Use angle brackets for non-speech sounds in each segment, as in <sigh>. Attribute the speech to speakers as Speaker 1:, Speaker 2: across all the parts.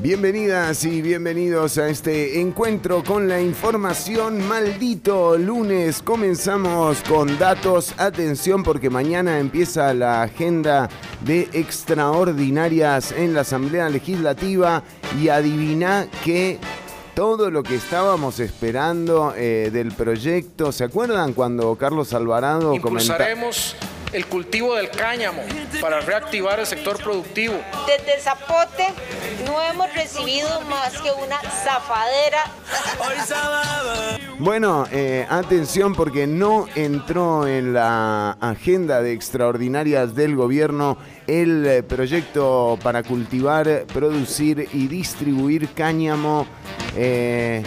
Speaker 1: Bienvenidas y bienvenidos a este encuentro con la información. Maldito lunes, comenzamos con datos. Atención porque mañana empieza la agenda de extraordinarias en la Asamblea Legislativa y adivina que todo lo que estábamos esperando eh, del proyecto, ¿se acuerdan cuando Carlos Alvarado
Speaker 2: comentó? El cultivo del cáñamo para reactivar el sector productivo.
Speaker 3: Desde Zapote no hemos recibido más que una zafadera.
Speaker 1: Bueno, eh, atención porque no entró en la agenda de extraordinarias del gobierno el eh, proyecto para cultivar, producir y distribuir cáñamo. Eh,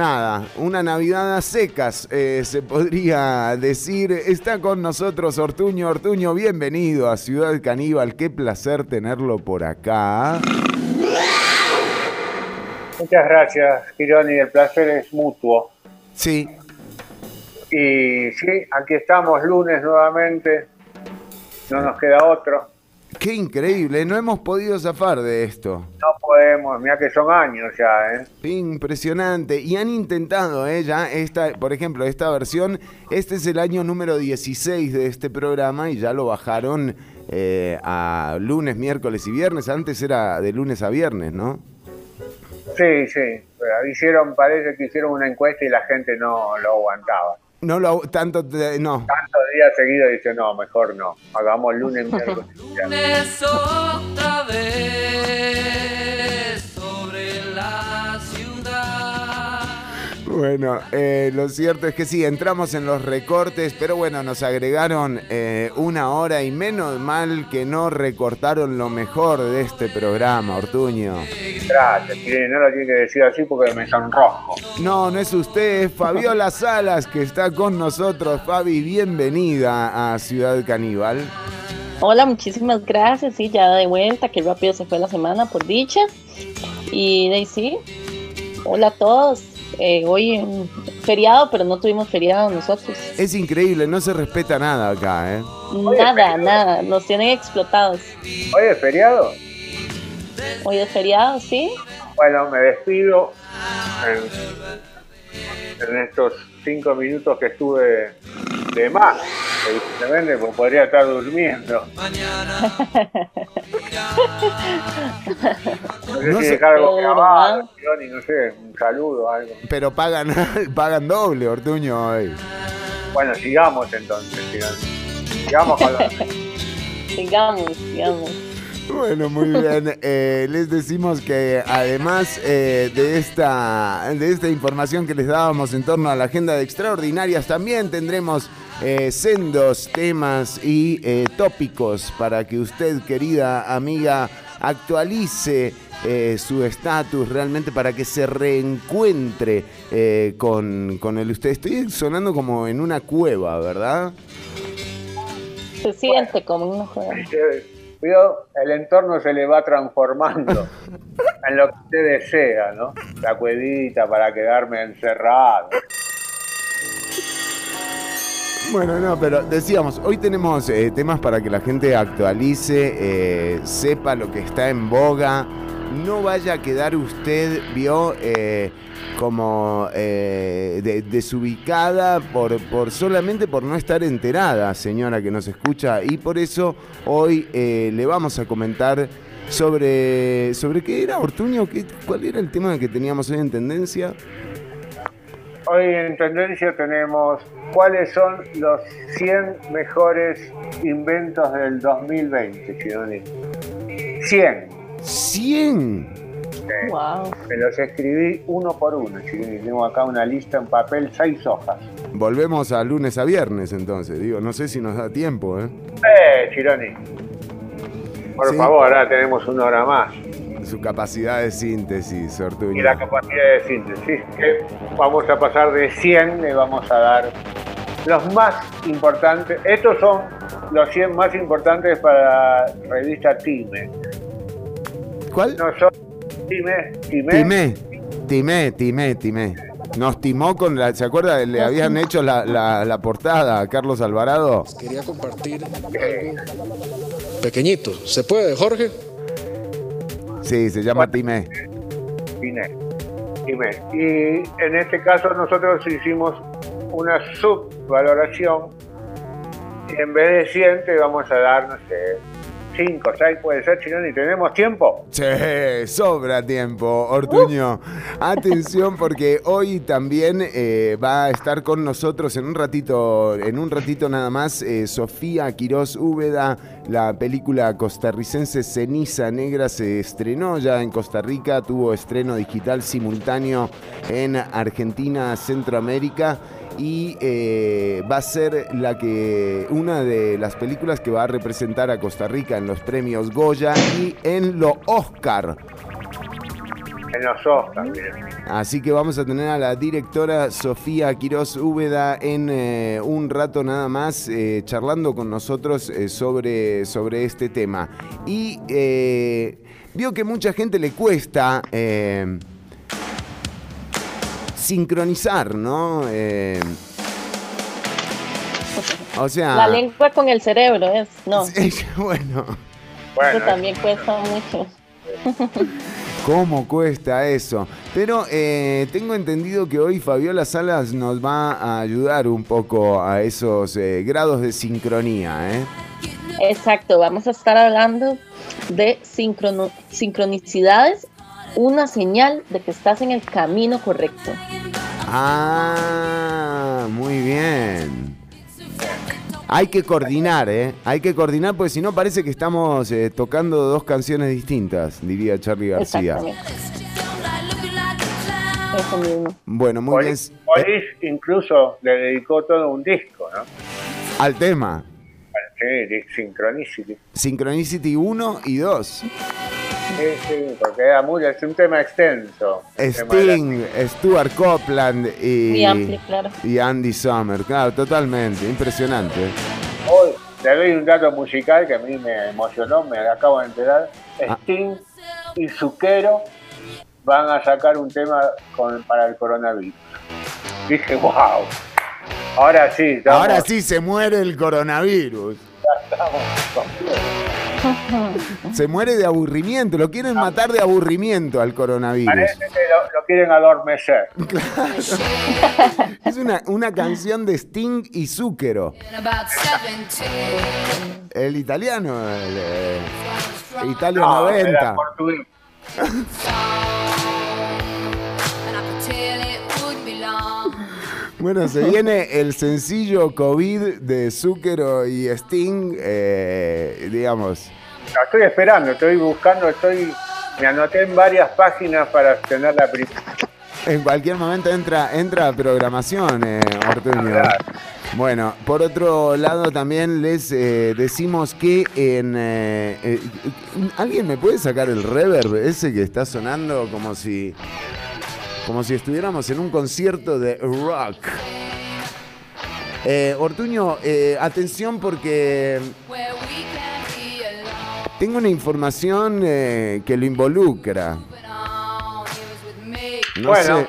Speaker 1: Nada, una Navidad a secas, eh, se podría decir. Está con nosotros Ortuño. Ortuño, bienvenido a Ciudad Caníbal. Qué placer tenerlo por acá.
Speaker 4: Muchas gracias, Gironi. El placer es mutuo.
Speaker 1: Sí.
Speaker 4: Y sí, aquí estamos lunes nuevamente. No nos queda otro.
Speaker 1: Qué increíble, no hemos podido zafar de esto.
Speaker 4: No podemos, mira que son años ya, ¿eh?
Speaker 1: Impresionante. Y han intentado, ¿eh? Ya esta, por ejemplo, esta versión, este es el año número 16 de este programa y ya lo bajaron eh, a lunes, miércoles y viernes. Antes era de lunes a viernes, ¿no?
Speaker 4: Sí, sí. hicieron, parece que hicieron una encuesta y la gente no lo aguantaba.
Speaker 1: No lo tanto no.
Speaker 4: Tantos días seguidos dice no, mejor no. Hagamos lunes, miércoles. <laughs> lunes otra
Speaker 1: vez sobre la ciudad. Bueno, eh, lo cierto es que sí, entramos en los recortes, pero bueno, nos agregaron eh, una hora y menos mal que no recortaron lo mejor de este programa, Ortuño.
Speaker 4: Gracias, no lo tiene que decir así porque me sonrojo.
Speaker 1: No, no es usted, es Fabiola Salas que está con nosotros. Fabi, bienvenida a Ciudad Caníbal.
Speaker 5: Hola, muchísimas gracias. Sí, ya de vuelta, qué rápido se fue la semana, por dicha. Y de sí, hola a todos. Eh, hoy feriado, pero no tuvimos feriado nosotros.
Speaker 1: Es increíble, no se respeta nada acá, ¿eh?
Speaker 5: Nada, nada, nos tienen explotados.
Speaker 4: ¿Hoy es feriado?
Speaker 5: Hoy es feriado, ¿sí?
Speaker 4: Bueno, me despido en, estos cinco minutos que estuve de más. Evidentemente, pues podría estar durmiendo. <laughs> no sé si dejar algo grabado, no sé, un saludo, algo.
Speaker 1: Pero pagan, <laughs> pagan doble, Ortuño, hoy.
Speaker 4: Bueno, sigamos entonces, sigamos. Sigamos con <laughs>
Speaker 5: Sigamos, sigamos.
Speaker 1: Bueno, muy bien. <laughs> Eh, les decimos que además eh, de, esta, de esta información que les dábamos en torno a la agenda de extraordinarias, también tendremos eh, sendos temas y tópicos para que usted, querida amiga, actualice su estatus realmente para que se reencuentre con, con el usted. Estoy sonando como en una cueva, ¿verdad?
Speaker 5: Se siente como una cueva
Speaker 4: el entorno se le va transformando <laughs> en lo que usted desea, ¿no? La cuevita para quedarme encerrado.
Speaker 1: Bueno, no, pero decíamos, hoy tenemos eh, temas para que la gente actualice, eh, sepa lo que está en boga, no vaya a quedar usted, vio, eh, como eh, desubicada por, por solamente por no estar enterada, señora que nos escucha, y por eso hoy eh, le vamos a comentar sobre, sobre qué era Ortuño, qué, cuál era el tema que teníamos hoy en tendencia.
Speaker 4: Hoy en tendencia tenemos cuáles son los 100 mejores inventos del 2020, 100.
Speaker 1: 100.
Speaker 4: Wow. Me los escribí uno por uno, Tengo acá una lista en papel, seis hojas.
Speaker 1: Volvemos a lunes a viernes entonces, digo, no sé si nos da tiempo, ¿eh?
Speaker 4: Eh, Chironi. Por favor, ahora tenemos una hora más.
Speaker 1: Su capacidad de síntesis, Ortuño.
Speaker 4: Y la capacidad de síntesis, que vamos a pasar de 100, le vamos a dar los más importantes. Estos son los 100 más importantes para la revista Time.
Speaker 1: ¿Cuál?
Speaker 4: No son Timé,
Speaker 1: Timé. Timé, Timé, Timé, Nos timó con la. ¿Se acuerda? Le habían hecho la, la, portada a Carlos Alvarado.
Speaker 2: Quería compartir algo pequeñito. ¿Se puede, Jorge?
Speaker 1: Sí, se llama Timé.
Speaker 4: Timé. Timé. Y en este caso nosotros hicimos una subvaloración y en vez de 100 te vamos a dar, no sé, 5, 6 puede ser, si no ni tenemos tiempo.
Speaker 1: Sí, sobra tiempo, Ortuño. Atención porque hoy también eh, va a estar con nosotros en un ratito, en un ratito nada más, eh, Sofía Quirós Úbeda, la película costarricense Ceniza Negra se estrenó ya en Costa Rica, tuvo estreno digital simultáneo en Argentina, Centroamérica y eh, va a ser la que una de las películas que va a representar a Costa Rica en los premios Goya y en los Oscar.
Speaker 4: En los Oscar,
Speaker 1: Así que vamos a tener a la directora Sofía Quiroz Úbeda en eh, un rato nada más eh, charlando con nosotros sobre, sobre este tema. Y vio que mucha gente le cuesta sincronizar, ¿no? Eh, o sea.
Speaker 5: La lengua con el cerebro es, no. <laughs>
Speaker 1: bueno.
Speaker 5: Eso también cuesta mucho. <laughs>
Speaker 1: ¿Cómo cuesta eso? Pero eh, tengo entendido que hoy Fabiola Salas nos va a ayudar un poco a esos eh, grados de sincronía, ¿eh?
Speaker 5: Exacto, vamos a estar hablando de sincronicidades una señal de que estás en el camino correcto.
Speaker 1: Ah, muy bien. Hay que coordinar, ¿eh? Hay que coordinar porque si no parece que estamos eh, tocando dos canciones distintas, diría Charlie García. Bueno, muy bien.
Speaker 4: Boris incluso le dedicó todo un disco, ¿no?
Speaker 1: Al tema.
Speaker 4: Sí, Synchronicity.
Speaker 1: Synchronicity 1 y 2.
Speaker 4: Sí, sí, porque era muy, es un tema extenso.
Speaker 1: Sting, Stuart Copeland y, y Andy Summer, claro, totalmente, impresionante.
Speaker 4: Hoy le doy un dato musical que a mí me emocionó, me acabo de enterar. Ah. Sting y Zucchero van a sacar un tema con, para el coronavirus. Dije, wow, ahora sí.
Speaker 1: Ahora sí se muere el coronavirus. Se muere de aburrimiento, lo quieren matar de aburrimiento al coronavirus.
Speaker 4: Parece que lo, quieren adormecer. <laughs>
Speaker 1: Es una, una, canción de Sting y Zúquero. El italiano, el, Italia 90. <laughs> Bueno, se viene el sencillo COVID de Zúquero y Sting, eh, digamos.
Speaker 4: estoy esperando, estoy buscando, estoy. Me anoté en varias páginas para tener la primera.
Speaker 1: En cualquier momento entra, entra programación, eh, Bueno, por otro lado también les eh, decimos que en... Eh, ¿Alguien me puede sacar el reverb ese que está sonando como si como si estuviéramos en un concierto de rock. Eh, Ortuño, eh, atención porque tengo una información eh, que lo involucra.
Speaker 4: bueno,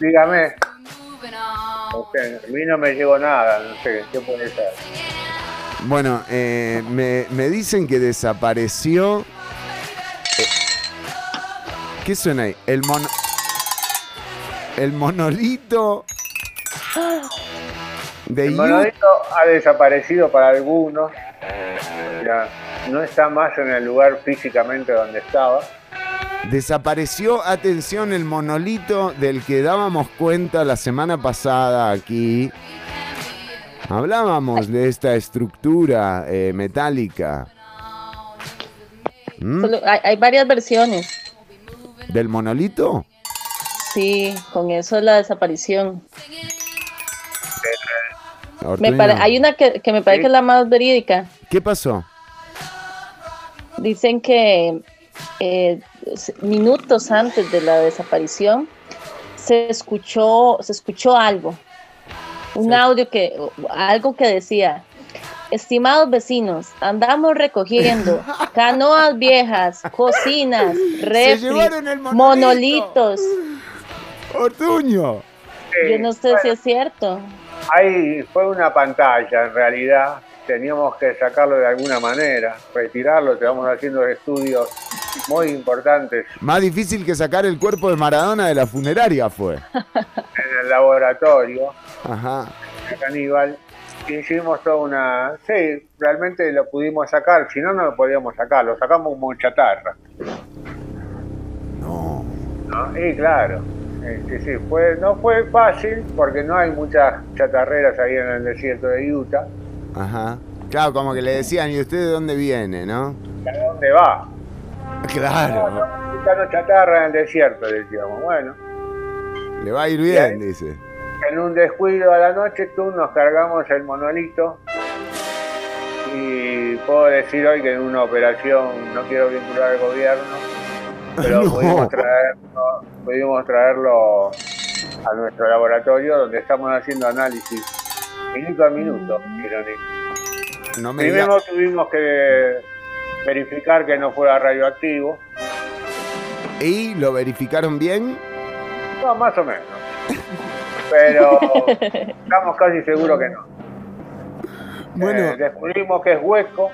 Speaker 4: dígame. a mí no me llegó nada, no sé qué puede ser.
Speaker 1: Bueno, me, me, dicen que desapareció. ¿Qué suena ahí? El mono el monolito
Speaker 4: de El monolito ha desaparecido para algunos. Ya no está más en el lugar físicamente donde estaba.
Speaker 1: Desapareció, atención, el monolito del que dábamos cuenta la semana pasada aquí. Hablábamos de esta estructura eh, metálica.
Speaker 5: ¿Mm? Hay, varias versiones.
Speaker 1: ¿Del monolito?
Speaker 5: Sí, con eso es la desaparición. hay una que, me parece que es la más verídica.
Speaker 1: ¿Qué pasó?
Speaker 5: Dicen que eh, minutos antes de la desaparición se escuchó, se escuchó algo, un audio que, algo que decía, estimados vecinos, andamos recogiendo <laughs> canoas viejas, cocinas, refri, monolitos.
Speaker 1: Ortuño.
Speaker 5: Yo no sé si es cierto.
Speaker 4: Ahí fue una pantalla, en realidad. Teníamos que sacarlo de alguna manera, retirarlo. Estamos haciendo estudios muy importantes
Speaker 1: Más difícil que sacar el cuerpo de Maradona de la funeraria fue.
Speaker 4: en el laboratorio
Speaker 1: Ajá.
Speaker 4: de Caníbal. Hicimos toda una... Sí, realmente lo pudimos sacar, si no, no lo podíamos sacar, lo sacamos como chatarra.
Speaker 1: No.
Speaker 4: ¿no? Y claro, sí, sí, fue, no fue fácil porque no hay muchas chatarreras ahí en el desierto de Utah.
Speaker 1: Ajá. Claro, como que le decían, ¿y usted de dónde viene, no?
Speaker 4: ¿A dónde va?
Speaker 1: Claro.
Speaker 4: Buscando chatarra en el desierto, decíamos. Bueno,
Speaker 1: Le va a ir bien, dice.
Speaker 4: En un descuido a la noche, tú nos cargamos el monolito. Y puedo decir hoy que en una operación, no quiero vincular al gobierno, pero <laughs>
Speaker 1: No.
Speaker 4: pudimos, traerlo, pudimos traerlo a nuestro laboratorio donde estamos haciendo análisis minuto a minuto. Irónico.
Speaker 1: No me diga-
Speaker 4: Primero tuvimos que verificar que no fuera radioactivo.
Speaker 1: ¿Y lo verificaron bien?
Speaker 4: No, más o menos. <laughs> Pero <laughs> estamos casi seguros que no.
Speaker 1: Bueno.
Speaker 4: Eh, descubrimos que es hueco,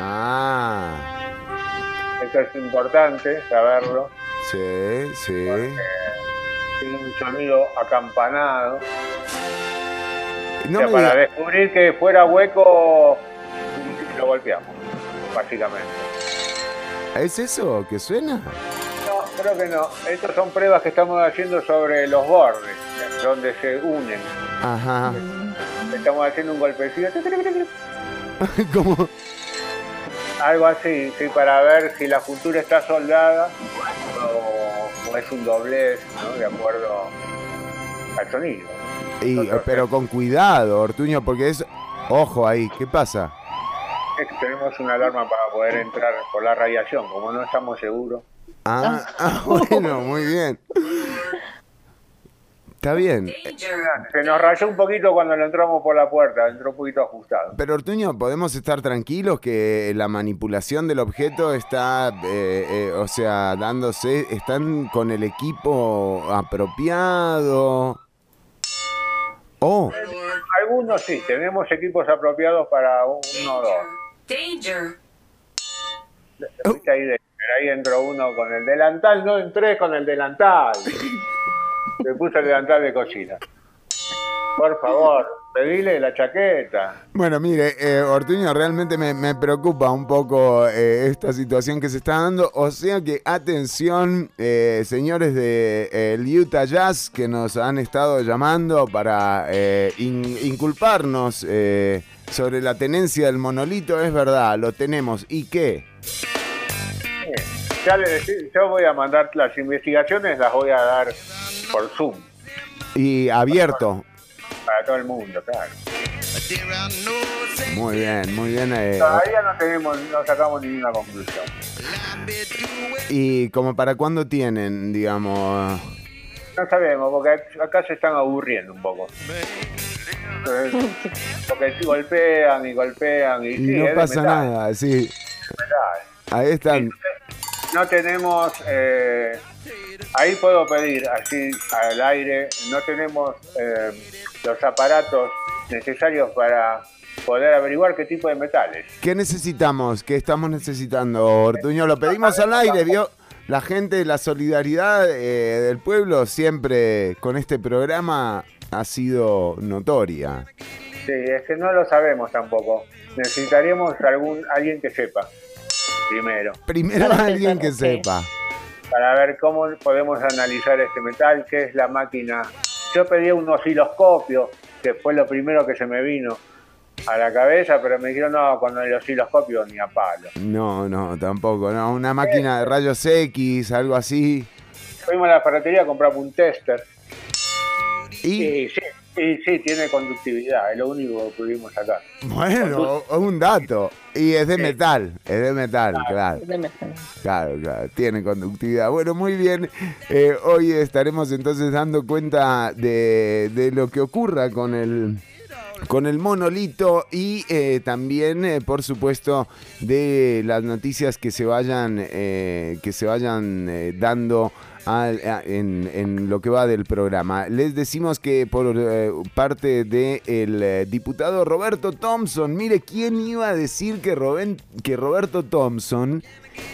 Speaker 1: Ah.
Speaker 4: eso es importante saberlo.
Speaker 1: Sí, sí.
Speaker 4: Tiene un sonido acampanado.
Speaker 1: No
Speaker 4: o sea, para
Speaker 1: diga-
Speaker 4: descubrir que fuera hueco, lo golpeamos, básicamente.
Speaker 1: ¿Es eso que suena?
Speaker 4: No, creo que no. Estas son pruebas que estamos haciendo sobre los bordes, donde se unen.
Speaker 1: Ajá.
Speaker 4: Estamos haciendo un golpecito. <laughs>
Speaker 1: Como.
Speaker 4: Algo así, sí, para ver si la juntura está soldada o, o es un doblez, ¿no? De acuerdo al sonido.
Speaker 1: Y, pero con cuidado, Ortuño, porque es. Ojo ahí, ¿qué pasa?
Speaker 4: Es que tenemos una alarma para poder entrar por la radiación, como no estamos seguros.
Speaker 1: Ah, <laughs> ah, bueno, muy bien. Está bien.
Speaker 4: Se nos rayó un poquito cuando lo entramos por la puerta, entró un poquito ajustado.
Speaker 1: Pero Ortuño, ¿podemos estar tranquilos que la manipulación del objeto está, eh, eh, o sea, dándose, están con el equipo apropiado? Oh,
Speaker 4: Algunos sí, tenemos equipos apropiados para uno o dos.
Speaker 6: Danger.
Speaker 4: Ahí, de- ahí entró uno con el delantal, no entré con el delantal. <laughs> Me puse el delantal de cocina. Por favor, pedile la chaqueta.
Speaker 1: Bueno, mire, eh, Ortuño, realmente me, me preocupa un poco eh, esta situación que se está dando. O sea que, atención, eh, señores de el Utah Jazz que nos han estado llamando para eh, in- inculparnos eh, sobre la tenencia del monolito. Es verdad, lo tenemos. ¿Y qué?
Speaker 4: Ya le decí- yo voy a mandar las investigaciones, las voy a dar por Zoom
Speaker 1: Y abierto.
Speaker 4: para todo el mundo, claro.
Speaker 1: Muy bien, muy bien. eh,
Speaker 4: Todavía no tenemos, no sacamos ninguna conclusión.
Speaker 1: ¿Y como para cuándo tienen, digamos?
Speaker 4: No sabemos, porque acá se están aburriendo un poco. Entonces, porque golpean y golpean y,
Speaker 1: Y
Speaker 4: sí,
Speaker 1: no pasa nada, sí. Ahí están.
Speaker 4: No tenemos, eh, ahí puedo pedir así al aire, no tenemos eh, los aparatos necesarios para poder averiguar qué tipo de metales.
Speaker 1: ¿Qué necesitamos? ¿Qué estamos necesitando, Ortuño? Lo pedimos al aire, ¿vio? La gente, la solidaridad eh, del pueblo siempre con este programa ha sido notoria.
Speaker 4: Sí, es que no lo sabemos tampoco. Necesitaríamos algún alguien que sepa primero
Speaker 1: Primero alguien que sepa.
Speaker 4: Para ver cómo podemos analizar este metal, qué es la máquina. Yo pedí un osciloscopio, que fue lo primero que se me vino a la cabeza, pero me dijeron no, con el osciloscopio ni a palo.
Speaker 1: No, no, tampoco, no. Una máquina de rayos X, algo así.
Speaker 4: Fuimos a la ferretería, compramos un tester.
Speaker 1: Y,
Speaker 4: Y sí, y sí, tiene conductividad, es lo único que pudimos sacar.
Speaker 1: bueno, un dato. Y es de
Speaker 4: Sí.
Speaker 1: metal, es de metal, claro.
Speaker 5: Es de metal.
Speaker 1: Claro, claro, tiene conductividad. Bueno, muy bien. Eh, hoy estaremos entonces dando cuenta de, de lo que ocurra con el con el monolito y eh, también, eh, por supuesto, de las noticias que se vayan eh, que se vayan eh, dando al- a- en, lo que va del programa. Les decimos que por eh, parte del diputado Roberto Thompson, mire, ¿quién iba a decir que, que Roberto Thompson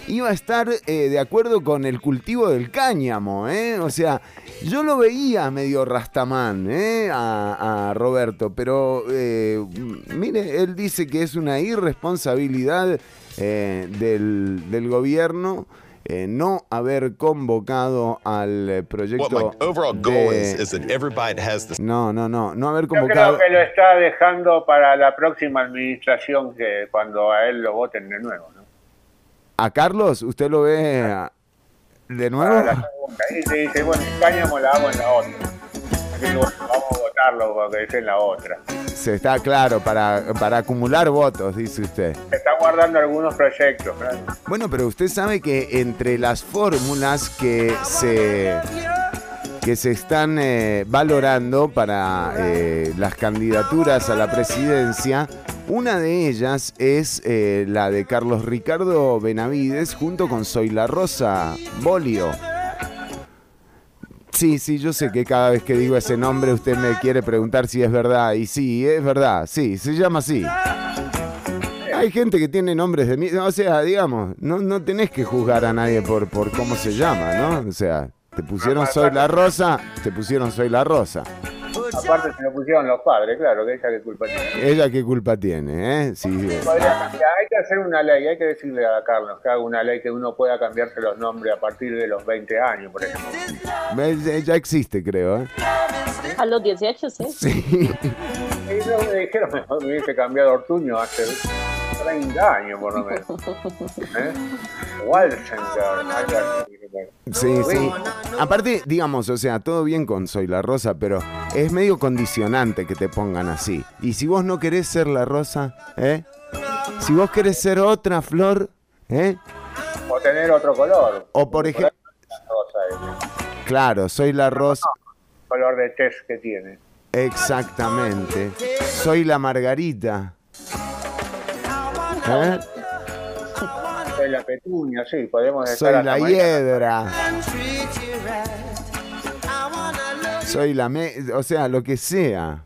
Speaker 1: iba a estar eh, de acuerdo con el cultivo del cáñamo? eh? O sea, yo lo veía medio rastamán eh, a, a Roberto, pero eh, mire, él dice que es una irresponsabilidad eh, del, del gobierno eh, no haber convocado al eh, proyecto. de- No, no, no, no haber
Speaker 4: Yo creo
Speaker 1: convocado.
Speaker 4: que lo está dejando para la próxima administración, que cuando a él lo voten de nuevo. ¿no?
Speaker 1: A Carlos, ¿usted lo ve a- de nuevo?
Speaker 4: La. Y se dice, bueno, cáñamo la hago en la otra. Que vamos a votarlo porque es en la otra.
Speaker 1: Se está claro, para, para acumular votos, dice usted.
Speaker 4: Se está guardando algunos proyectos. claro.
Speaker 1: Bueno, pero usted sabe que entre las fórmulas que se que se están eh, valorando para eh, las candidaturas a la presidencia, una de ellas es eh, la de Carlos Ricardo Benavides junto con Zoila Rosa Bolio. Sí, sí, yo sé que cada vez que digo ese nombre usted me quiere preguntar si es verdad. Y sí, es verdad, sí, se llama así. Hay gente que tiene nombres de mí, o sea, digamos, no, no tenés que juzgar a nadie por, por cómo se llama, ¿no? O sea, te pusieron Soy la Rosa, te pusieron Soy la Rosa.
Speaker 4: Aparte se lo pusieron los padres, claro, que ella qué culpa tiene.
Speaker 1: ¿Ella qué culpa tiene, eh? Sí.
Speaker 4: Podría. Hay que hacer una ley, hay que decirle a Carlos que haga una ley que uno pueda cambiarse los nombres a partir de los 20 años, por ejemplo.
Speaker 1: Eh, Ya existe, creo, ¿eh?
Speaker 5: A los 18, sí.
Speaker 1: Sí. <laughs>
Speaker 4: Y no me dijeron que me hubiese cambiado Ortuño hace 30 años, por lo menos. <laughs> ¿Eh?
Speaker 1: Sí, sí. Aparte, digamos, o sea, todo bien con Soy la Rosa, pero es medio condicionante que te pongan así. Y si vos no querés ser la Rosa, ¿eh? Si vos querés ser otra flor, ¿eh?
Speaker 4: O tener otro color.
Speaker 1: O por ejemplo, claro, Soy la Rosa,
Speaker 4: el color de test que tiene.
Speaker 1: exactamente. Soy la Margarita. ¿Eh?
Speaker 4: Soy la petunia, sí, podemos estar
Speaker 1: Soy la hiedra. Soy la me... O sea, lo que sea.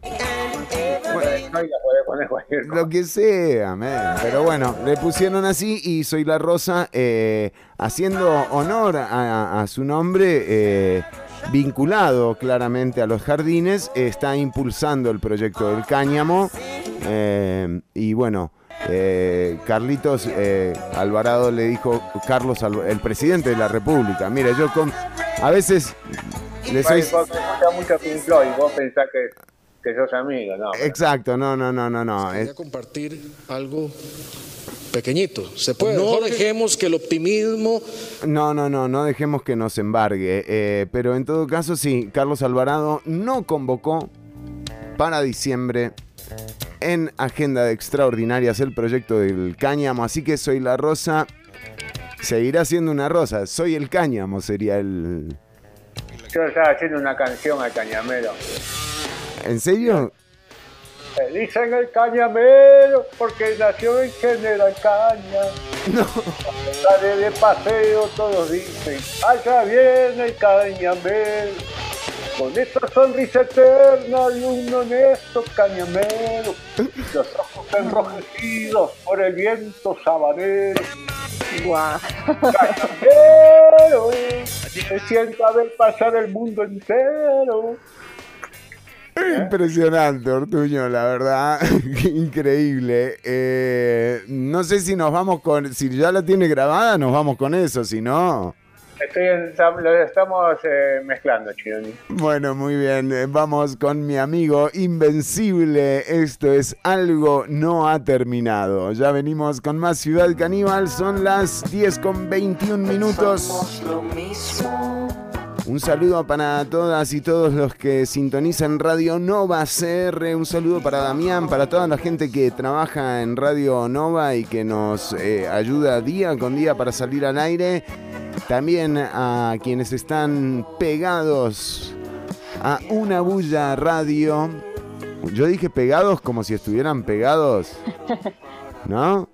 Speaker 4: Cosa.
Speaker 1: Lo que sea, man. Pero bueno, le pusieron así y Soy la Rosa, eh, haciendo honor a, a su nombre, eh, vinculado claramente a los jardines, está impulsando el proyecto del cáñamo. eh, y bueno, eh, Carlitos eh, Alvarado le dijo, Carlos, el presidente de la República, mire, yo con... A veces le soy...
Speaker 4: Mucho Pink Floyd, vos pensás que, que sos amigo, ¿no?
Speaker 1: Exacto, no, no, no, no, no. es-
Speaker 2: Quería compartir algo pequeñito. Se puede. No dejemos que el optimismo
Speaker 1: No, no, no, no dejemos que nos embargue. eh, pero en todo caso, sí, Carlos Alvarado no convocó para diciembre en Agenda de Extraordinarias el proyecto del cáñamo. Así que Soy la Rosa seguirá siendo una rosa. Soy el cáñamo sería el...
Speaker 4: Yo estaba haciendo una canción al cañamero.
Speaker 1: ¿En serio?
Speaker 4: Dicen el cañamero porque nació en General Caña. <laughs>
Speaker 1: No.
Speaker 4: Sale de paseo todos dicen, allá viene el cañamero. Con esa sonrisa eterna y un honesto cañamero. Los ojos enrojecidos por el viento sabanero.
Speaker 5: Guau.
Speaker 4: Cañamero, se sienta ver pasar el mundo entero.
Speaker 1: Impresionante, Ortuño, la verdad. <laughs> Increíble. Eh, no sé si nos vamos con. Si ya la tiene grabada, nos vamos con eso. Si no.
Speaker 4: Estoy lo estamos eh, mezclando, Chironi.
Speaker 1: Bueno, muy bien. eh, Vamos con mi amigo Invencible. Esto es Algo No Ha Terminado. Ya venimos con más Ciudad Caníbal. Son las 10 con 21 minutos. Un saludo para todas y todos los que sintonizan Radio Nova CR. Un saludo para Damián, para toda la gente que trabaja en Radio Nova y que nos eh, ayuda día con día para salir al aire. También a quienes están pegados a una bulla radio. Yo dije pegados como si estuvieran pegados. <laughs> ¿No?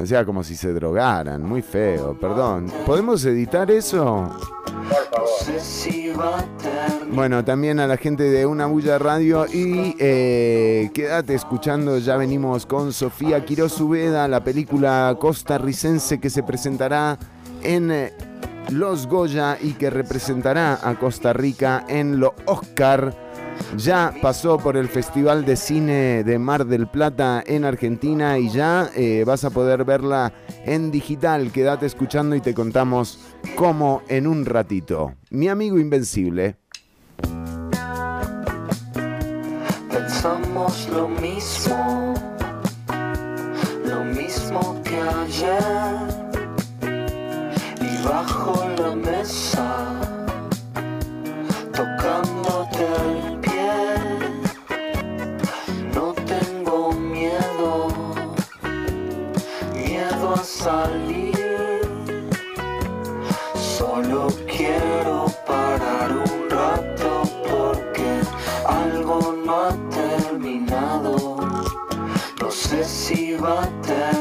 Speaker 1: O sea, como si se drogaran. Muy feo, perdón. ¿Podemos editar eso? Bueno, también a la gente de Una Bulla Radio y eh, quédate escuchando, ya venimos con Sofía Quiroz Ubeda, la película costarricense que se presentará en eh, Los Goya y que representará a Costa Rica en los Oscar. Ya pasó por el Festival de Cine de Mar del Plata en Argentina y ya eh, vas a poder verla en digital. Quédate escuchando y te contamos cómo en un ratito. Mi amigo Invencible.
Speaker 7: Pensamos lo mismo, lo mismo que ayer. Bajo la mesa, tocándote el pie. No tengo miedo, miedo a salir. Solo quiero parar un rato porque algo no ha terminado. No sé si va a terminar.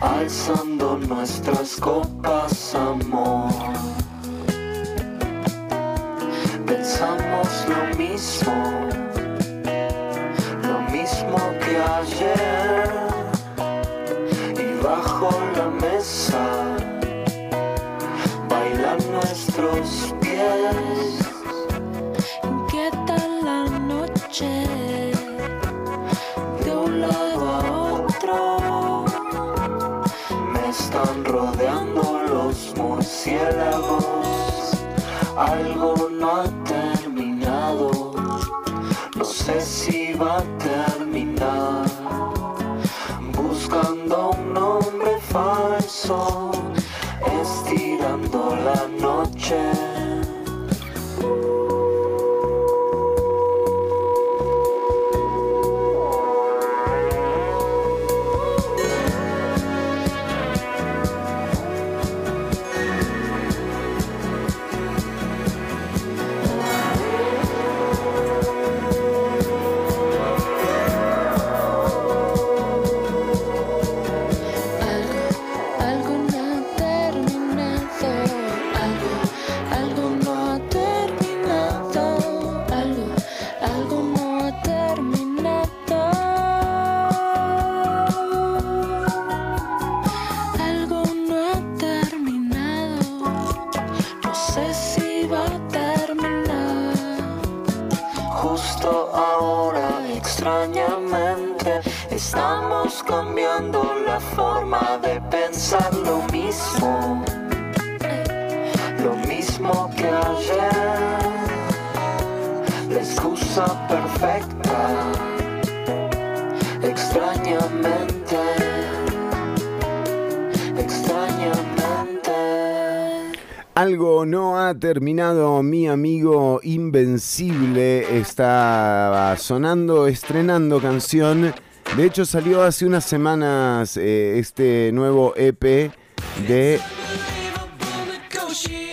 Speaker 7: Alzando nuestras copas, amor. Pensamos lo mismo, lo mismo que ayer y bajo la mesa bailan nuestros murciélagos. Algo no ha terminado, no sé si va a terminar. Buscando un nombre falso, estirando la noche.
Speaker 8: Terminado,
Speaker 1: mi amigo Invencible está sonando, estrenando canción. De hecho salió hace unas semanas eh, este nuevo EP de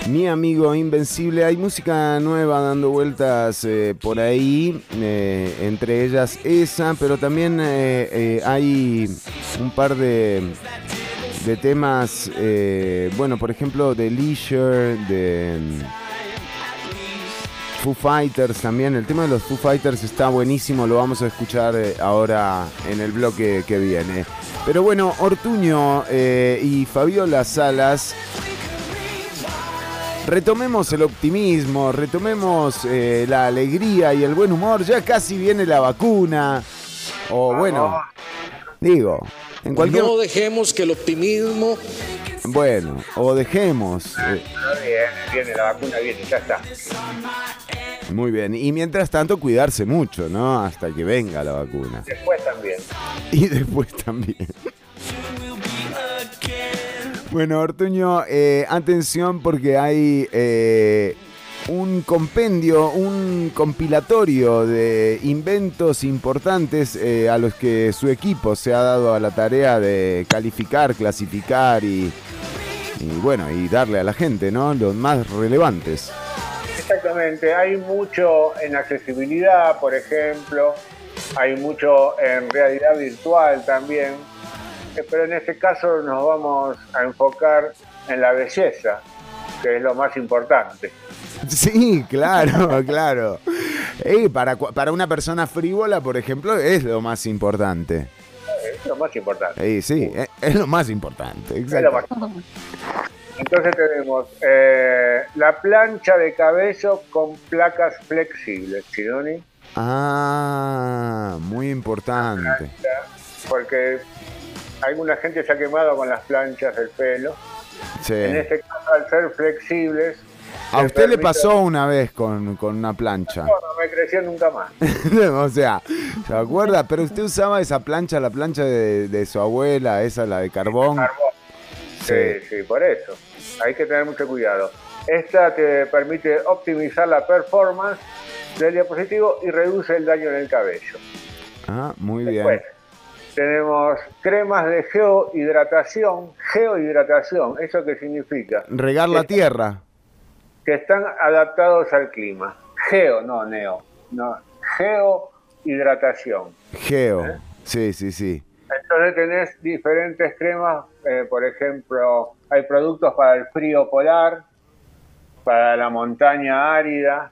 Speaker 1: mi amigo Invencible. Hay música nueva dando vueltas eh, por ahí, eh, entre ellas esa, pero también hay un par de de temas, eh, bueno, por ejemplo, de Leisure, de mm, Foo Fighters también. El tema de los Foo Fighters está buenísimo, lo vamos a escuchar eh, ahora en el bloque que viene. Pero bueno, Ortuño eh, y Fabiola Salas. Retomemos el optimismo, retomemos eh, la alegría y el buen humor. Ya casi viene la vacuna. O bueno, digo, en cualquier...
Speaker 2: No dejemos que el optimismo
Speaker 1: Bueno, o dejemos. eh,
Speaker 4: Viene, viene, la vacuna viene, ya está.
Speaker 1: muy bien. Y mientras tanto, cuidarse mucho, ¿no? Hasta que venga la vacuna.
Speaker 4: Después también. <laughs>
Speaker 1: Y después también. Bueno, Ortuño, eh, atención porque hay eh, un compendio, un compilatorio de inventos importantes eh, a los que su equipo se ha dado a la tarea de calificar, clasificar y, bueno, y darle a la gente, ¿no? Los más relevantes.
Speaker 4: Exactamente, hay mucho en accesibilidad, por ejemplo, hay mucho en realidad virtual también. eh, pero en este caso nos vamos a enfocar en la belleza, que es lo más importante. <laughs>
Speaker 1: Sí, claro, <laughs> claro. Y para, cua- para una persona frívola, por ejemplo, es lo más importante.
Speaker 4: Es lo más importante.
Speaker 1: Sí, sí, es, es lo más importante. Exacto.
Speaker 4: más- Entonces tenemos eh, la plancha de cabello con placas flexibles, Chironi,
Speaker 1: Ah, muy importante.
Speaker 4: porque alguna gente se ha quemado con las planchas del pelo.
Speaker 1: Sí.
Speaker 4: En este caso, al ser flexibles,
Speaker 1: A
Speaker 4: te
Speaker 1: usted le pasó una vez con, con una plancha.
Speaker 4: No, no me creció nunca más. <laughs>
Speaker 1: o sea, ¿se acuerda? Pero usted usaba esa plancha, la plancha de, de su abuela, esa, la de carbón.
Speaker 4: Sí, sí, por eso. Hay que tener mucho cuidado. Esta te permite optimizar la performance del diapositivo y reduce el daño en el cabello.
Speaker 1: Ah, muy bien.
Speaker 4: Después, tenemos cremas de geohidratación. Geohidratación, ¿eso qué significa?
Speaker 1: Regar la tierra.
Speaker 4: Que están adaptados al clima. Geo, no neo. No, geohidratación.
Speaker 1: Geo.
Speaker 4: ¿Eh?
Speaker 1: Sí, sí, sí.
Speaker 4: Entonces tenés diferentes cremas, eh, por ejemplo, hay productos para el frío polar, para la montaña árida,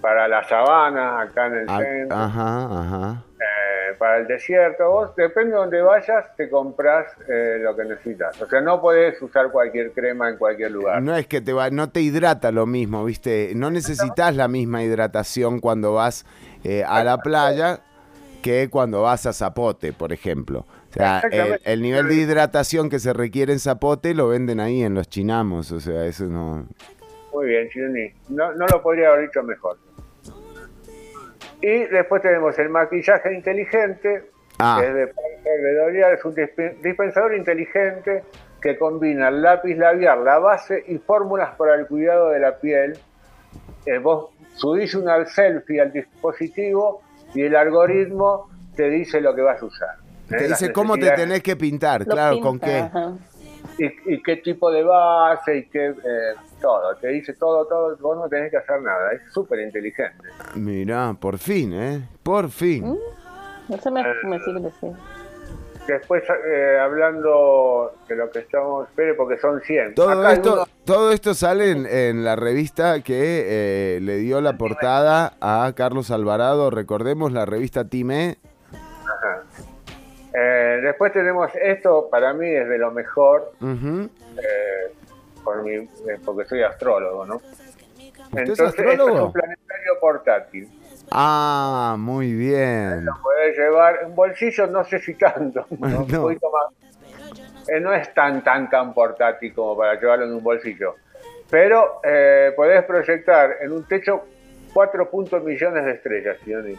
Speaker 4: para la sabana acá en el
Speaker 1: Ah,
Speaker 4: centro,
Speaker 1: Ajá, ajá.
Speaker 4: eh, para el desierto. Vos, depende de donde vayas, te compras eh, lo que necesitas. O sea, no podés usar cualquier crema en cualquier lugar.
Speaker 1: No es que te va, no te hidrata lo mismo, ¿viste? No necesitas la misma hidratación cuando vas eh, a la playa que cuando vas a Zapote, por ejemplo. O sea, el, el nivel de hidratación que se requiere en Zapote lo venden ahí en los chinamos, o sea, eso no...
Speaker 4: Muy bien, Chironi. No, no lo podría haber dicho mejor. Y después tenemos el maquillaje inteligente,
Speaker 1: Ah.
Speaker 4: que es de Parker es un dispe- dispensador inteligente que combina el lápiz labial, la base y fórmulas para el cuidado de la piel. Eh, vos subís una selfie al dispositivo y el algoritmo te dice lo que vas a usar.
Speaker 1: Te
Speaker 4: ¿eh? Las
Speaker 1: dice cómo te tenés que pintar,
Speaker 5: Lo
Speaker 1: claro,
Speaker 5: pinta,
Speaker 1: con qué.
Speaker 4: y qué tipo de base y qué eh, todo. Te dice todo, todo. Vos no tenés que hacer nada. Es súper inteligente.
Speaker 1: Mirá, por fin, ¿eh? Por fin.
Speaker 5: Eso me, me sirve, sí.
Speaker 4: Después, eh, hablando de lo que estamos, espere, porque son 100.
Speaker 1: Todo
Speaker 4: Acá
Speaker 1: esto,
Speaker 4: uno-
Speaker 1: todo esto sale en, en la revista que eh, le dio la portada a Carlos Alvarado. Recordemos la revista Time.
Speaker 4: Ajá. Eh, después tenemos esto, para mí es de lo mejor, eh, por mi- eh, porque soy astrólogo, ¿no?
Speaker 1: es
Speaker 4: esto
Speaker 1: astrólogo?
Speaker 4: es un planetario portátil.
Speaker 1: Ah, muy bien.
Speaker 4: Lo podés llevar en bolsillo, no sé si tanto, ¿no? <laughs>
Speaker 1: No.
Speaker 4: un poquito más. Eh, no es tan, tan, tan portátil como para llevarlo en un bolsillo. Pero eh, podés proyectar en un techo 4 puntos millones de estrellas, Sioni.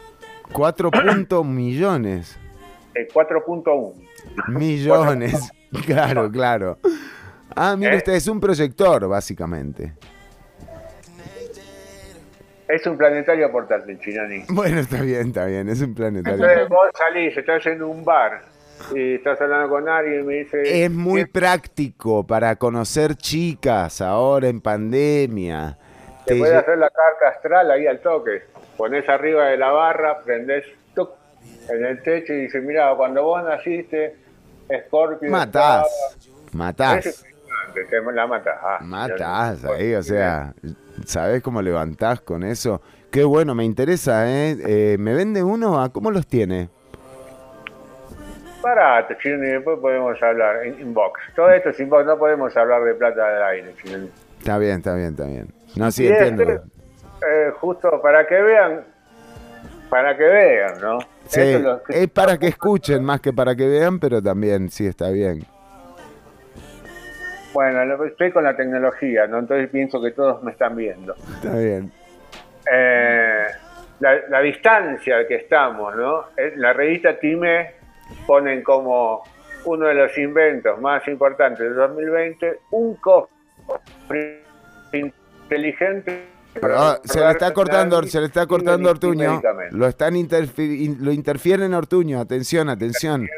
Speaker 1: Cuatro puntos <coughs> millones.
Speaker 4: Eh, 4.1.
Speaker 1: Millones. <laughs> Claro, claro. Ah, mire
Speaker 4: ¿Eh?
Speaker 1: usted, es un proyector, básicamente.
Speaker 4: Es un planetario portátil, Chinoni. <laughs>
Speaker 1: Bueno, está bien, está bien. Es un planetario.
Speaker 4: Entonces vos salís, estás en un bar y estás hablando con alguien y me dice...
Speaker 1: Es muy
Speaker 4: "¿Qué-
Speaker 1: práctico para conocer chicas ahora en pandemia.
Speaker 4: Te
Speaker 1: Te
Speaker 4: puedes
Speaker 1: lle-
Speaker 4: hacer la carta astral ahí al toque. Pones arriba de la barra, prendés tuc, en el techo y dices, mira, cuando vos naciste, Scorpio...
Speaker 1: Matás.
Speaker 4: estaba-". Es
Speaker 1: Matás.
Speaker 4: La matás. Ah,
Speaker 1: Matás ahí, o sea, ¿sabés cómo levantás con eso? Qué bueno, me interesa, ¿eh? Eh, me vende uno? ¿A cómo los tiene?
Speaker 4: Barato, Chino, y después podemos hablar en inbox. Todo esto es inbox, no podemos hablar de plata del aire, Chino.
Speaker 1: Está bien, está bien, está bien. No, sí,
Speaker 4: Y
Speaker 1: entiendo.
Speaker 4: este, eh, justo para que vean, para que vean, ¿no?
Speaker 1: Sí,
Speaker 4: Esto es lo que-
Speaker 1: es para que escuchen más que para que vean, pero también, sí, está bien.
Speaker 4: Bueno, lo- estoy con la tecnología, ¿no? Entonces pienso que todos me están viendo.
Speaker 1: Está bien.
Speaker 4: Eh, la, la distancia que estamos, ¿no? Eh, La revista Time ponen como uno de los inventos más importantes del 2020 un cofre inteligente.
Speaker 1: Ah, se le está cortando, se le está cortando Ortuño. Lo están interfi- in- lo interfieren Ortuño. Atención, atención.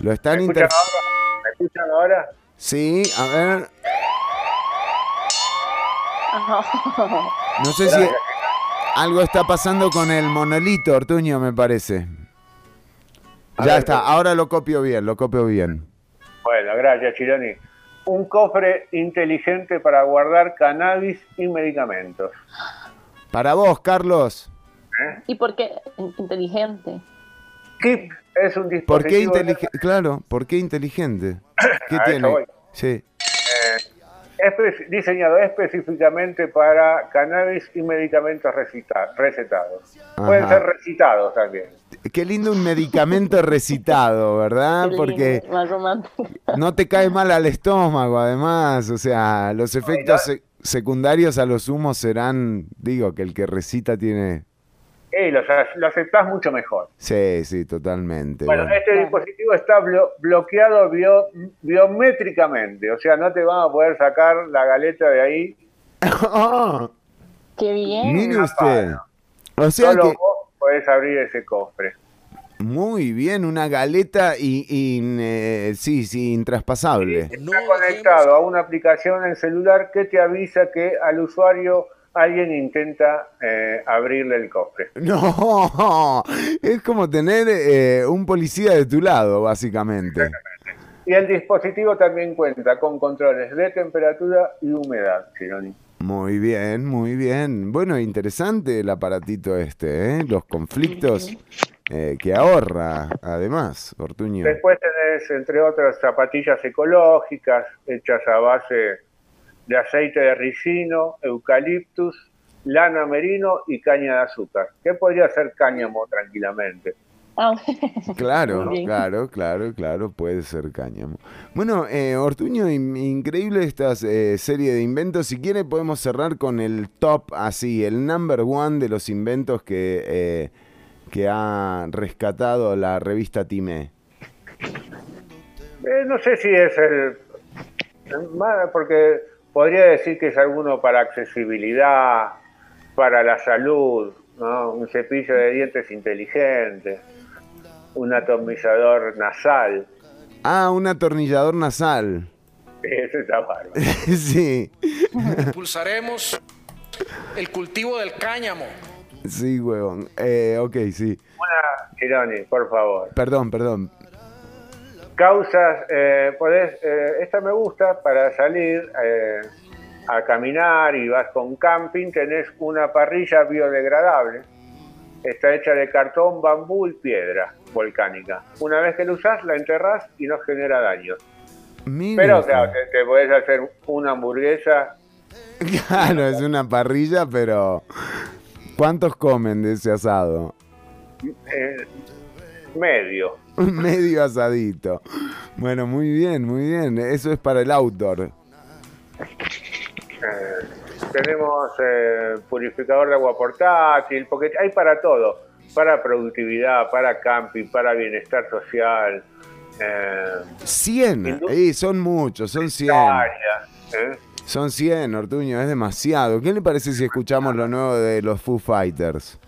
Speaker 1: Lo están
Speaker 4: ¿Me
Speaker 1: inter...
Speaker 4: escuchan ahora? ¿Me escuchan ahora?
Speaker 1: Sí, a ver. No sé si algo está pasando con el monolito, Ortuño, me parece.
Speaker 4: A
Speaker 1: Ya
Speaker 4: ver,
Speaker 1: está, ahora lo copio bien, lo copio bien.
Speaker 4: Bueno, gracias, Chironi. Un cofre inteligente para guardar cannabis y medicamentos.
Speaker 1: Para vos, Carlos.
Speaker 5: ¿Y por qué? Inteligente.
Speaker 4: KIP es un dispositivo...
Speaker 1: ¿Por qué inteligente? Claro, ¿por qué inteligente? ¿Qué
Speaker 4: A
Speaker 1: tiene?
Speaker 4: voy.
Speaker 1: Sí.
Speaker 4: espe- diseñado específicamente para cannabis y medicamentos recita- recetados. Pueden ser recitados también.
Speaker 1: Qué lindo un medicamento recitado, ¿verdad? <laughs>
Speaker 5: Qué
Speaker 1: Porque no te cae mal al estómago, además. O sea, los efectos se- secundarios a los humos serán, digo, que el que recita tiene...
Speaker 4: Y lo, lo aceptás mucho mejor.
Speaker 1: Sí, sí, totalmente.
Speaker 4: Bueno,
Speaker 1: bueno.
Speaker 4: este dispositivo está blo- bloqueado bio- biométricamente, o sea, no te van a poder sacar la galeta de ahí.
Speaker 1: Ah, <laughs>
Speaker 5: Qué bien.
Speaker 1: mire usted. O sea
Speaker 4: Solo
Speaker 1: que...
Speaker 4: vos podés abrir ese cofre.
Speaker 1: Muy bien, una galeta y, y, eh, sí, sí, intraspasable.
Speaker 4: Está conectado a una aplicación en celular que te avisa que al usuario alguien intenta eh, abrirle el cofre. <laughs>
Speaker 1: No, es como tener eh, un policía de tu lado, básicamente.
Speaker 4: Y el dispositivo también cuenta con controles de temperatura y humedad.
Speaker 1: Muy bien, muy bien. Bueno, interesante el aparatito este, ¿eh? Los conflictos eh, que ahorra, además, Ortuño.
Speaker 4: Después tenés, entre otras, zapatillas ecológicas hechas a base de aceite de ricino, eucaliptus, lana merino y caña de azúcar. ¿Qué podría ser cáñamo tranquilamente?
Speaker 5: Ah, <laughs>
Speaker 1: Claro, claro, claro, claro, puede ser cáñamo. Bueno, eh, Ortuño, in- increíble esta eh, serie de inventos. Si quiere podemos cerrar con el top, así, el number one de los inventos que, eh, que ha rescatado la revista Time.
Speaker 4: Eh, no sé si es el... Porque podría decir que es alguno para accesibilidad, para la salud, ¿no? un cepillo de dientes inteligente, un atomizador nasal.
Speaker 1: Ah, un atornillador nasal. <laughs>
Speaker 4: Ese está bárbaro. <laughs>
Speaker 1: sí,
Speaker 2: Impulsaremos el cultivo del cáñamo.
Speaker 1: sí, huevón. Eh, ok, sí.
Speaker 4: Una, Chironi, por favor.
Speaker 1: Perdón, perdón.
Speaker 4: Causas, eh, podés, eh, esta me gusta para salir eh, a caminar y vas con camping, tenés una parrilla biodegradable. Está hecha de cartón, bambú y piedra volcánica. Una vez que la usás, la enterrás y no genera daño.
Speaker 1: Mire
Speaker 4: Pero claro, te, te podés hacer una hamburguesa. <laughs>
Speaker 1: Claro, es una parrilla, pero ¿cuántos comen de ese asado?
Speaker 4: eh, medio. <laughs>
Speaker 1: Medio asadito. Bueno, muy bien, muy bien. Eso es para el outdoor.
Speaker 4: Eh, tenemos eh, purificador de agua portátil, porque hay para todo, para productividad, para camping, para bienestar social, eh,
Speaker 1: 100. Eh, son muchos, son 100.
Speaker 4: área, ¿eh?
Speaker 1: Son 100, Ortuño, es demasiado. ¿Qué le parece si escuchamos lo nuevo de los Foo Fighters?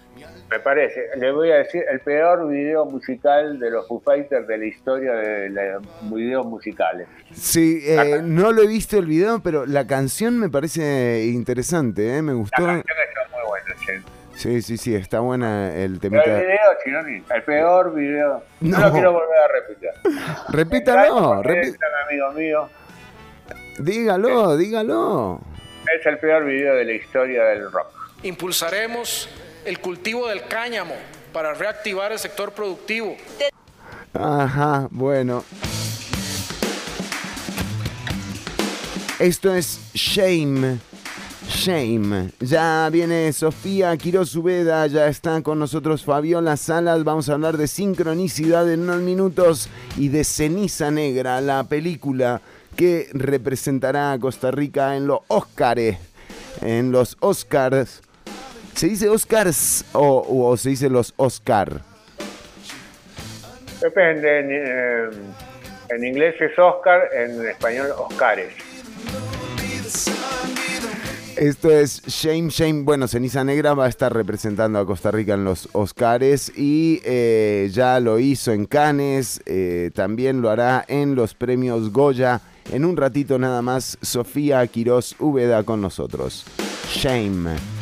Speaker 4: Me parece. Le voy a decir, el peor video musical de los Foo Fighters de la historia de los videos musicales.
Speaker 1: Sí, eh, no lo he visto el video, pero la canción me parece interesante, ¿eh? me
Speaker 4: La
Speaker 1: gustó.
Speaker 4: canción está muy buena, che.
Speaker 1: Sí, sí, sí, está buena el
Speaker 4: Pero
Speaker 1: temita.
Speaker 4: el video, Chironi, el peor video. No,
Speaker 1: No.
Speaker 4: lo quiero volver a repetir.
Speaker 1: Repítalo,
Speaker 4: un amigo mío.
Speaker 1: dígalo, dígalo.
Speaker 4: Es el peor video de la historia del rock.
Speaker 2: Impulsaremos el cultivo del cáñamo para reactivar el sector productivo.
Speaker 1: Ajá, bueno. Esto es Shame. Shame. Ya viene Sofía Quiroz Ubeda, ya está con nosotros Fabiola Salas. Vamos a hablar de sincronicidad en unos minutos y de Ceniza Negra, la película que representará a Costa Rica en los Óscares. En los Oscars. ¿Se dice Oscars o, o se dice los Oscar?
Speaker 4: Depende, en, eh, en inglés es Oscar, en español Oscares.
Speaker 1: Esto es Shame Shame. Bueno, Ceniza Negra va a estar representando a Costa Rica en los Oscars y eh, ya lo hizo en Cannes, eh, también lo hará en los premios Goya. En un ratito nada más, Sofía Quiroz Úbeda con nosotros. Shame.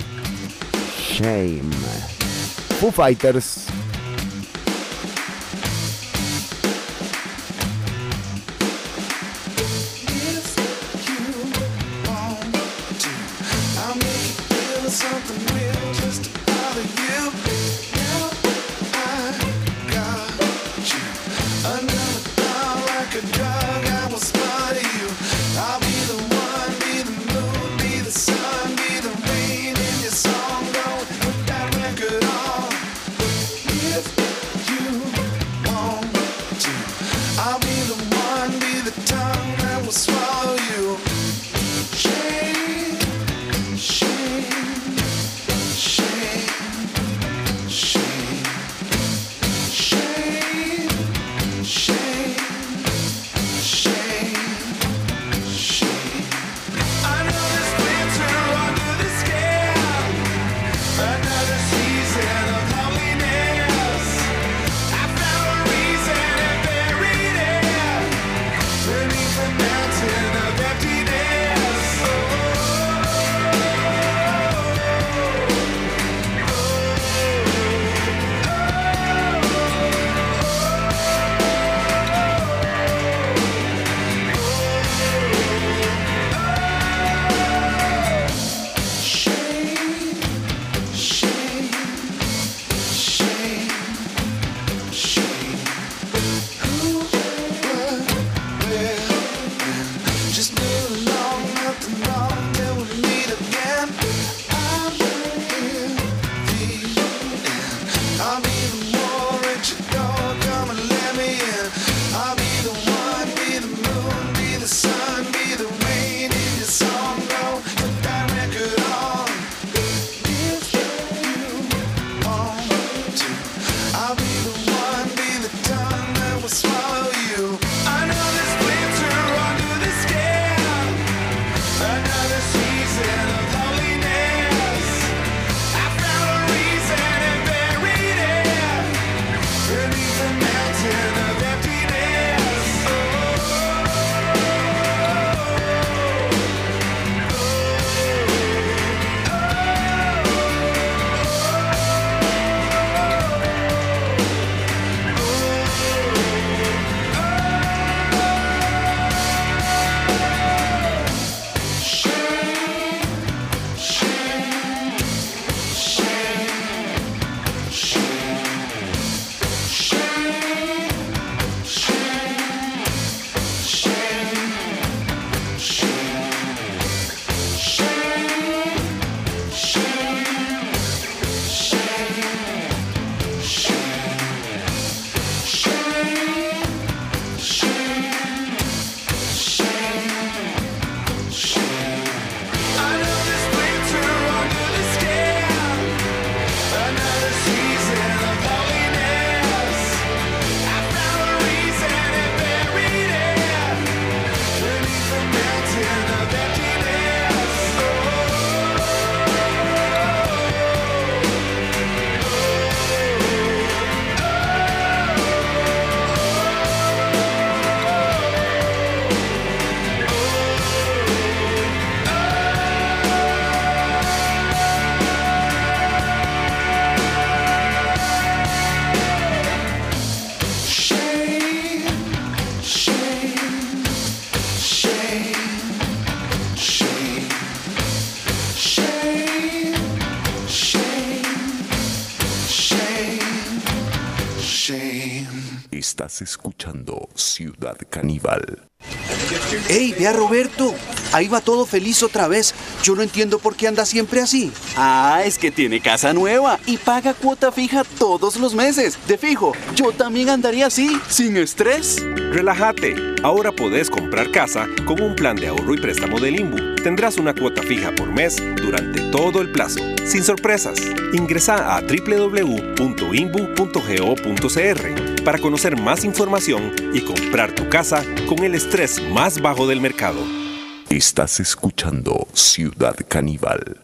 Speaker 1: Shame. Foo Fighters.
Speaker 9: escuchando Ciudad Caníbal.
Speaker 10: ¡Ey, ve a Roberto! Ahí va todo feliz otra vez. Yo no entiendo por qué anda siempre así.
Speaker 11: Ah, es que tiene casa nueva y paga cuota fija todos los meses. De fijo, yo también andaría así, sin estrés.
Speaker 12: Relájate. Ahora podés comprar casa con un plan de ahorro y préstamo del INBU. Tendrás una cuota fija por mes durante todo el plazo, sin sorpresas. Ingresa a www.imbu.go.cr para conocer más información y comprar tu casa con el estrés más bajo del mercado.
Speaker 9: Estás escuchando Ciudad Caníbal.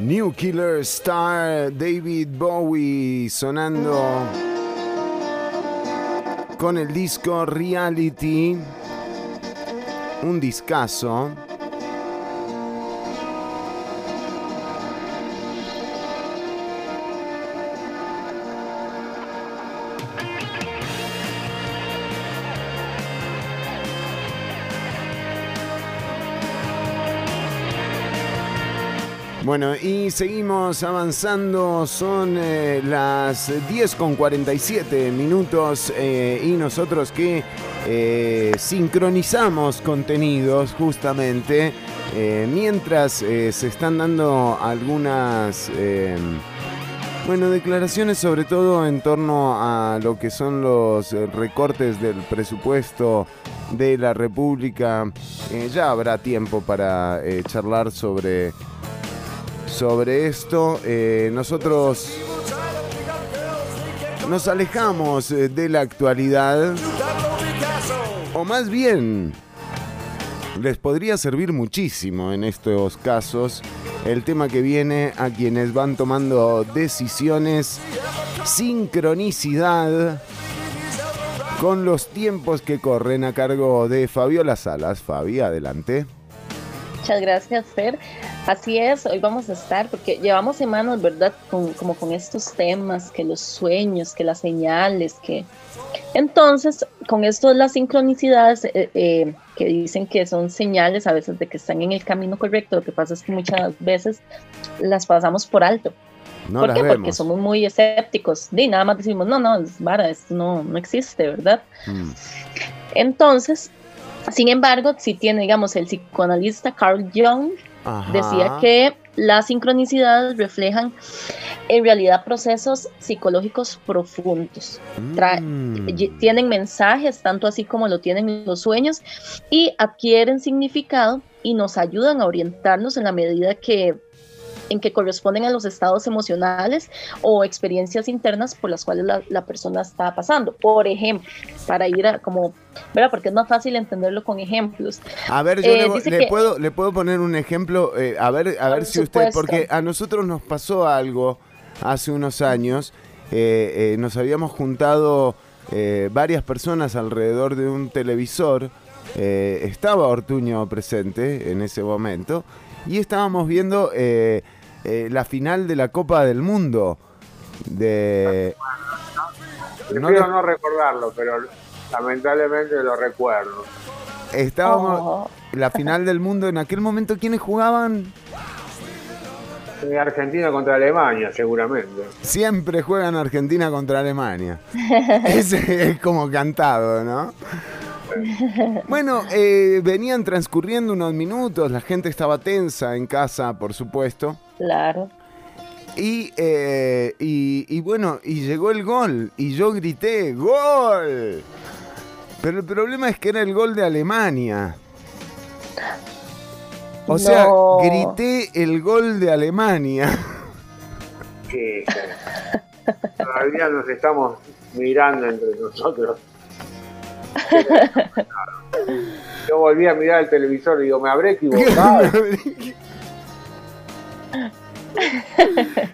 Speaker 1: New Killer Star, David Bowie sonando con el disco Reality, un discazo. Bueno, y seguimos avanzando, son eh, las 10 con 47 minutos eh, y nosotros que eh, sincronizamos contenidos justamente mientras se están dando algunas, bueno, declaraciones sobre todo en torno a lo que son los recortes del presupuesto de la República. Ya habrá tiempo para charlar sobre sobre esto. Eh, nosotros nos alejamos eh, de la actualidad. O más bien, les podría servir muchísimo en estos casos el tema que viene a quienes van tomando decisiones, sincronicidad con los tiempos que corren a cargo de Fabiola Salas. Fabi, adelante.
Speaker 5: Muchas gracias, Fer. Así es, hoy vamos a estar, porque llevamos semanas, ¿verdad? Con, como con estos temas, que los sueños, que las señales, que... Entonces, con esto las sincronicidades, eh, eh, que dicen que son señales a veces de que están en el camino correcto, lo que pasa es que muchas veces las pasamos por alto.
Speaker 1: No
Speaker 5: ¿Por qué? Porque
Speaker 1: vemos.
Speaker 5: somos muy escépticos. Y nada más decimos, no, no, es vara, esto no, no existe, ¿verdad?
Speaker 1: Mm.
Speaker 5: Entonces, sin embargo, si tiene, digamos, el psicoanalista Carl Jung
Speaker 1: Ajá.
Speaker 5: decía que las sincronicidades reflejan en realidad procesos psicológicos profundos.
Speaker 1: Mm.
Speaker 5: Tienen mensajes, tanto así como lo tienen los sueños, y adquieren significado y nos ayudan a orientarnos en la medida que en que corresponden a los estados emocionales o experiencias internas por las cuales la, la persona está pasando. Por ejemplo, para ir a como, ¿verdad? Porque es más fácil entenderlo con ejemplos.
Speaker 1: A ver, yo
Speaker 5: Eh,
Speaker 1: le,
Speaker 5: que-
Speaker 1: puedo, le puedo poner un ejemplo, eh, a ver, a ver si usted, porque a nosotros nos pasó algo hace unos años, eh, nos habíamos juntado varias personas alrededor de un televisor, estaba Ortuño presente en ese momento, y estábamos viendo eh, eh, la final de la Copa del Mundo. De...
Speaker 4: Prefiero
Speaker 1: No
Speaker 4: no, recordarlo, pero lamentablemente lo recuerdo.
Speaker 1: Estábamos
Speaker 5: Oh.
Speaker 1: la final del mundo en aquel momento quiénes jugaban
Speaker 4: Eh, Argentina contra Alemania, seguramente.
Speaker 1: Siempre juegan Argentina contra Alemania. <laughs> Ese es como cantado, ¿no? Bueno, eh, venían transcurriendo unos minutos, la gente estaba tensa en casa, por supuesto.
Speaker 5: Claro.
Speaker 1: Y, eh, y, y bueno, y llegó el gol, y yo grité, ¡Gol! Pero el problema es que era el gol de Alemania. O sea, grité el gol de Alemania.
Speaker 4: Todavía nos estamos mirando entre nosotros. <laughs> Yo volví a mirar el televisor y digo, ¿me habré equivocado? <laughs>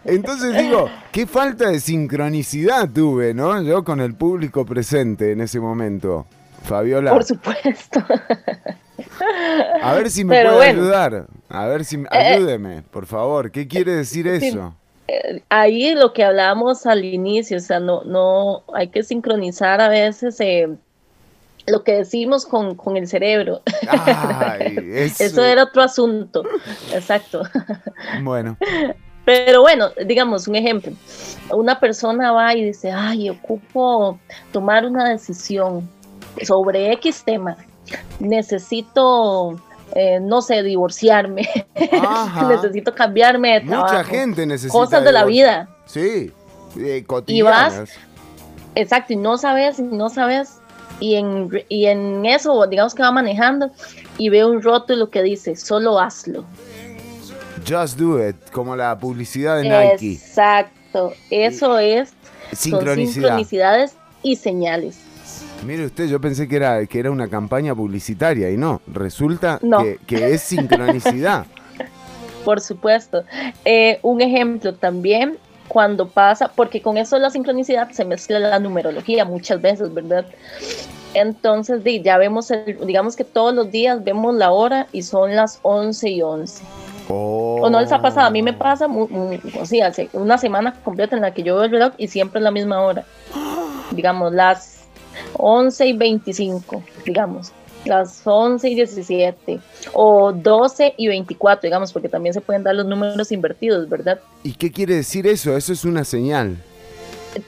Speaker 1: Entonces digo, qué falta de sincronicidad tuve, ¿no? Yo con el público presente en ese momento. Fabiola,
Speaker 5: Por supuesto.
Speaker 1: a ver si me
Speaker 5: Pero
Speaker 1: puede
Speaker 5: bueno.
Speaker 1: ayudar. A ver si
Speaker 5: Eh,
Speaker 1: ayúdeme, por favor. ¿Qué quiere decir
Speaker 5: sí.
Speaker 1: eso?
Speaker 5: Eh, Ahí lo que hablábamos al inicio, o sea, no, no hay que sincronizar a veces eh, lo que decimos con, con el cerebro.
Speaker 1: Ay, <laughs> eso-
Speaker 5: Eso era otro asunto. Exacto.
Speaker 1: Bueno,
Speaker 5: Pero bueno, digamos un ejemplo. Una persona va y dice, ay, ocupo tomar una decisión sobre X tema. Necesito, eh, no sé, divorciarme. <laughs> Necesito cambiarme de trabajo.
Speaker 1: mucha gente necesita.
Speaker 5: Cosas de la vida.
Speaker 1: Sí, eh,
Speaker 5: Y vas, exacto, y no sabes, no sabes, y en, y en eso, digamos que va manejando y ve un rótulo que dice, solo hazlo.
Speaker 1: Just do it, como la publicidad de Nike.
Speaker 5: Exacto, eso es, son sincronicidades y señales.
Speaker 1: Mire usted, yo pensé que era, que era una campaña publicitaria y no, resulta
Speaker 5: No.
Speaker 1: Que, que es sincronicidad. <laughs>
Speaker 5: Por supuesto. Eh, un ejemplo también, cuando pasa, porque con eso la sincronicidad se mezcla la numerología muchas veces, ¿verdad? Entonces, ya vemos, el, digamos que todos los días vemos la hora y son las 11 y 11. O no les ha pasado, a mí me pasa mu- mu- o sea, hace una semana completa en la que yo veo el reloj y siempre es la misma hora. <gasps> Digamos, las 11 y 25, digamos, las 11 y 17, o 12 y 24, digamos, porque también se pueden dar los números invertidos, ¿verdad?
Speaker 1: ¿Y qué quiere decir eso? Eso es una señal.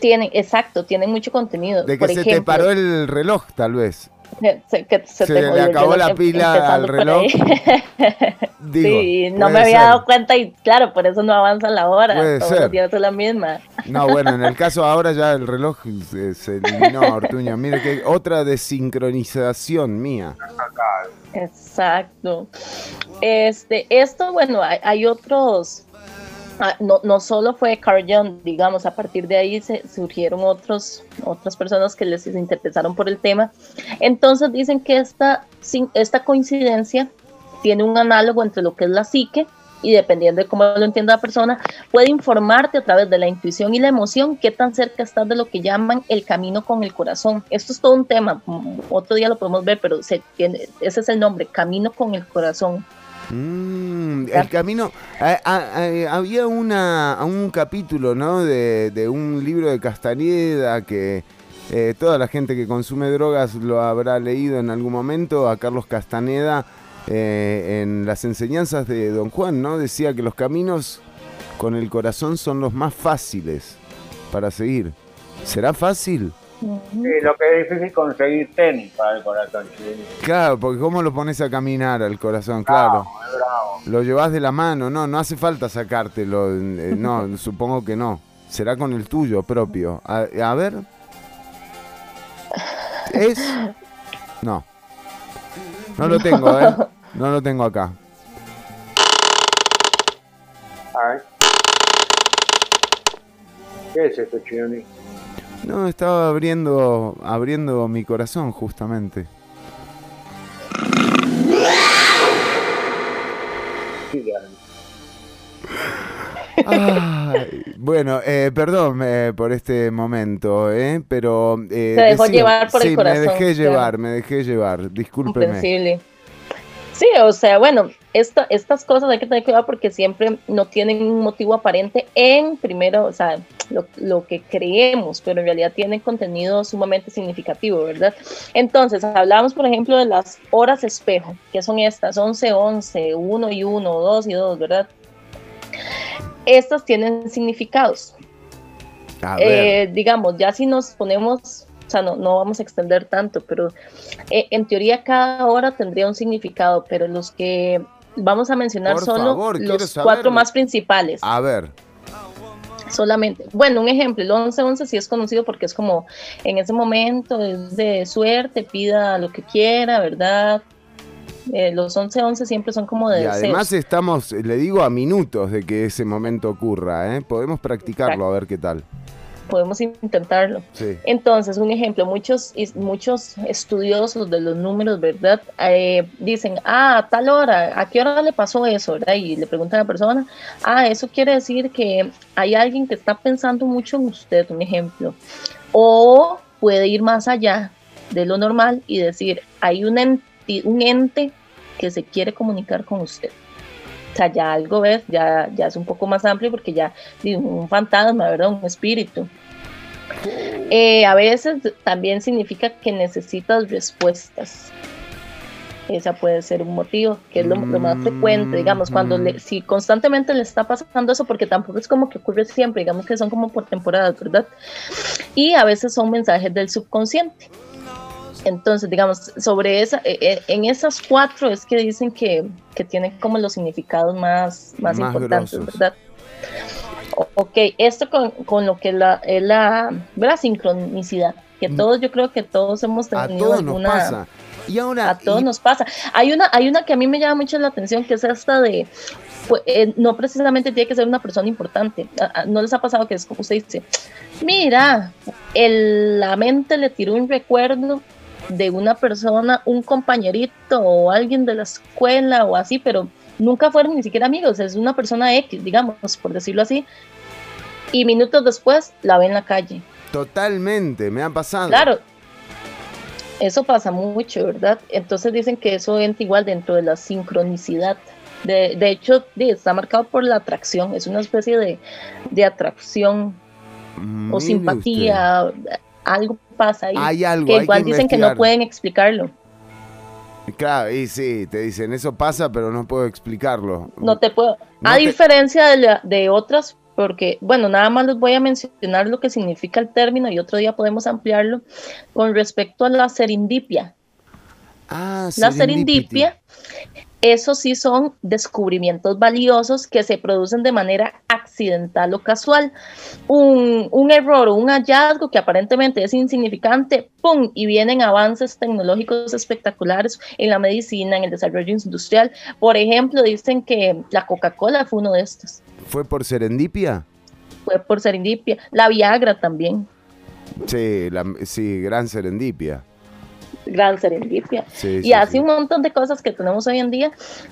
Speaker 5: Tienen, exacto, tienen mucho contenido.
Speaker 1: De que
Speaker 5: Por
Speaker 1: se te paró el reloj, tal vez.
Speaker 5: Se, se- que se
Speaker 1: se
Speaker 5: te
Speaker 1: le acabó la pila al reloj. <laughs> Digo,
Speaker 5: sí, no me había
Speaker 1: ser.
Speaker 5: dado cuenta y claro, por eso no avanza la hora.
Speaker 1: Puede
Speaker 5: Todos
Speaker 1: ser.
Speaker 5: los días es la misma.
Speaker 1: No, bueno, en el caso ahora ya el reloj se, se eliminó, Ortuño. Mire que otra desincronización mía.
Speaker 5: Exacto. Este, esto, bueno, hay, hay otros. Ah, No, no solo fue Carl Jung, digamos, a partir de ahí se surgieron otros, otras personas que les interesaron por el tema. Entonces dicen que esta, esta coincidencia tiene un análogo entre lo que es la psique y dependiendo de cómo lo entienda la persona, puede informarte a través de la intuición y la emoción qué tan cerca estás de lo que llaman el camino con el corazón. Esto es todo un tema, otro día lo podemos ver, pero ese es el nombre, camino con el corazón.
Speaker 1: Mm, el camino. ah, ah, ah, había una, un capítulo, ¿no? De, de un libro de Castañeda que eh, toda la gente que consume drogas lo habrá leído en algún momento. A Carlos Castaneda eh, en las enseñanzas de Don Juan, ¿no? Decía que los caminos con el corazón son los más fáciles para seguir. ¿Será fácil?
Speaker 4: Sí, lo que es difícil conseguir tenis para el corazón chileno.
Speaker 1: Claro, porque ¿cómo lo pones a caminar al corazón? Claro.
Speaker 4: Bravo.
Speaker 1: Lo llevas de la mano, no, no hace falta sacártelo, eh, no, <laughs> supongo que no. Será con el tuyo propio. A, a ver. ¿Es? No. No lo tengo, ¿eh? <laughs> No lo tengo acá.
Speaker 4: A ver. ¿Qué es esto, Chironi?
Speaker 1: No, estaba abriendo, abriendo mi corazón justamente. <laughs> Ay, bueno, eh, perdón eh, por este momento, ¿eh? pero... eh,
Speaker 5: Se dejó llevar por el corazón,
Speaker 1: me dejé
Speaker 5: claro.
Speaker 1: llevar, me dejé llevar, discúlpeme.
Speaker 5: Sí, o sea, bueno, esto, estas cosas hay que tener cuidado porque siempre no tienen un motivo aparente en primero, o sea, lo, lo que creemos, pero en realidad tienen contenido sumamente significativo, ¿verdad? Entonces, hablamos, por ejemplo, de las horas espejo, que son estas, 11, 11, 1 y 1, 2 y 2, ¿verdad? Estas tienen significados. Eh, digamos, ya si nos ponemos, o sea, no, no vamos a extender tanto, pero eh, en teoría cada hora tendría un significado, pero los que vamos a mencionar
Speaker 1: Por
Speaker 5: solo
Speaker 1: favor,
Speaker 5: los
Speaker 1: saberlo.
Speaker 5: cuatro más principales,
Speaker 1: A ver,
Speaker 5: solamente. Bueno, un ejemplo, el 11-11 sí es conocido porque es como en ese momento es de suerte, pida lo que quiera, ¿verdad? Eh, los 11-11 siempre son como de
Speaker 1: y
Speaker 5: deseos.
Speaker 1: además estamos, le digo, a minutos de que ese momento ocurra, ¿eh? Podemos practicarlo, a ver qué tal.
Speaker 5: Podemos intentarlo.
Speaker 1: Sí.
Speaker 5: Entonces, un ejemplo, muchos, muchos estudiosos de los números, ¿verdad? Eh, dicen, ah, a tal hora, ¿a qué hora le pasó eso? ¿verdad? Y le preguntan a la persona, ah, eso quiere decir que hay alguien que está pensando mucho en usted, un ejemplo. O puede ir más allá de lo normal y decir, hay un ente, un ente que se quiere comunicar con usted. O sea, ya algo ves, ya, ya es un poco más amplio porque ya un fantasma, ¿verdad? Un espíritu. Eh, a veces también significa que necesitas respuestas. Esa puede ser un motivo, que es lo, lo más frecuente, digamos, cuando le, si constantemente le está pasando eso, porque tampoco es como que ocurre siempre, digamos que son como por temporadas, ¿verdad? Y a veces son mensajes del subconsciente. Entonces, digamos, sobre esa, eh, eh, en esas cuatro es que dicen que, que tienen como los significados más, más,
Speaker 1: Más
Speaker 5: importantes,
Speaker 1: grosos.
Speaker 5: ¿verdad? Ok, esto con, con lo que la, es la, la sincronicidad, que todos, yo creo que todos hemos
Speaker 1: Mm. A
Speaker 5: tenido
Speaker 1: todos nos
Speaker 5: alguna...
Speaker 1: pasa. Y ahora,
Speaker 5: A todos nos pasa. Hay una, hay una que a mí me llama mucho la atención, que es esta de, pues, eh, no precisamente tiene que ser una persona importante. ¿No les ha pasado que es como usted dice, mira, el- la mente le tiró un recuerdo de una persona, un compañerito o alguien de la escuela o así, pero nunca fueron ni siquiera amigos, es una persona X, digamos, por decirlo así, y minutos después la ve en la calle.
Speaker 1: Totalmente, me ha pasado.
Speaker 5: Claro, eso pasa mucho, ¿verdad? Entonces dicen que eso entra igual dentro de la sincronicidad. De, de hecho, está marcado por la atracción, es una especie de, de atracción o simpatía, algo pasa ahí.
Speaker 1: Hay algo,
Speaker 5: que
Speaker 1: hay
Speaker 5: igual
Speaker 1: que
Speaker 5: dicen que no pueden explicarlo.
Speaker 1: Claro, y sí, te dicen, eso pasa, pero no puedo explicarlo.
Speaker 5: No te puedo.
Speaker 1: No
Speaker 5: a
Speaker 1: te-
Speaker 5: diferencia de, la- de otras, porque, bueno, nada más les voy a mencionar lo que significa el término y otro día podemos ampliarlo con respecto a la serendipia.
Speaker 1: Ah,
Speaker 5: La serendipia, esos sí son descubrimientos valiosos que se producen de manera accidental o casual. Un, un error o un hallazgo que aparentemente es insignificante, ¡pum! Y vienen avances tecnológicos espectaculares en la medicina, en el desarrollo industrial. Por ejemplo, dicen que la Coca-Cola fue uno de estos,
Speaker 1: ¿Fue por serendipia?
Speaker 5: fue por serendipia. La Viagra también,
Speaker 1: Sí, la- sí, gran serendipia.
Speaker 5: Gran serendipia.
Speaker 1: Sí,
Speaker 5: y
Speaker 1: sí,
Speaker 5: así
Speaker 1: sí.
Speaker 5: un montón de cosas que tenemos hoy en día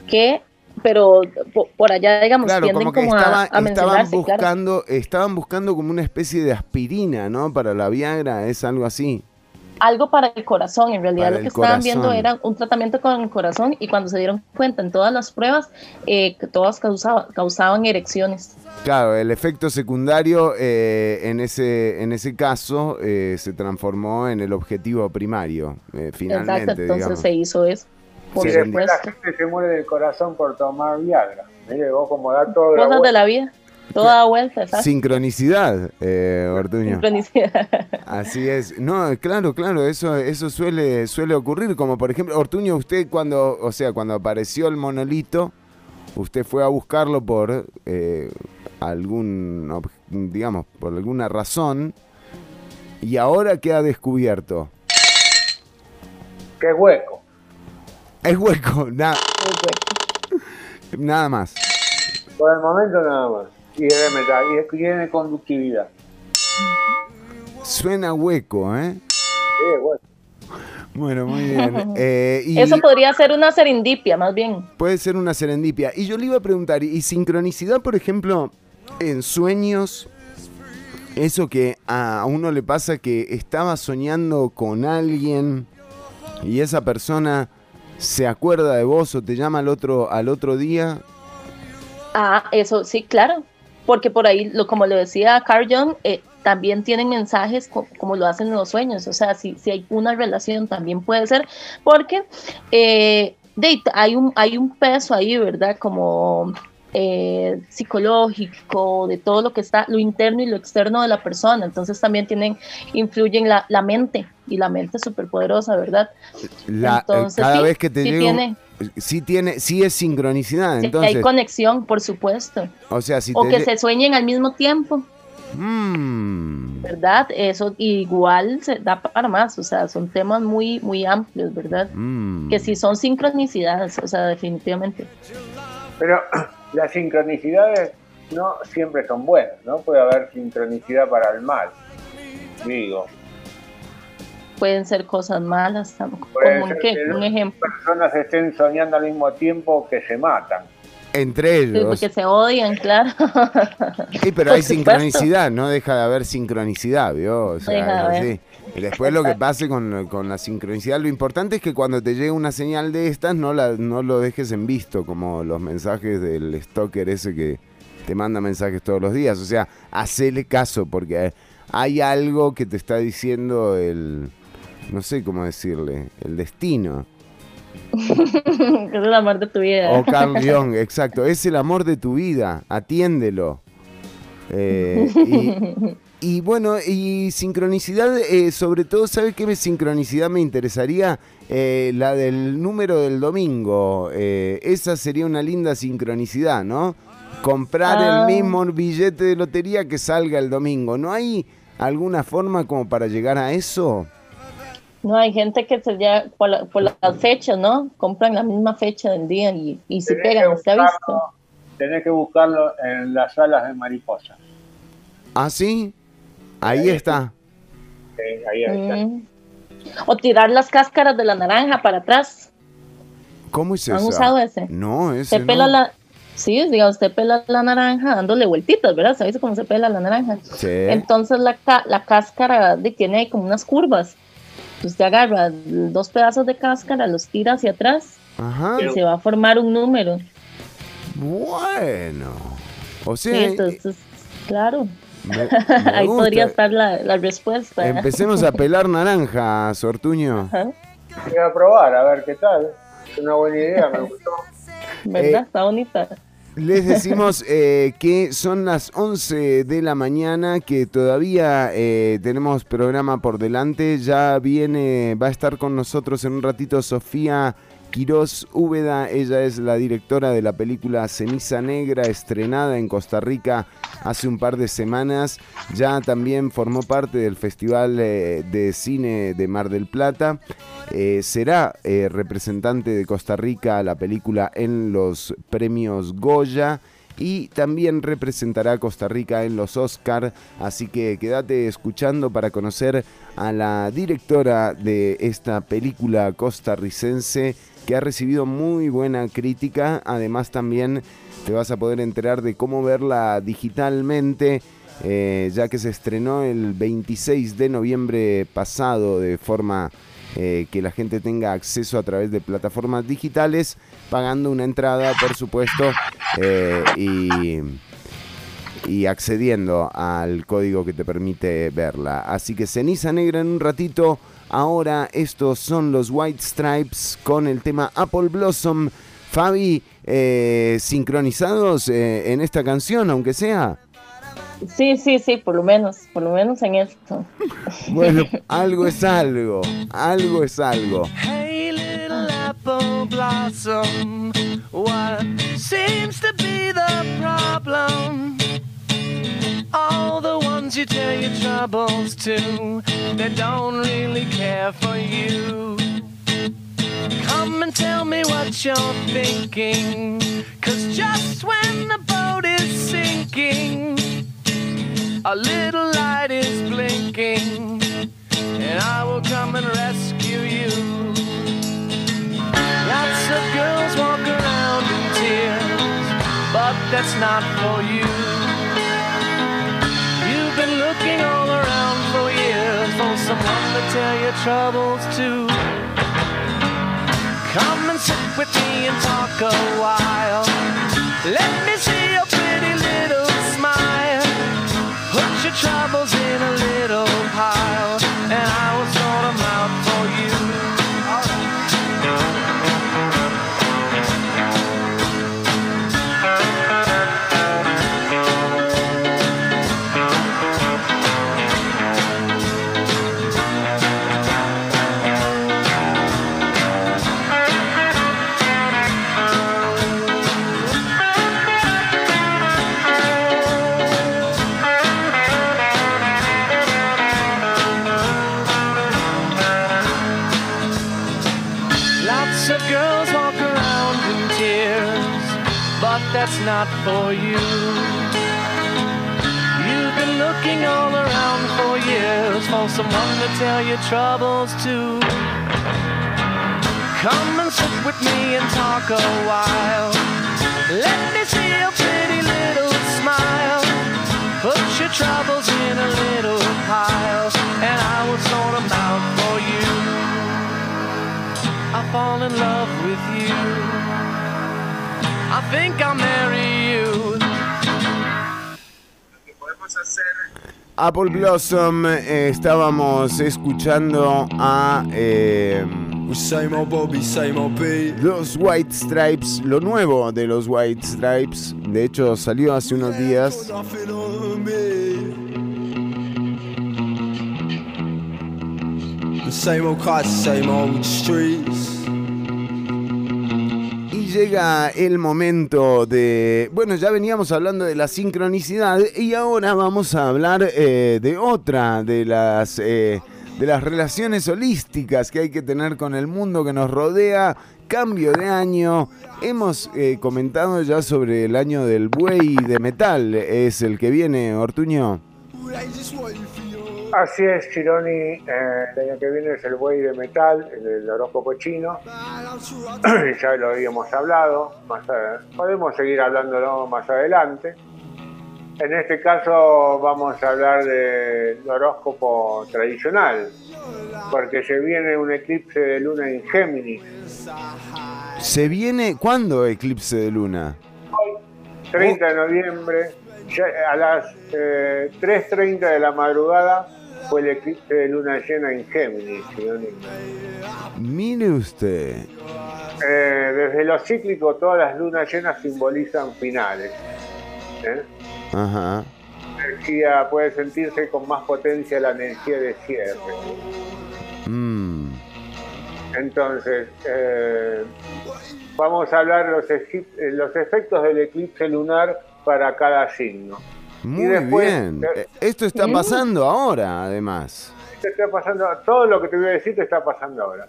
Speaker 5: que, pero po- por allá, digamos,
Speaker 1: Claro,
Speaker 5: tienden
Speaker 1: como que
Speaker 5: como,
Speaker 1: estaba-
Speaker 5: a, a
Speaker 1: estaban
Speaker 5: claro.
Speaker 1: buscando, estaban buscando como una especie de aspirina, ¿no? Para la Viagra, es algo así.
Speaker 5: Algo para el corazón, en realidad
Speaker 1: Para
Speaker 5: lo que estaban viendo
Speaker 1: corazón.
Speaker 5: era un tratamiento con el corazón y cuando se dieron cuenta en todas las pruebas eh, todas causaba- causaban erecciones.
Speaker 1: Claro, el efecto secundario eh, en, ese, en ese caso eh, se transformó en el objetivo primario, eh, finalmente,
Speaker 5: Exacto, entonces
Speaker 1: digamos.
Speaker 5: se hizo eso, por
Speaker 4: después la gente se muere del corazón por tomar Viagra. Mire, vos como dato de la
Speaker 5: Cosas de la vida, toda da vuelta, exacto.
Speaker 1: Sincronicidad, eh, Ortuño.
Speaker 5: Sincronicidad. <laughs>
Speaker 1: Así es. No, claro, claro, eso, eso suele, suele ocurrir. Como por ejemplo, Ortuño, usted cuando, o sea, cuando apareció el monolito, usted fue a buscarlo por eh, algún, ob- digamos, por alguna razón. Y ahora qué ha descubierto.
Speaker 4: Que es hueco.
Speaker 1: Es hueco, nada, nada más.
Speaker 4: Por el momento nada más. Y es de metal. Y es- tiene conductividad.
Speaker 1: Suena hueco, ¿eh?
Speaker 4: Sí, hueco.
Speaker 1: Bueno, muy bien. <laughs> Eh, y
Speaker 5: Eso podría ser una serendipia, más bien.
Speaker 1: puede ser una serendipia. Y yo le iba a preguntar, ¿y sincronicidad, por ejemplo, en sueños? Eso que a uno le pasa que estaba soñando con alguien y esa persona se acuerda de vos o te llama al otro, al otro día.
Speaker 5: Ah, eso sí, claro. Porque por ahí, lo, como lo decía Carl Jung, eh, también tienen mensajes co- como lo hacen en los sueños. O sea, si, si hay una relación también puede ser. Porque eh, de- hay, un, hay un peso ahí, ¿verdad? Como eh, psicológico, de todo lo que está, lo interno y lo externo de la persona. Entonces también tienen, influyen la, la mente. Y la mente es súper poderosa, ¿verdad?
Speaker 1: La- eh,
Speaker 5: Entonces,
Speaker 1: cada
Speaker 5: sí,
Speaker 1: vez que te
Speaker 5: sí
Speaker 1: llega un-
Speaker 5: tiene.
Speaker 1: sí tiene, sí es sincronicidad.
Speaker 5: Sí,
Speaker 1: Entonces,
Speaker 5: hay conexión, por supuesto.
Speaker 1: o sea, si
Speaker 5: o
Speaker 1: te
Speaker 5: que se sueñen al mismo tiempo.
Speaker 1: Mm.
Speaker 5: ¿verdad? Eso igual se da para más, o sea, son temas muy, muy amplios, ¿verdad?
Speaker 1: Mm.
Speaker 5: Que sí son sincronicidades, o sea, definitivamente.
Speaker 4: Pero las sincronicidades no siempre son buenas, ¿no? Puede haber sincronicidad para el mal. Digo,
Speaker 5: Pueden ser cosas malas, como
Speaker 4: que
Speaker 5: un ejemplo,
Speaker 4: personas estén soñando al mismo tiempo que se matan.
Speaker 1: Entre
Speaker 5: sí,
Speaker 1: ellos.
Speaker 5: porque se odian, claro. <laughs>
Speaker 1: Sí, pero hay sincronicidad, no deja de haber sincronicidad, ¿vio? O sea, así. Y después lo que pase con, con la sincronicidad, lo importante es que cuando te llegue una señal de estas, no, la, no lo dejes en visto, como los mensajes del stalker ese que te manda mensajes todos los días. O sea, hacele caso, porque hay algo que te está diciendo el, no sé cómo decirle, el destino. <laughs>
Speaker 5: es el amor de tu vida.
Speaker 1: O Carl Jung, exacto. Es el amor de tu vida. Atiéndelo. Eh, y, y bueno, y sincronicidad, eh, sobre todo, ¿sabe qué sincronicidad me interesaría? Eh, la del número del domingo. Esa sería una linda sincronicidad, ¿no? Comprar
Speaker 5: Ah.
Speaker 1: el mismo billete de lotería que salga el domingo. ¿No hay alguna forma como para llegar a eso?
Speaker 5: No, hay gente que se ya por, la- por las fechas, ¿no? Compran la misma fecha del día y, y si
Speaker 4: Tenés
Speaker 5: pegan, ¿usted ha visto?
Speaker 4: Tenés que buscarlo en las alas de mariposa.
Speaker 1: ¿Ah, sí? Ahí está.
Speaker 4: Sí, ahí está.
Speaker 5: Mm. O tirar las cáscaras de la naranja para atrás.
Speaker 1: ¿Cómo es
Speaker 5: ¿Han
Speaker 1: eso?
Speaker 5: usado ese?
Speaker 1: No, ese
Speaker 5: Se
Speaker 1: no.
Speaker 5: pela la. Sí, diga, usted pela la naranja dándole vueltitas, ¿verdad? ¿Sabes cómo se pela la naranja?
Speaker 1: Sí.
Speaker 5: Entonces la, ca- la cáscara de- tiene ahí como unas curvas. Usted agarra dos pedazos de cáscara, los tira hacia atrás
Speaker 1: Ajá.
Speaker 5: y se va a formar un número.
Speaker 1: Bueno. O
Speaker 5: Sí,
Speaker 1: sea,
Speaker 5: entonces, claro.
Speaker 1: me- <laughs> me
Speaker 5: Ahí
Speaker 1: gusta.
Speaker 5: podría estar la, la respuesta.
Speaker 1: Empecemos a pelar naranja, Sortuño.
Speaker 5: Ajá.
Speaker 4: Voy a probar, a ver qué tal. Es una buena idea, me gustó.
Speaker 5: ¿Verdad?
Speaker 1: Eh,
Speaker 5: Está bonita.
Speaker 1: Les decimos <laughs> eh, que son las 11 de la mañana, que todavía eh, tenemos programa por delante. Ya viene, va a estar con nosotros en un ratito Sofía Quirós Úbeda. Ella es la directora de la película Ceniza Negra, estrenada en Costa Rica hace un par de semanas. Ya también formó parte del Festival eh, de Cine de Mar del Plata. Eh, será eh, representante de Costa Rica la película en los premios Goya y también representará a Costa Rica en los Oscar, así que quédate escuchando para conocer a la directora de esta película costarricense que ha recibido muy buena crítica, además también te vas a poder enterar de cómo verla digitalmente eh, ya que se estrenó el 26 de noviembre pasado de forma eh, que la gente tenga acceso a través de plataformas digitales, pagando una entrada, por supuesto, eh, y, y accediendo al código que te permite verla. Así que ceniza negra en un ratito. Ahora estos son los White Stripes con el tema Apple Blossom. Fabi, eh, sincronizados eh, en esta canción, aunque sea.
Speaker 5: Sí, sí, sí, por lo menos, por lo menos en esto. <laughs>
Speaker 1: Bueno, <laughs> algo es algo, algo es algo.
Speaker 13: Hey, little apple blossom, what seems to be the problem? All the ones you tell your troubles to, they don't really care for you. Come and tell me what you're thinking, cause just when the boat is sinking, a little light is blinking, and I will come and rescue you. Lots of girls walk around in tears, but that's not for you. Looking all around for years for someone to tell your troubles to. Come and sit with me and talk a while. Let me see your pretty little smile. Put your troubles in a little pile, not for you. You've been looking all around for years for someone to tell your troubles to. Come and sit with me and talk a while. Let me see your pretty little smile. Put your troubles in a little pile, and I will sort them out for you. I fall in love with you. I think I'll
Speaker 1: Apple Blossom, eh, estábamos escuchando a eh, los White Stripes, lo nuevo de los White Stripes. De hecho, salió hace unos días.
Speaker 14: The same old cars, same old streets.
Speaker 1: Llega el momento de... Bueno, ya veníamos hablando de la sincronicidad y ahora vamos a hablar eh, de otra de las... eh, de las relaciones holísticas que hay que tener con el mundo que nos rodea, cambio de año. Hemos eh, comentado ya sobre el año del buey de metal, es el que viene, Ortuño.
Speaker 4: Así es, Chironi. eh, el año que viene es el buey de metal, el horóscopo chino. <clears throat> ya lo habíamos hablado. Más a- podemos seguir hablándolo más adelante. En este caso vamos a hablar del horóscopo tradicional, porque se viene un eclipse de luna en Géminis.
Speaker 1: ¿Se viene cuándo eclipse de luna?
Speaker 4: 30 de noviembre, a las eh, 3.30 de la madrugada fue el eclipse de luna llena en Géminis.
Speaker 1: Mire usted.
Speaker 4: Eh, desde lo cíclico, todas las lunas llenas simbolizan finales. ¿eh?
Speaker 1: Ajá.
Speaker 4: Energía puede sentirse con más potencia la energía de cierre.
Speaker 1: Mm.
Speaker 4: Entonces, eh, vamos a hablar los, eh, los efectos del eclipse lunar para cada signo.
Speaker 1: Muy
Speaker 4: después,
Speaker 1: bien.
Speaker 4: eh,
Speaker 1: Eh, Esto está pasando ahora, además.
Speaker 4: Te está pasando, todo lo que te voy a decir te está pasando ahora.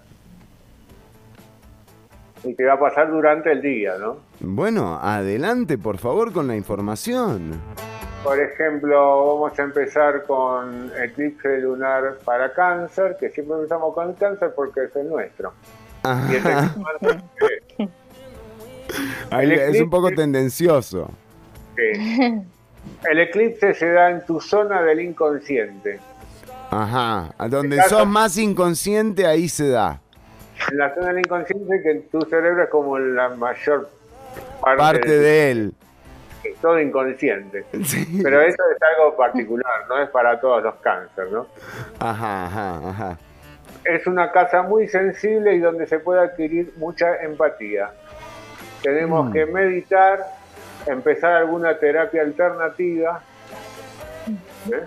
Speaker 4: Y te va a pasar durante el día, ¿no?
Speaker 1: Bueno, adelante, por favor, con la información.
Speaker 4: Por ejemplo, vamos a empezar con eclipse lunar para cáncer, que siempre empezamos con el cáncer porque es el nuestro. Y este
Speaker 1: Ajá.
Speaker 4: eclipse- <laughs>
Speaker 1: Ahí
Speaker 4: El
Speaker 1: es un poco tendencioso.
Speaker 4: sí. El eclipse se da en tu zona del inconsciente.
Speaker 1: Ajá. A donde sos más inconsciente, ahí se da.
Speaker 4: En la zona del inconsciente que tu cerebro es como la mayor parte,
Speaker 1: de él.
Speaker 4: es todo inconsciente. <laughs> Pero eso es algo particular, no es para todos los cánceres, ¿no?
Speaker 1: Ajá, ajá, ajá.
Speaker 4: Es una casa muy sensible y donde se puede adquirir mucha empatía. Tenemos
Speaker 1: Mm.
Speaker 4: que meditar, empezar alguna terapia alternativa ¿eh?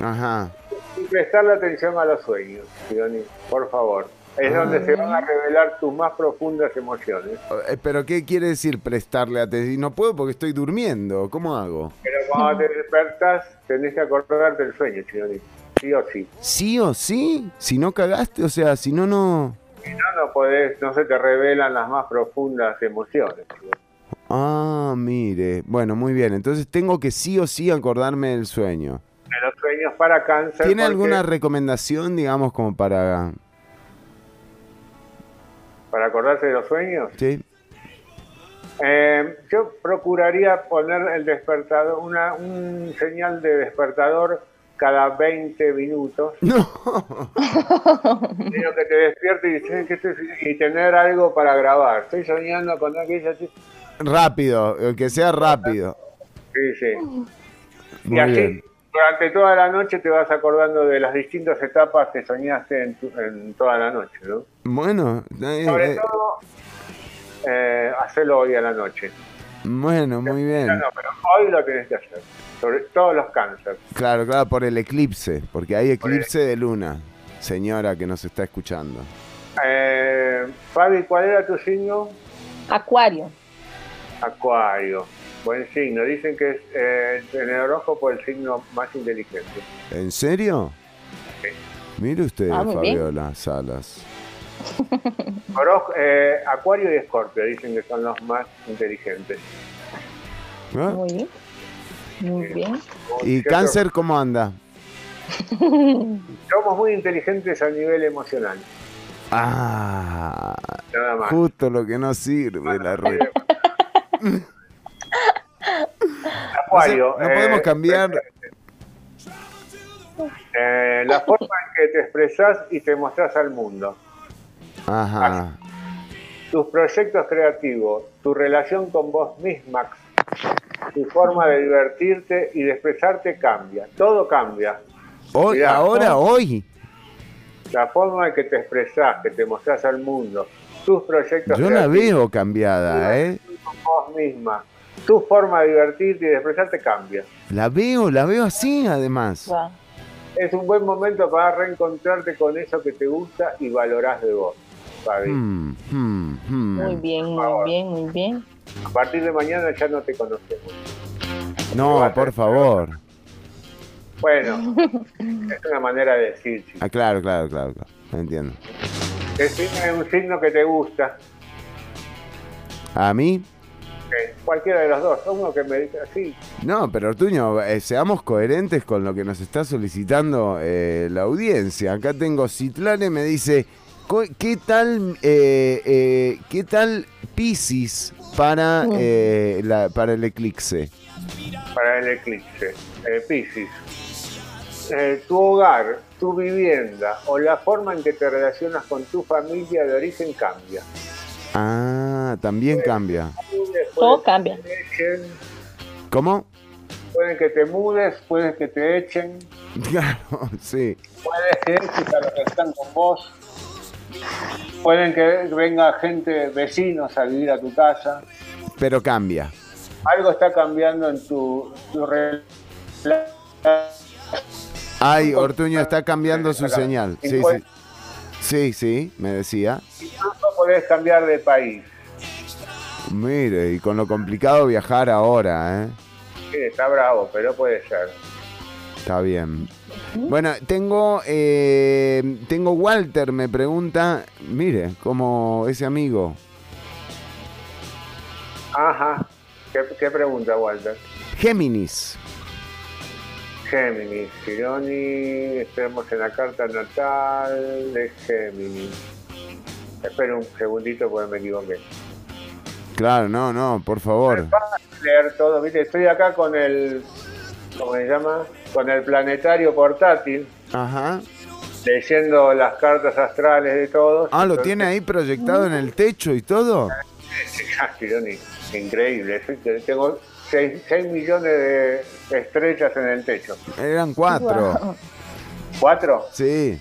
Speaker 1: Ajá.
Speaker 4: y prestarle atención a los sueños, Sidoni, por favor. Es donde se van a revelar tus más profundas emociones.
Speaker 1: Eh, Pero ¿qué quiere decir prestarle atención? No puedo porque estoy durmiendo. ¿Cómo hago?
Speaker 4: Pero cuando te despertas, tenés que acordarte del sueño, Sidoni. Sí o sí.
Speaker 1: ¿Sí o sí? Si no cagaste, o sea, si no, no...
Speaker 4: Si no, no podés, no se te revelan las más profundas emociones.
Speaker 1: Ah, mire. Bueno, muy bien. Entonces tengo que sí o sí acordarme del sueño.
Speaker 4: De los sueños para cáncer.
Speaker 1: ¿Tiene
Speaker 4: porque-
Speaker 1: alguna recomendación, digamos, como para...
Speaker 4: para acordarse de los sueños?
Speaker 1: Sí?
Speaker 4: Eh, yo procuraría poner el despertador, una, un señal de despertador cada 20 minutos. <laughs>
Speaker 1: No. <laughs>
Speaker 4: Digo que te despierte y, y tener algo para grabar. Estoy soñando con aquella... Sí,
Speaker 1: Rápido, que sea rápido.
Speaker 4: sí. Y
Speaker 1: Muy
Speaker 4: así,
Speaker 1: bien.
Speaker 4: durante toda la noche te vas acordando de las distintas etapas que soñaste en, tu- en toda la noche, ¿no?
Speaker 1: Bueno, eh,
Speaker 4: Sobre
Speaker 1: eh,
Speaker 4: todo, eh, hacerlo hoy a la noche.
Speaker 1: bueno, muy bien.
Speaker 4: No, no, pero hoy lo tenés que hacer. Sobre todos los cánceres.
Speaker 1: Claro, claro, por el eclipse, porque hay eclipse de luna, señora que nos está escuchando.
Speaker 4: Eh, Fabi, ¿cuál era tu signo?
Speaker 5: Acuario.
Speaker 4: Acuario. Buen signo. Dicen que es eh, en el horóscopo el signo más inteligente.
Speaker 1: ¿En serio?
Speaker 4: Sí.
Speaker 1: Mire usted,
Speaker 4: Ah, muy bien.
Speaker 1: Fabiola Salas. <laughs>
Speaker 4: Eh, Acuario y Escorpio dicen que son los más inteligentes.
Speaker 1: ¿Ah?
Speaker 5: Muy bien. Muy bien.
Speaker 1: ¿Y cáncer cómo anda? <laughs>
Speaker 4: Somos muy inteligentes a nivel emocional.
Speaker 1: Ah,
Speaker 4: Nada más.
Speaker 1: justo lo que no sirve la red.
Speaker 4: Acuario.
Speaker 1: no podemos
Speaker 4: eh,
Speaker 1: cambiar.
Speaker 4: eh, la forma en que te expresas y te mostrás al mundo.
Speaker 1: Ajá.
Speaker 4: tus proyectos creativos, tu relación con vos misma, tu forma de divertirte y de expresarte cambia. Todo cambia.
Speaker 1: Hoy,
Speaker 4: Mirá,
Speaker 1: ahora, hoy.
Speaker 4: La forma en que te expresás, que te mostrás al mundo, tus proyectos
Speaker 1: Yo la veo cambiada, ¿eh?
Speaker 4: Con vos misma, tu forma de divertirte y de expresarte cambia.
Speaker 1: La veo, la veo así, además.
Speaker 4: Es un buen momento para reencontrarte con eso que te gusta y valorás de vos.
Speaker 1: Hmm, hmm, hmm.
Speaker 5: Muy bien, muy bien, muy bien.
Speaker 4: A partir de mañana ya no te conocemos.
Speaker 1: No, por favor.
Speaker 4: Bueno, <laughs> es una manera de decir, chico.
Speaker 1: Ah, claro, claro, claro, claro. Entiendo.
Speaker 4: Decime un signo que te gusta.
Speaker 1: A mí,
Speaker 4: Eh, cualquiera de los dos. Uno que me dice así.
Speaker 1: No, pero Ortuño, eh, seamos coherentes con lo que nos está solicitando eh, la audiencia. Acá tengo Citlane, me dice, ¿qué tal, eh, eh, qué tal Pisces para, eh, la- para el eclipse?
Speaker 4: para el eclipse. Eh, Piscis. Eh, tu hogar, tu vivienda o la forma en que te relacionas con tu familia de origen cambia.
Speaker 1: Ah, también cambia.
Speaker 5: Todo cambia.
Speaker 1: ¿Cómo?
Speaker 4: pueden que te mudes, pueden que te echen, <laughs>
Speaker 1: Claro, sí.
Speaker 4: puedes que eches a los que están con vos, pueden que venga gente, vecinos a vivir a tu casa.
Speaker 1: Pero cambia.
Speaker 4: Algo está cambiando en tu, tu relación.
Speaker 1: Ay, Ortuño está cambiando su señal. Sí, sí. Sí, sí, me decía.
Speaker 4: Podés cambiar de país.
Speaker 1: Mire, y con lo complicado viajar ahora, ¿eh?
Speaker 4: Sí, está bravo, pero puede ser.
Speaker 1: Está bien. Bueno, tengo, eh, tengo Walter, me pregunta, mire, como ese amigo.
Speaker 4: Ajá. ¿Qué, qué pregunta, Walter?
Speaker 1: Géminis.
Speaker 4: Géminis, Gironi, estamos en la carta natal de Géminis. Espera un segundito porque me equivoqué.
Speaker 1: Claro, no, no, por favor.
Speaker 4: Leer todo, viste, estoy acá con el, ¿cómo se llama? Con el planetario portátil,
Speaker 1: Ajá.
Speaker 4: leyendo las cartas astrales de todos.
Speaker 1: Ah, ¿lo tiene ahí proyectado en el techo y todo? <laughs>
Speaker 4: Ah, increíble. Tengo 6, millones de estrellas en el techo.
Speaker 1: Eran cuatro.
Speaker 4: ¿Cuatro?
Speaker 1: Sí.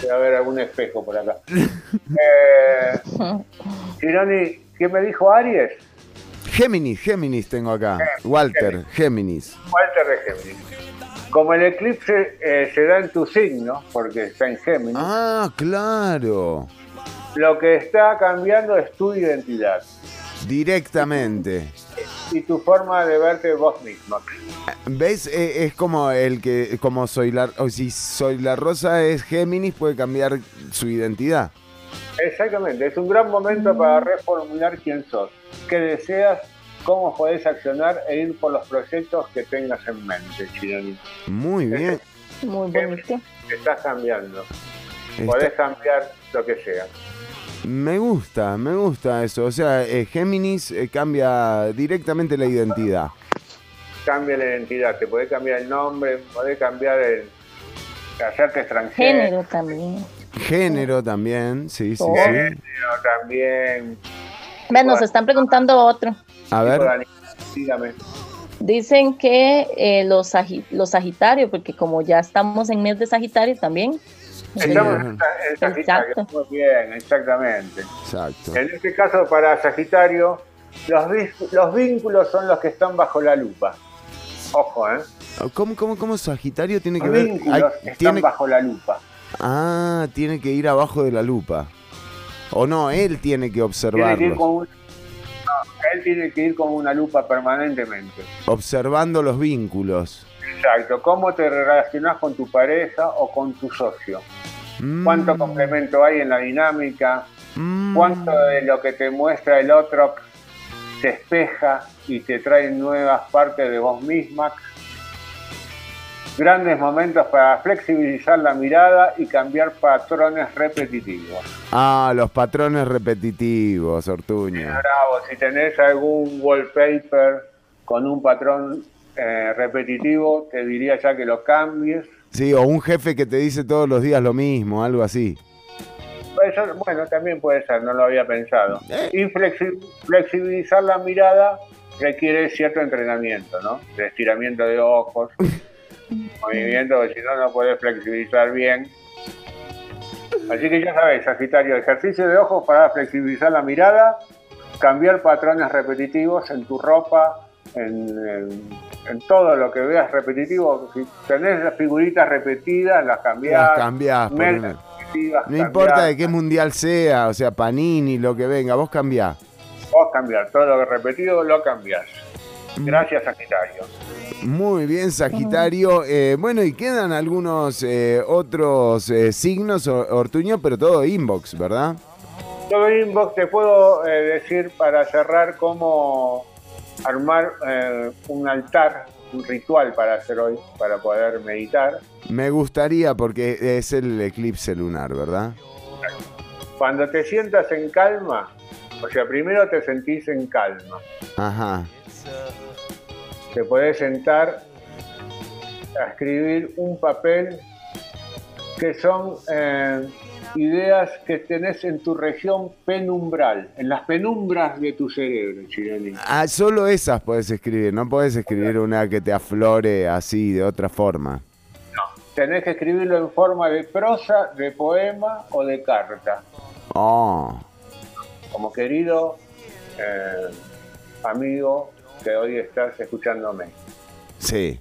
Speaker 4: Debe haber algún espejo por acá. <laughs> eh, Gironi, ¿qué me dijo Aries?
Speaker 1: Géminis, Géminis tengo acá. Walter, Géminis.
Speaker 4: Walter de Géminis. Como el eclipse eh, se da en tu signo, porque está en Géminis,
Speaker 1: Ah, claro.
Speaker 4: lo que está cambiando es tu identidad
Speaker 1: Directamente.
Speaker 4: Y tu forma de verte vos mismo.
Speaker 1: ¿Ves? Eh, es como el que, como soy la, o si soy la rosa es Géminis, puede cambiar su identidad.
Speaker 4: Exactamente, es un gran momento para reformular quién sos, qué deseas, cómo podés accionar e ir por los proyectos que tengas en mente, Chironi.
Speaker 1: Muy bien.
Speaker 5: Muy bonito.
Speaker 4: Estás cambiando.
Speaker 1: Está-
Speaker 4: Podés cambiar lo que sea.
Speaker 1: Me gusta, me gusta eso. O sea, eh, Géminis eh, cambia directamente la identidad.
Speaker 4: Cambia la identidad, te podés cambiar el nombre, podés cambiar el. hacerte extranjero.
Speaker 5: Género también.
Speaker 1: Género también, sí, sí,
Speaker 5: Oh.
Speaker 1: sí.
Speaker 4: Género también.
Speaker 5: Ven, nos están preguntando otro.
Speaker 1: A ver,
Speaker 4: Dígame.
Speaker 5: Dicen que eh, los, los Sagitarios, porque como ya estamos en mes de Sagitario también.
Speaker 4: Estamos en en Sagitario.
Speaker 5: Exacto.
Speaker 4: Muy bien, exactamente.
Speaker 1: exacto.
Speaker 4: En este caso, para Sagitario, los, los vínculos son los que están bajo la lupa. Ojo, ¿eh?
Speaker 1: ¿Cómo, cómo, cómo Sagitario tiene que
Speaker 4: Los
Speaker 1: ver?
Speaker 4: vínculos
Speaker 1: Ay,
Speaker 4: están
Speaker 1: tiene,
Speaker 4: bajo la lupa.
Speaker 1: ah, tiene que ir abajo de la lupa. O no, él tiene que
Speaker 4: Tiene que ir
Speaker 1: observarlo.
Speaker 4: con un- no, él tiene que ir con una lupa permanentemente.
Speaker 1: Observando los vínculos.
Speaker 4: Exacto. ¿Cómo te relacionas con tu pareja o con tu socio?
Speaker 1: Mm,
Speaker 4: ¿Cuánto complemento hay en la dinámica?
Speaker 1: mm.
Speaker 4: ¿Cuánto de lo que te muestra el otro te espeja y te trae nuevas partes de vos misma? Grandes momentos para flexibilizar la mirada y cambiar patrones repetitivos.
Speaker 1: Ah, los patrones repetitivos, Ortuño.
Speaker 4: Bravo, si tenés algún wallpaper con un patrón eh, repetitivo, te diría ya que lo cambies.
Speaker 1: Sí, o un jefe que te dice todos los días lo mismo, algo así.
Speaker 4: Ser- bueno, también puede ser, no lo había pensado.
Speaker 1: Eh.
Speaker 4: Y flexi- flexibilizar la mirada requiere cierto entrenamiento, ¿no? De estiramiento de ojos, <laughs> movimiento, que si no, no puedes flexibilizar bien. Así que ya sabes, Sagitario, ejercicio de ojos para flexibilizar la mirada, cambiar patrones repetitivos en tu ropa, en, en- en todo lo que veas repetitivo. Si tenés las figuritas repetidas, las cambiás.
Speaker 1: Las cambiás,
Speaker 4: metas
Speaker 1: No
Speaker 4: cambiás.
Speaker 1: importa de qué mundial sea, o sea, Panini, lo que venga, vos cambiá.
Speaker 4: Vos cambiar todo lo que es repetido, lo cambiás.
Speaker 1: Mm.
Speaker 4: Gracias, Sagitario.
Speaker 1: Muy bien, Sagitario. Eh, bueno, y quedan algunos eh, otros eh, signos, Ortuño, pero todo inbox, ¿verdad?
Speaker 4: Todo inbox te puedo eh, decir para cerrar cómo armar eh, un altar, un ritual para hacer hoy, para poder meditar.
Speaker 1: Me gustaría porque es el eclipse lunar, ¿verdad?
Speaker 4: Cuando te sientas en calma, o sea, primero te sentís en calma.
Speaker 1: Ajá.
Speaker 4: Te podés sentar a escribir un papel que son eh, ideas que tenés en tu región penumbral, en las penumbras de tu cerebro, Chironi.
Speaker 1: Ah, solo esas puedes escribir, no puedes escribir una que te aflore así de otra forma.
Speaker 4: Tenés que escribirlo en forma de prosa, de poema o de carta.
Speaker 1: Oh,
Speaker 4: Como querido eh, amigo que hoy estás escuchándome.
Speaker 1: sí.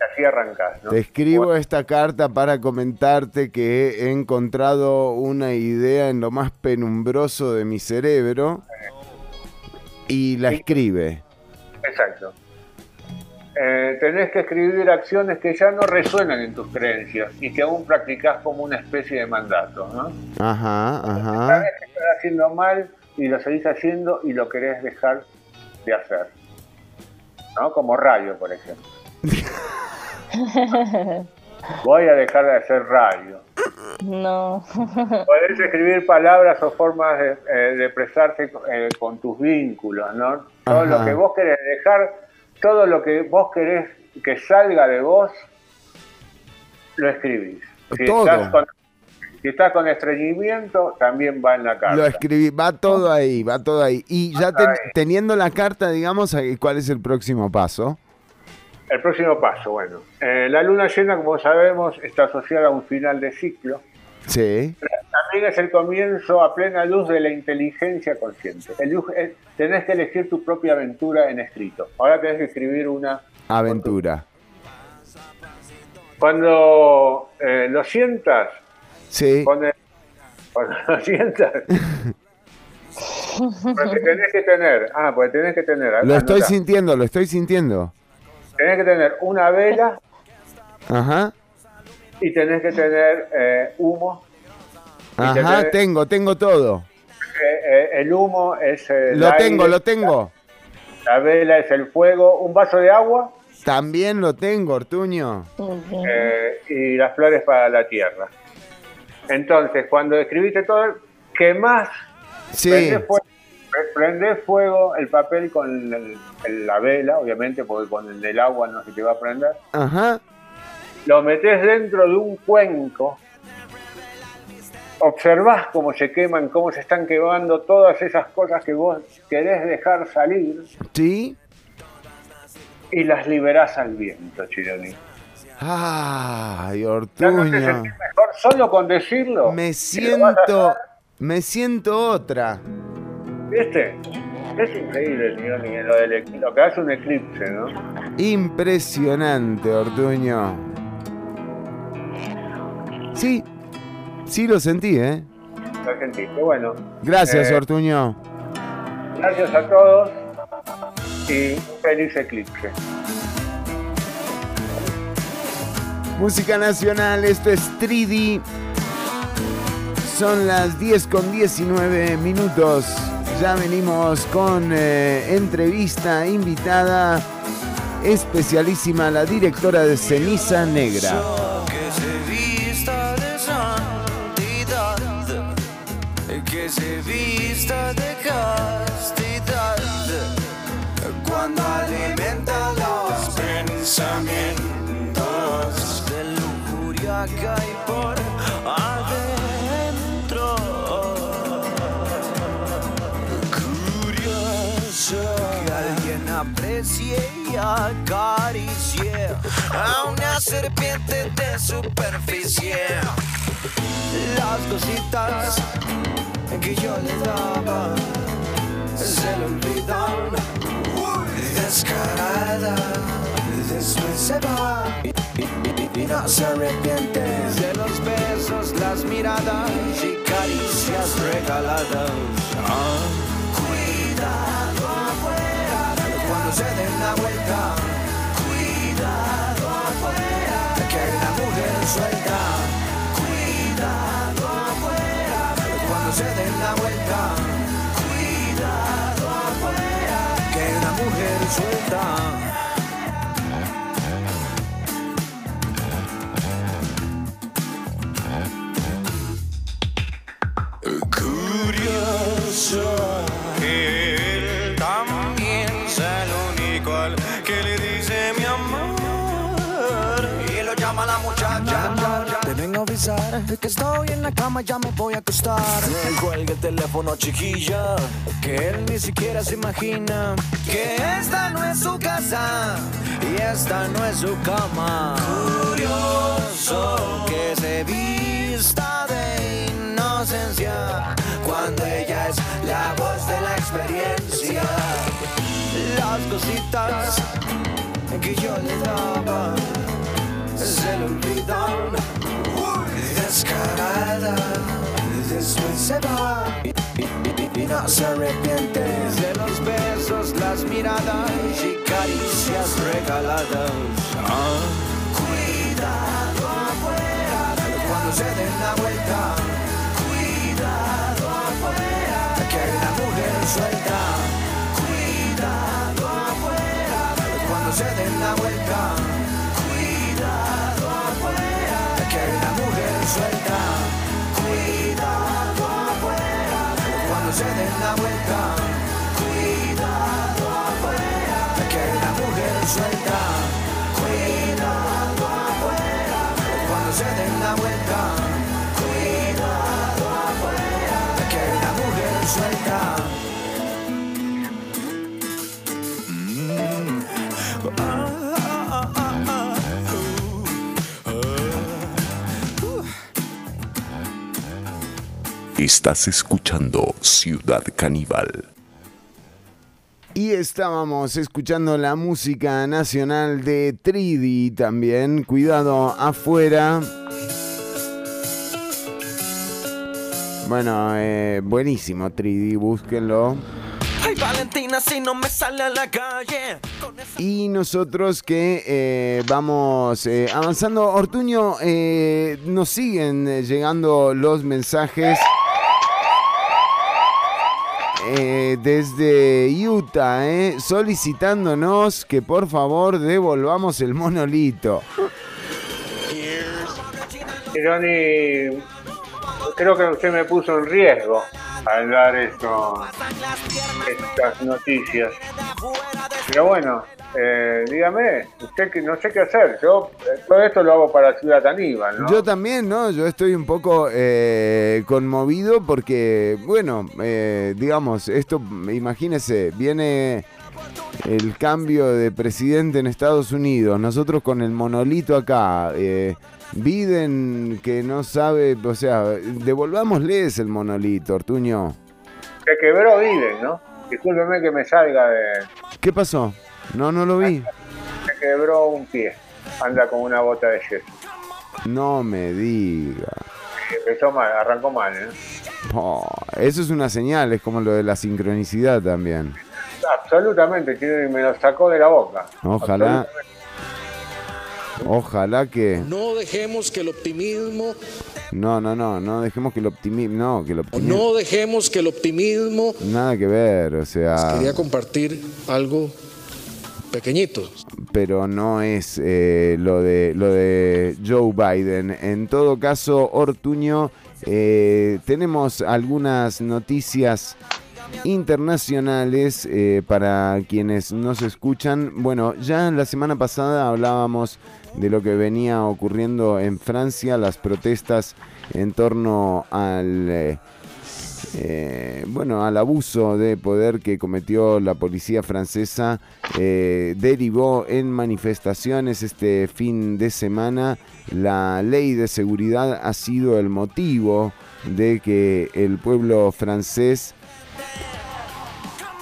Speaker 4: Así arrancás, ¿no?
Speaker 1: Te escribo esta carta para comentarte que he encontrado una idea en lo más penumbroso de mi cerebro y la escribe.
Speaker 4: Exacto. Eh, tenés que escribir acciones que ya no resuenan en tus creencias y que aún practicás como una especie de mandato, ¿no?
Speaker 1: Ajá, ajá.
Speaker 4: Sabes que estás haciendo mal y lo seguís haciendo y lo querés dejar de hacer. ¿No? Como radio, por ejemplo. <laughs> Voy a dejar de hacer radio.
Speaker 5: No.
Speaker 4: Podés escribir palabras o formas de, eh, de expresarse eh, con tus vínculos, ¿no? Todo lo que vos querés dejar, todo lo que vos querés que salga de vos, lo escribís. Si
Speaker 1: Todo.
Speaker 4: estás con, si estás con estreñimiento, también va en la carta.
Speaker 1: Lo escribí, va todo ahí, va todo ahí. Y ya ten-
Speaker 4: ahí.
Speaker 1: teniendo la carta, digamos, ahí, ¿cuál es el próximo paso?
Speaker 4: El próximo paso, bueno. eh, la luna llena, como sabemos, está asociada a un final de ciclo.
Speaker 1: Sí.
Speaker 4: También es el comienzo a plena luz de la inteligencia consciente. El eh, tenés que elegir tu propia aventura en escrito. Ahora tenés que escribir una.
Speaker 1: Aventura.
Speaker 4: Cuando eh, lo sientas,
Speaker 1: Sí.
Speaker 4: cuando, cuando <laughs> lo sientas, <laughs> porque tenés que tener, ah, pues tenés que tener,
Speaker 1: Lo estoy sintiendo, lo estoy sintiendo.
Speaker 4: Tenés que tener una vela
Speaker 1: Ajá.
Speaker 4: y tenés que tener eh, humo.
Speaker 1: Ajá,
Speaker 4: tenés-
Speaker 1: tengo, tengo todo.
Speaker 4: eh, eh, el humo es el
Speaker 1: Lo
Speaker 4: aire,
Speaker 1: tengo, lo tengo.
Speaker 4: La vela es el fuego, un vaso de agua
Speaker 1: También lo tengo, Ortuño.
Speaker 4: eh, y las flores para la tierra. Entonces, cuando escribiste todo, quemás,
Speaker 1: Sí.
Speaker 4: Prendés fuego, el papel con el- el- la vela, obviamente, porque con el del agua no se te va a prender.
Speaker 1: Ajá.
Speaker 4: Lo metés dentro de un cuenco. Observás cómo se queman, cómo se están quemando todas esas cosas que vos querés dejar salir
Speaker 1: Sí.
Speaker 4: y las liberás al viento, Chironi.
Speaker 1: Ay,
Speaker 4: ¿Ya no te
Speaker 1: Ortuño.
Speaker 4: mejor solo con decirlo?
Speaker 1: Me siento, me siento otra.
Speaker 4: ¿Viste? Es increíble, Chironi, lo, del, lo que hace un eclipse, ¿no?
Speaker 1: Impresionante, Ortuño. Sí, sí lo sentí, ¿eh?
Speaker 4: Lo sentiste. Bueno,
Speaker 1: Gracias,
Speaker 4: Eh,
Speaker 1: Ortuño.
Speaker 4: gracias a todos y un feliz eclipse.
Speaker 1: Música nacional, esto es 3D. Son las 10 con 19 minutos. Ya venimos con eh, entrevista invitada especialísima, la directora de Ceniza Negra.
Speaker 15: Que se vista de santidad, que se vista de castidad, cuando alimenta los pensamientos de lujuria que aprecie y acaricie a una serpiente de superficie. Las cositas que yo le daba se le olvidan. Descarada, después se va y, no se arrepiente de los besos, las miradas y caricias regaladas. Ah. Cuidado no se den la vuelta. Cuidado afuera, que una mujer suelta. Cuidado afuera, cuando se den la vuelta. Cuidado afuera, que hay una mujer suelta. De que estoy en la cama, ya me voy a acostar. Cuelga el teléfono, chiquilla, que él ni siquiera se imagina que esta no es su casa y esta no es su cama. Curioso que se vista de inocencia cuando ella es la voz de la experiencia. Las cositas que yo le daba se le olvidan. Descarada, después se va y, no se arrepiente de los besos, las miradas y caricias regaladas. Ah. Cuidado afuera, cuando se den la vuelta. Cuidado afuera, que hay una mujer suelta. Cuidado afuera, cuando se den la vuelta. Cuidado afuera, que hay una suelta. Cuidado afuera, cuando se den la vuelta. Cuidado afuera, que una mujer suelta. Cuidado afuera, cuando se den la vuelta. Cuidado afuera, que una mujer suelta. Mm.
Speaker 9: Estás escuchando Ciudad Caníbal.
Speaker 1: Y estábamos escuchando la música nacional de Tridi también. Cuidado afuera. Bueno, eh, buenísimo Tridi, búsquenlo.
Speaker 15: Ay, Valentina, si no me sale a la calle.
Speaker 1: Y nosotros que eh, vamos eh, avanzando. Ortuño, eh, nos siguen llegando los mensajes. Eh, desde Utah, eh, solicitándonos que por favor devolvamos el monolito.
Speaker 4: Ronnie, creo que usted me puso en riesgo al dar esto, estas noticias. Pero bueno, eh, dígame, usted que no sé qué hacer. Yo eh, todo esto lo hago para Ciudad Aníbal, ¿no?
Speaker 1: Yo también, ¿no? Yo estoy un poco eh, conmovido porque, bueno, eh, digamos, esto, imagínese, viene el cambio de presidente en Estados Unidos, nosotros con el monolito acá, eh, Biden que no sabe, o sea, devolvámosles el monolito, Ortuño.
Speaker 4: Se quebró Biden, ¿no? Discúlpeme que me salga de...
Speaker 1: ¿Qué pasó? No, no lo vi.
Speaker 4: Se quebró un pie. Anda con una bota de yeso.
Speaker 1: No me diga.
Speaker 4: Empezó mal, arrancó mal, ¿eh?
Speaker 1: Oh, eso es una señal, es como lo de la sincronicidad también.
Speaker 4: Absolutamente, me lo sacó de la boca.
Speaker 1: Ojalá. Ojalá que.
Speaker 2: No dejemos que el optimismo,
Speaker 1: No, no, no, no dejemos que el optimismo. No, que el optimismo.
Speaker 2: no dejemos que el optimismo.
Speaker 1: Nada que ver, o sea.
Speaker 2: Quería compartir algo pequeñito.
Speaker 1: Pero no es eh, lo, de, lo de Joe Biden. En todo caso, Ortuño, eh, tenemos algunas noticias internacionales eh, para quienes nos escuchan. Bueno, ya la semana pasada hablábamos de lo que venía ocurriendo en Francia, las protestas en torno al... eh, eh, bueno, al abuso de poder que cometió la policía francesa eh, derivó en manifestaciones este fin de semana. La ley de seguridad ha sido el motivo de que el pueblo francés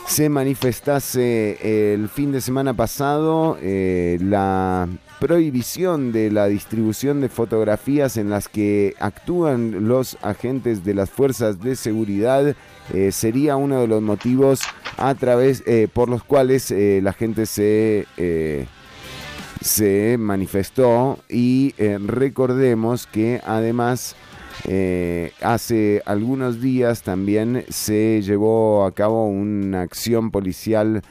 Speaker 1: se manifestase el fin de semana pasado la prohibición de la distribución de fotografías en las que actúan los agentes de las fuerzas de seguridad eh, sería uno de los motivos a través eh, por los cuales eh, la gente se se manifestó y recordemos que además hace algunos días también se llevó a cabo una acción policial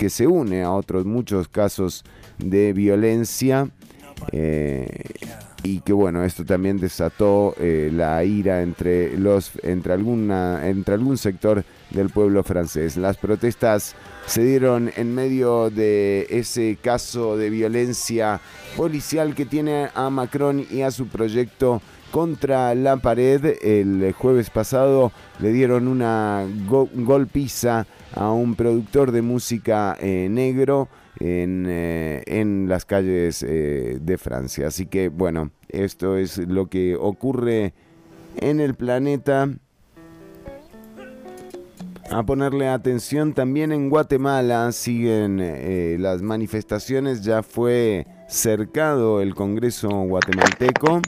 Speaker 1: que se une a otros muchos casos de violencia. eh, y que bueno, esto también desató eh, la ira entre los entre alguna entre algún sector del pueblo francés. Las protestas se dieron en medio de ese caso de violencia policial que tiene a Macron y a su proyecto contra la pared. El jueves pasado le dieron una go- golpiza a un productor de música eh, negro en, eh, en las calles eh, de Francia. Así que bueno, esto es lo que ocurre en el planeta. A ponerle atención también en Guatemala siguen las manifestaciones, ya fue cercado el Congreso guatemalteco.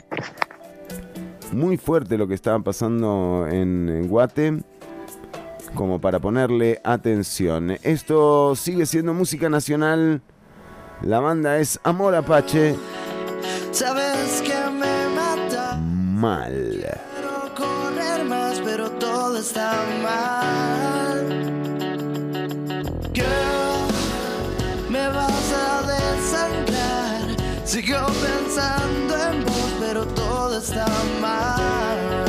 Speaker 1: Muy fuerte lo que estaba pasando en, en Guate, como para ponerle atención. Esto sigue siendo música nacional. La banda es Amor Apache.
Speaker 16: Sabes que me mata.
Speaker 1: Mal.
Speaker 16: Quiero correr más, pero todo está mal. Girl, me vas a desangrar. Sigo pensando en vos, pero todo está mal.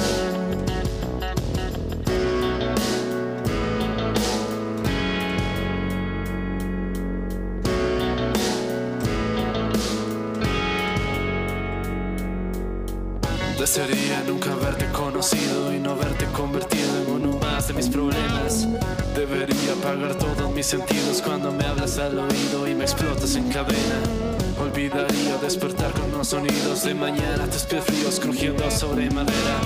Speaker 17: Desearía nunca haberte conocido y no haberte convertido en uno más de mis problemas. Debería apagar todos mis sentidos cuando me hablas al oído y me explotas en cadena. Olvidaría despertar con los sonidos de mañana, tus pies fríos crujiendo sobre madera.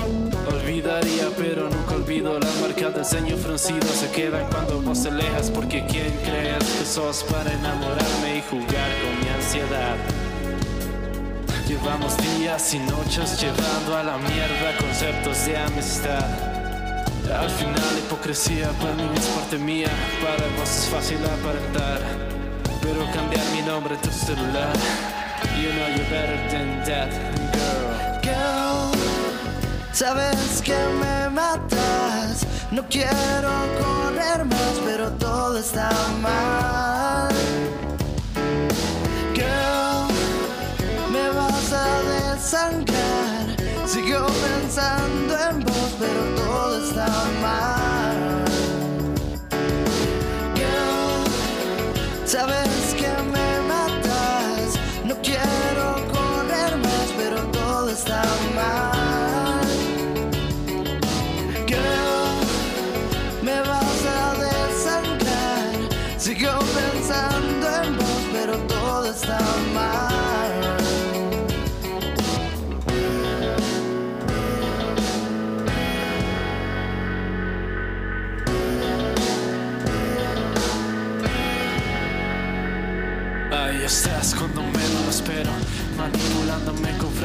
Speaker 17: Olvidaría, pero nunca olvido las marcas del ceño fruncido. Se quedan cuando vos te alejas, porque ¿quién crees que sos para enamorarme y jugar con mi ansiedad? Llevamos días y noches llevando a la mierda conceptos de amistad. Al final la hipocresía para mí es parte mía, para vos es fácil aparentar. Pero cambiar mi nombre en tu celular, you know you're better than that, girl.
Speaker 16: Girl, sabes que me matas. No quiero correr más, pero todo está mal. Girl, me vas a desangrar. Sigo pensando en vos, pero todo está mal.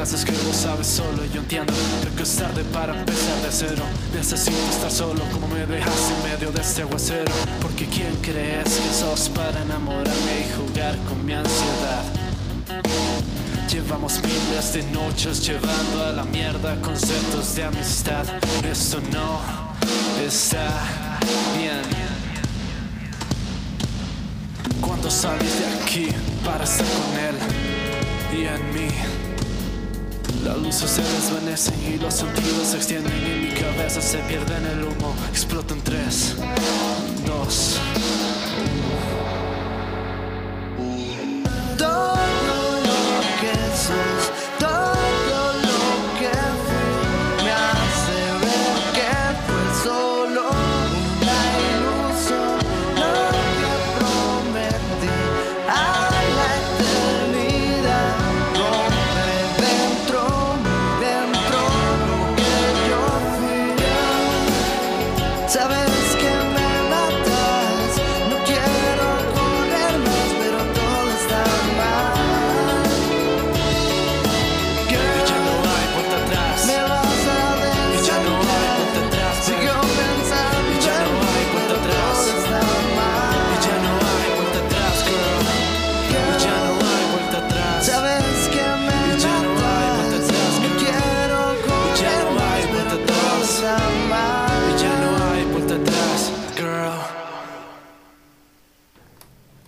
Speaker 17: Frases que vos sabes solo. Yo entiendo pero que es tarde para empezar de cero. Necesito estar solo como me dejas en medio de este aguacero. Porque ¿quién crees que sos para enamorarme y jugar con mi ansiedad? Llevamos miles de noches llevando a la mierda conceptos de amistad. Esto no está bien. Cuando salís de aquí para estar con él y en mí. Las luces se desvanecen y los sentidos se extienden y mi cabeza se pierde en el humo. Explota en tres, dos,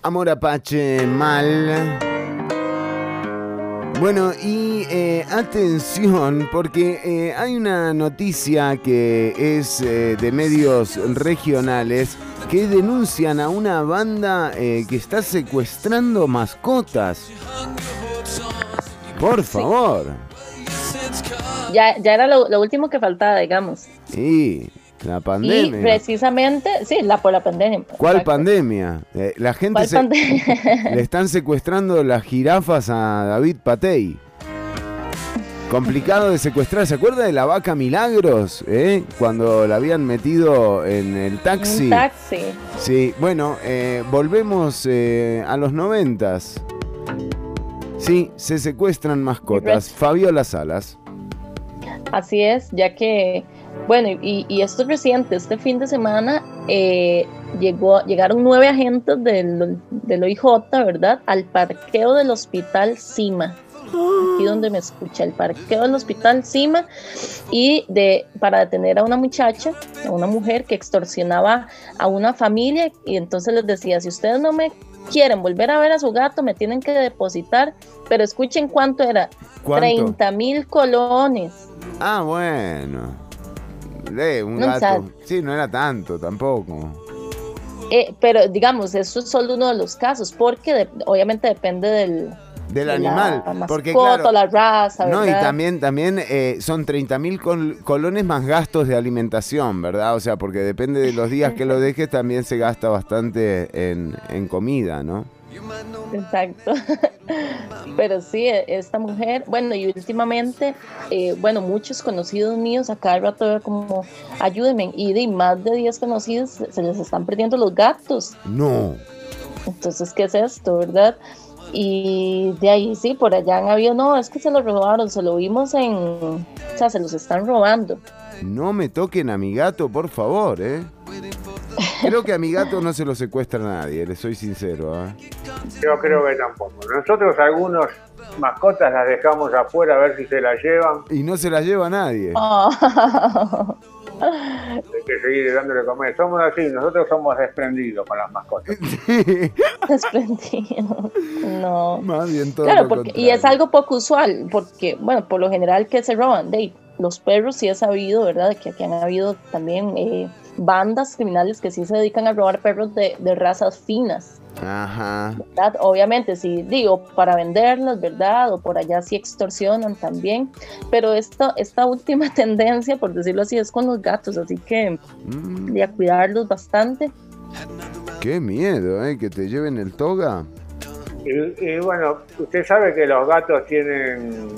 Speaker 1: Amor Apache mal. Bueno, y eh, atención, porque eh, hay una noticia que es eh, de medios regionales que denuncian a una banda eh, que está secuestrando mascotas. Por favor.
Speaker 5: Ya, ya era lo, lo último que faltaba, digamos.
Speaker 1: Sí, la
Speaker 5: Y
Speaker 1: pandemia.
Speaker 5: precisamente, sí, la por la pandemia.
Speaker 1: ¿Cuál
Speaker 5: Exacto.
Speaker 1: pandemia? Eh, la gente
Speaker 5: ¿Cuál
Speaker 1: se-
Speaker 5: pandemia? <laughs>
Speaker 1: le están secuestrando las jirafas a David Patey. Complicado de secuestrar. ¿Se acuerda de la vaca Milagros? eh? Cuando la habían metido en el taxi.
Speaker 5: Un taxi.
Speaker 1: Sí, bueno, eh, volvemos eh, a los noventas. Sí, se secuestran mascotas. Fabiola Salas.
Speaker 5: Así es, ya que, bueno, y, y esto es reciente, este fin de semana eh, llegó, llegaron nueve agentes del, del OIJ, ¿verdad? Al parqueo del hospital Cima. Aquí donde me escucha, el parqueo del hospital Cima, y de, para detener a una muchacha, a una mujer que extorsionaba a una familia, y entonces les decía, si ustedes no me quieren volver a ver a su gato, me tienen que depositar, pero escuchen cuánto era,
Speaker 1: ¿Cuánto?
Speaker 5: 30 mil colones.
Speaker 1: Ah, bueno. De un
Speaker 5: No.
Speaker 1: Sí, no era tanto tampoco.
Speaker 5: Eh, pero digamos, eso es solo uno de los casos, porque de- obviamente depende del,
Speaker 1: Del
Speaker 5: de
Speaker 1: animal.
Speaker 5: la
Speaker 1: porque
Speaker 5: mascota,
Speaker 1: claro,
Speaker 5: la raza,
Speaker 1: No, y también, también eh, son 30 mil colones más gastos de alimentación, ¿verdad? O sea, porque depende de los días que lo dejes, también se gasta bastante en, en comida, ¿no?
Speaker 5: Exacto. <laughs> Pero sí, e- esta mujer, bueno, y últimamente, eh, bueno, muchos conocidos míos a cada rato como, ayúdenme, y de más de 10 conocidos se se les están perdiendo los gatos.
Speaker 1: No.
Speaker 5: Entonces, ¿qué es esto, verdad? Y de ahí sí, por allá han habido, no, es que se lo robaron, se lo vimos en, o sea, se los están robando.
Speaker 1: No me toquen a mi gato, por favor, ¿eh? <laughs> Creo que a mi gato no se lo secuestra nadie, le soy sincero, ¿eh?
Speaker 4: Yo creo que tampoco. Nosotros algunos mascotas las dejamos afuera a ver si se las llevan.
Speaker 1: Y no se la lleva nadie. <laughs>
Speaker 4: Hay que seguir dándole comer. Somos así, nosotros somos desprendidos con las mascotas. <laughs>
Speaker 5: Desprendido. No.
Speaker 1: Más bien todo
Speaker 5: Claro,
Speaker 1: lo
Speaker 5: porque, y es algo poco usual, porque, bueno, por lo general que se roban, de los perros sí he sabido, ¿verdad? Que aquí han habido también eh, bandas criminales que sí se dedican a robar perros de, de razas finas,
Speaker 1: Ajá.
Speaker 5: ¿verdad? Obviamente, sí, digo, para venderlos, ¿verdad? O por allá sí extorsionan también, pero esto, esta última <laughs> tendencia, por decirlo así, es con los gatos, así que
Speaker 1: Mm,
Speaker 5: de a cuidarlos bastante.
Speaker 1: qué miedo, ¿eh? Que te lleven el toga.
Speaker 4: Y, y bueno, usted sabe que los gatos tienen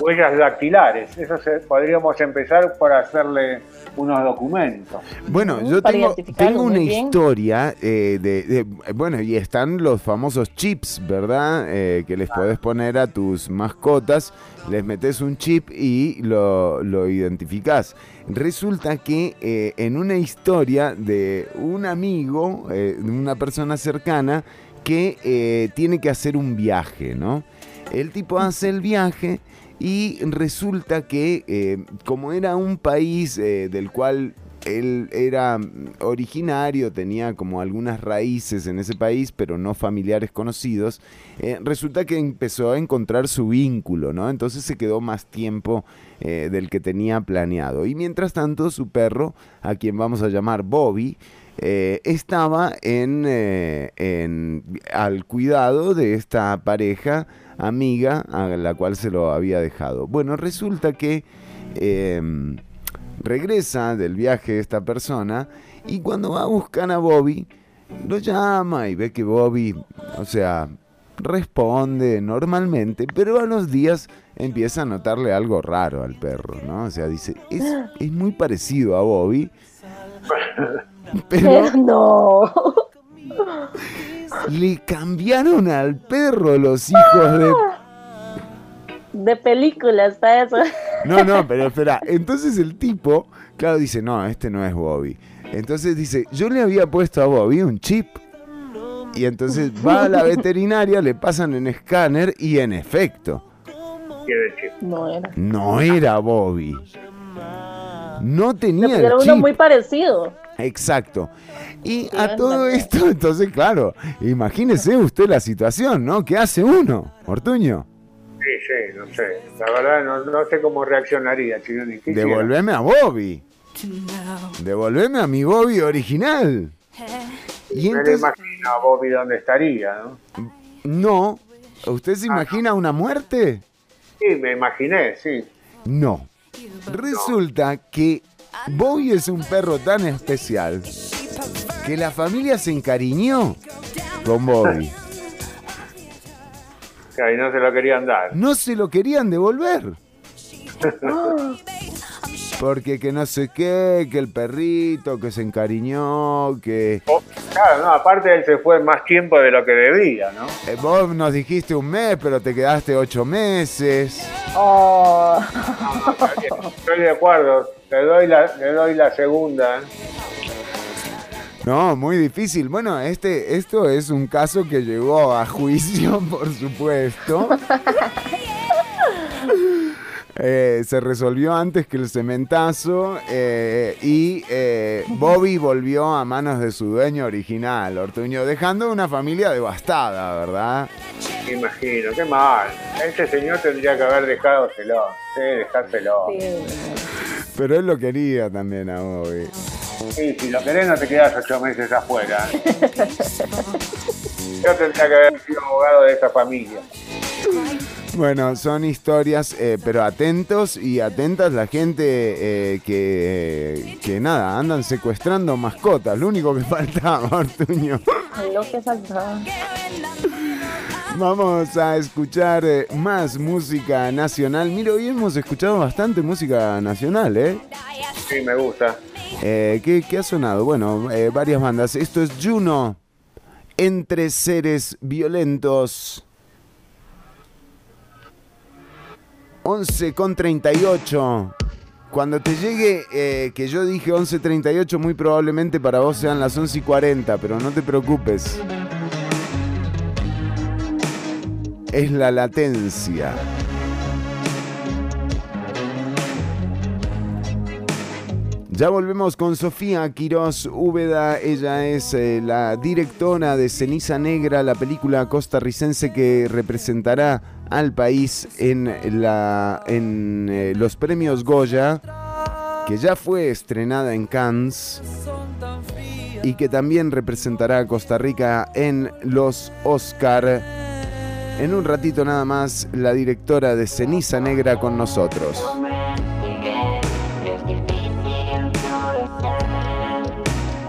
Speaker 4: huellas dactilares. Eso se- podríamos empezar por hacerle unos documentos.
Speaker 1: Bueno, yo tengo, una historia eh, de, de- Bueno, y están los famosos chips, ¿verdad? Eh, que les podés poner a tus mascotas. Les metes un chip y lo, lo identificás. Resulta que eh, en una historia de un amigo, eh, de una persona cercana, que eh, tiene que hacer un viaje, ¿no? El tipo hace el viaje y resulta que eh, como era un país eh, del cual él era originario, tenía como algunas raíces en ese país, pero no familiares conocidos, eh, resulta que empezó a encontrar su vínculo, ¿no? Entonces se quedó más tiempo del que tenía planeado. Y mientras tanto, su perro, a quien vamos a llamar Bobby, estaba en- al cuidado de esta pareja amiga a la cual se lo había dejado. Bueno, resulta que em, regresa del viaje esta persona y cuando va a buscar a Bobby, lo llama y ve que Bobby, o sea, responde normalmente, pero a los días empieza a notarle algo raro al perro, ¿no? O sea, dice, es, es muy parecido a Bobby, <laughs> pero <laughs>
Speaker 5: no.
Speaker 1: Le cambiaron al perro los hijos de...
Speaker 5: De película está eso.
Speaker 1: No, no, pero espera. Entonces el tipo, claro, dice, no, este no es Bobby. Entonces dice, yo le había puesto a Bobby un chip. Y entonces va a la veterinaria, le pasan en escáner y en efecto,
Speaker 5: No era.
Speaker 1: no era Bobby. No tenía
Speaker 5: Era
Speaker 1: el
Speaker 5: uno muy parecido.
Speaker 1: Exacto. Y a todo esto, <laughs> entonces, claro, imagínese usted la situación, ¿no? ¿Qué hace uno, Ortuño?
Speaker 4: Sí, sí, no sé. La verdad no, no sé cómo reaccionaría. ¿Qué hiciera?
Speaker 1: Devolveme a Bobby. Devolveme a mi Bobby original. Y
Speaker 4: Me
Speaker 1: entonces,
Speaker 4: imagino a Bobby dónde estaría, ¿no?
Speaker 1: no. ¿Usted
Speaker 4: Ah,
Speaker 1: se imagina una muerte?
Speaker 4: Sí, me imaginé, sí.
Speaker 1: No. Resulta que Bobby es un perro tan especial que la familia se encariñó con Bobby.
Speaker 4: Que ahí no se lo querían dar.
Speaker 1: No se lo querían devolver. <laughs> Porque que no sé qué, que el perrito, que se encariñó, que...
Speaker 4: Oh, claro, no, aparte él se fue más tiempo de lo que debía, ¿no?
Speaker 1: Eh, vos nos dijiste un mes, pero te quedaste ocho meses.
Speaker 5: Oh.
Speaker 4: Estoy de acuerdo, le doy la, le doy la segunda. <laughs>
Speaker 1: No, muy difícil. Bueno, este, esto es un caso que llegó a juicio, <laughs> por supuesto. Eh, se resolvió antes que el cementazo eh, y eh, Bobby volvió a manos de su dueño original, Ortuño, dejando una familia devastada, ¿verdad?
Speaker 4: Me imagino, qué mal. Ese señor tendría que haber dejado. Sí, dejárselo.
Speaker 1: Pero él lo quería también a Bobby.
Speaker 4: Sí, si lo querés no te quedas ocho meses afuera. Yo tendría que haber sido abogado de esa familia.
Speaker 1: Bueno, son historias, eh, pero atentos y atentas la gente eh, que, que nada, andan secuestrando mascotas, lo único que <laughs> faltaba, Ortuño.
Speaker 5: Lo que faltaba.
Speaker 1: Vamos a escuchar eh, más música nacional. Mira, hoy hemos escuchado bastante música nacional, ¿eh?
Speaker 4: Sí, me gusta.
Speaker 1: Eh, ¿qué, qué ha sonado? Bueno, eh, varias bandas. Esto es Juno, Entre Seres Violentos. 11 con 38. Cuando te llegue, eh, que yo dije 11.38, muy probablemente para vos sean las 11 y 40, pero no te preocupes. Es la latencia. Ya volvemos con Sofía Quiroz Úbeda. Ella es eh, la directora de Ceniza Negra, la película costarricense que representará al país en, la, en eh, los premios Goya, que ya fue estrenada en Cannes y que también representará a Costa Rica en los Oscar. En un ratito nada más, la directora de Ceniza Negra con nosotros.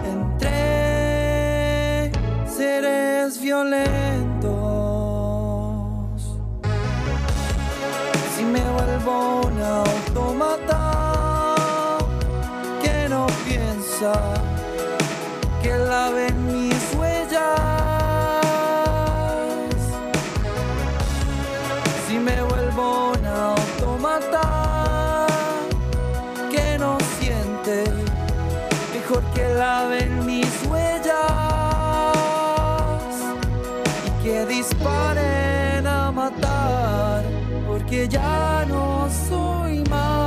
Speaker 18: Entre seres violentos. Si me vuelvo un automata que no piensa que laven mis disparen a matar porque ya no soy más.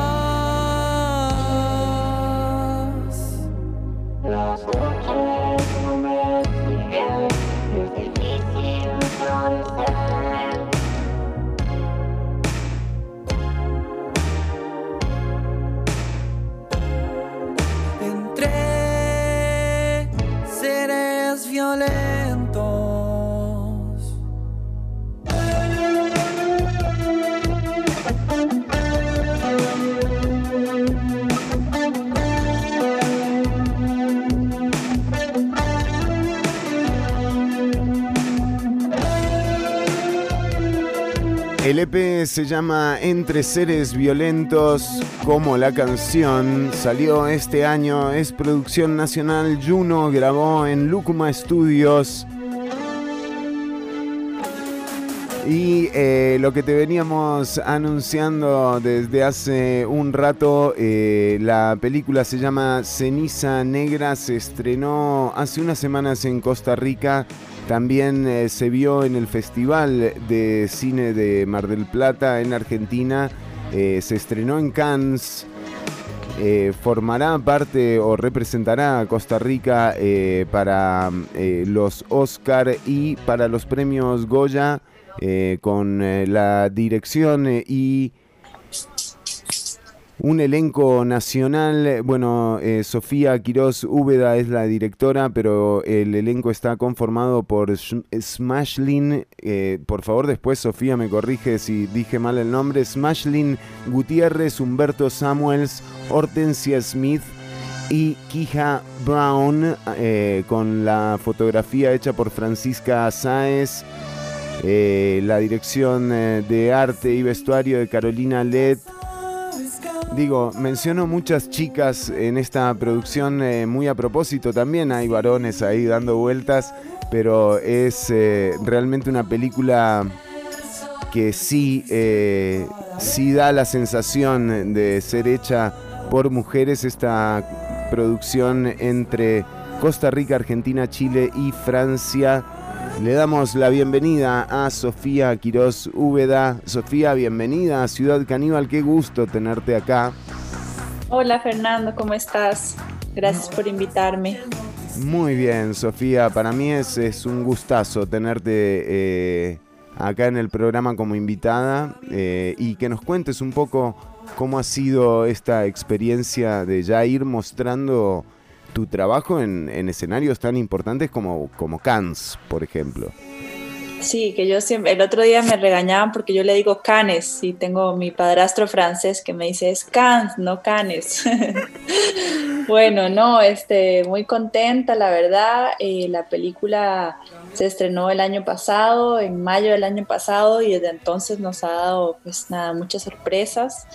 Speaker 1: El EP se llama Entre Seres Violentos, como la canción. Salió este año, es producción nacional. Juno grabó en Lucuma Studios. Y eh, lo que te veníamos anunciando desde hace un rato, eh, la película se llama Ceniza Negra, se estrenó hace unas semanas en Costa Rica, también eh, se vio en el Festival de Cine de Mar del Plata en Argentina, eh, se estrenó en Cannes. eh, formará parte o representará a Costa Rica para los Oscar y para los premios Goya con la dirección y un elenco nacional. Bueno, eh, Sofía Quiroz Úbeda es la directora, pero el elenco está conformado por Sh- Smashlin. eh, por favor, después Sofía me corrige si dije mal el nombre. Smashlin Gutiérrez, Humberto Samuels, Hortensia Smith y Kija Brown, eh, con la fotografía hecha por Francisca Sáez. la dirección de arte y vestuario de Carolina Led. Digo, menciono muchas chicas en esta producción eh, muy a propósito también, hay varones ahí dando vueltas, pero es eh, realmente una película que sí, eh, sí da la sensación de ser hecha por mujeres, esta producción entre Costa Rica, Argentina, Chile y Francia. Le damos la bienvenida a Sofía Quiroz Úbeda. Sofía, bienvenida a Ciudad Caníbal, qué gusto tenerte acá.
Speaker 19: Hola Fernando, ¿cómo estás? Gracias por invitarme.
Speaker 1: Muy bien, Sofía, para mí es, es un gustazo tenerte eh, acá en el programa como invitada eh, y que nos cuentes un poco cómo ha sido esta experiencia de ya ir mostrando tu trabajo en, en escenarios tan importantes como, como Cannes, por ejemplo.
Speaker 19: Sí, que yo siempre, el otro día me regañaban porque yo le digo canes y tengo mi padrastro francés que me dice es cans, no canes. <laughs> bueno, no, este, muy contenta, la verdad. eh, la película se estrenó el año pasado, en mayo del año pasado, y desde entonces nos ha dado, pues nada, muchas sorpresas.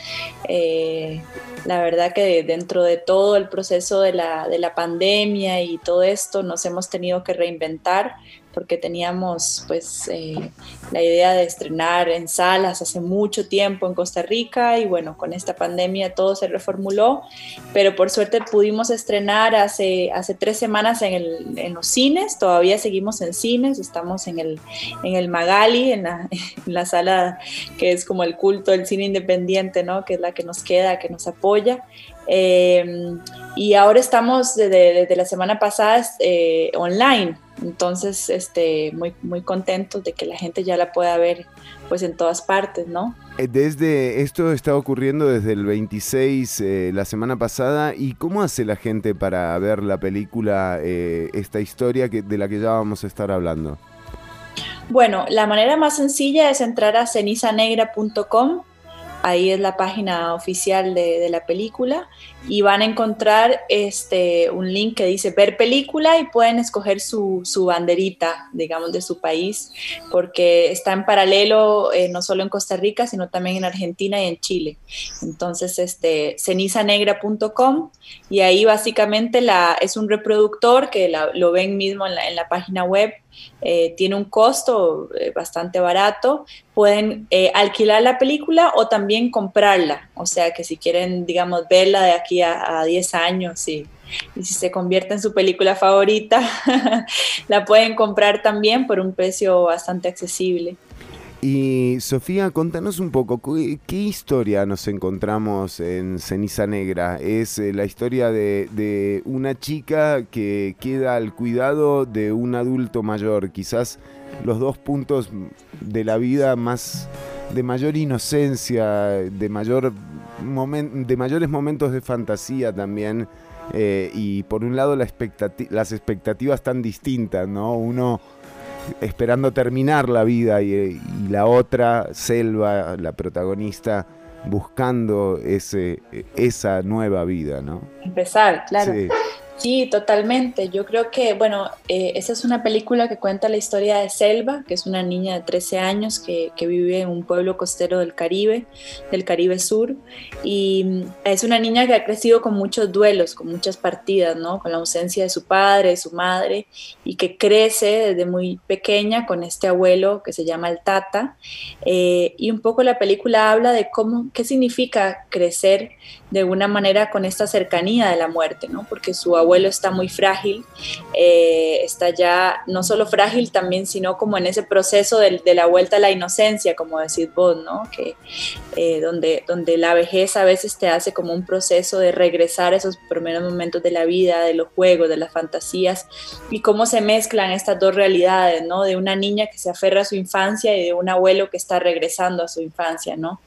Speaker 19: Eh, la verdad que dentro de todo el proceso de la, de la pandemia y todo esto nos hemos tenido que reinventar porque teníamos pues eh, la idea de estrenar en salas hace mucho tiempo en Costa Rica y bueno, con esta pandemia todo se reformuló, pero por suerte pudimos estrenar hace, hace tres semanas en, el- en los cines, todavía seguimos en cines, estamos en el, en el Magali, en la, <laughs> en la sala que es como el culto del cine independiente, ¿no? que es la que nos queda, que nos apoya. Eh, y ahora estamos desde, desde la semana pasada eh, online, entonces este, muy, muy contentos de que la gente ya la pueda ver pues en todas partes, ¿no?
Speaker 1: Eh, Desde esto está ocurriendo desde el 26 eh, la semana pasada y cómo hace la gente para ver la película eh, esta historia que, de la que ya vamos a estar hablando.
Speaker 19: Bueno, la manera más sencilla es entrar a cenizanegra.com. Ahí es la página oficial de, la película y van a encontrar este, un link que dice ver película y pueden escoger su, su banderita, digamos, de su país, porque está en paralelo eh, no solo en Costa Rica, sino también en Argentina y en Chile. Entonces, este, cenizanegra.com y ahí básicamente la, es un reproductor que lo ven mismo en la página web eh, tiene un costo eh, bastante barato. Pueden eh, alquilar la película o también comprarla. O sea que si quieren, digamos, verla de aquí a, a 10 años y, y si se convierte en su película favorita, <laughs> la pueden comprar también por un precio bastante accesible.
Speaker 1: Y Sofía, contanos un poco, ¿qué historia nos encontramos en Ceniza Negra? Es eh, la historia de, de una chica que queda al cuidado de un adulto mayor, quizás los dos puntos de la vida más de mayor inocencia, de mayor de mayores momentos de fantasía también. eh, y por un lado las expectativas tan distintas, ¿no? Uno esperando terminar la vida y, y la otra, Selva, la protagonista, buscando ese, esa nueva vida, ¿no?
Speaker 19: Empezar, claro.
Speaker 1: Sí.
Speaker 19: Sí, totalmente. Yo creo que, bueno, eh, esa es una película que cuenta la historia de Selva, que es una niña de 13 años que, que vive en un pueblo costero del Caribe, del Caribe Sur, y mm, es una niña que ha crecido con muchos duelos, con muchas partidas, ¿no? Con la ausencia de su padre, de su madre, y que crece desde muy pequeña con este abuelo que se llama el Tata, eh, y un poco la película habla de cómo, qué significa crecer de alguna manera con esta cercanía de la muerte, ¿no? Porque su abuelo está muy frágil, eh, está ya no solo frágil también, sino como en ese proceso de, la vuelta a la inocencia, como decís vos, ¿no? Que, eh, donde, donde la vejez a veces te hace como un proceso de regresar a esos primeros momentos de la vida, de los juegos, de las fantasías, y cómo se mezclan estas dos realidades, ¿no? De una niña que se aferra a su infancia y de un abuelo que está regresando a su infancia, ¿no?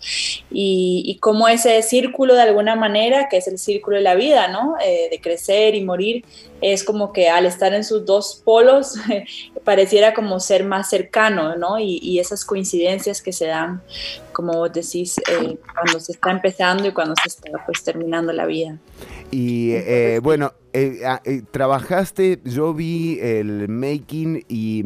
Speaker 19: Y, y cómo ese círculo de alguna manera, que es el círculo de la vida, ¿no? Eh, de crecer y morir, es como que al estar en sus dos polos <laughs> pareciera como ser más cercano, ¿no? Y, esas coincidencias que se dan, como vos decís, eh, cuando se está empezando y cuando se está pues terminando la vida.
Speaker 1: Y eh, bueno, eh, ah, trabajaste, yo vi el making y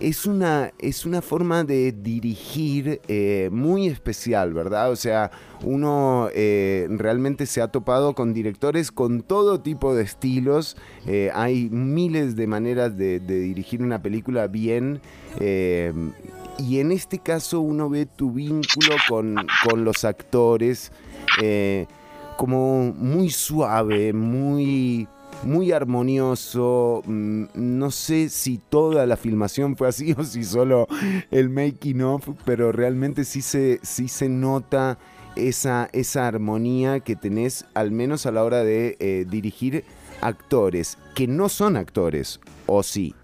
Speaker 1: es una, es una forma de dirigir eh, muy especial, ¿verdad? O sea, uno eh, realmente se ha topado con directores con todo tipo de estilos. eh, hay miles de maneras de, de dirigir una película bien. y en este caso uno ve tu vínculo con, con los actores. como muy suave, muy, muy armonioso. Mm, No sé si toda la filmación fue así <laughs> o si solo el making of, pero realmente sí se, sí se nota esa, esa armonía que tenés, al menos a la hora de eh, dirigir actores que no son actores, o sí.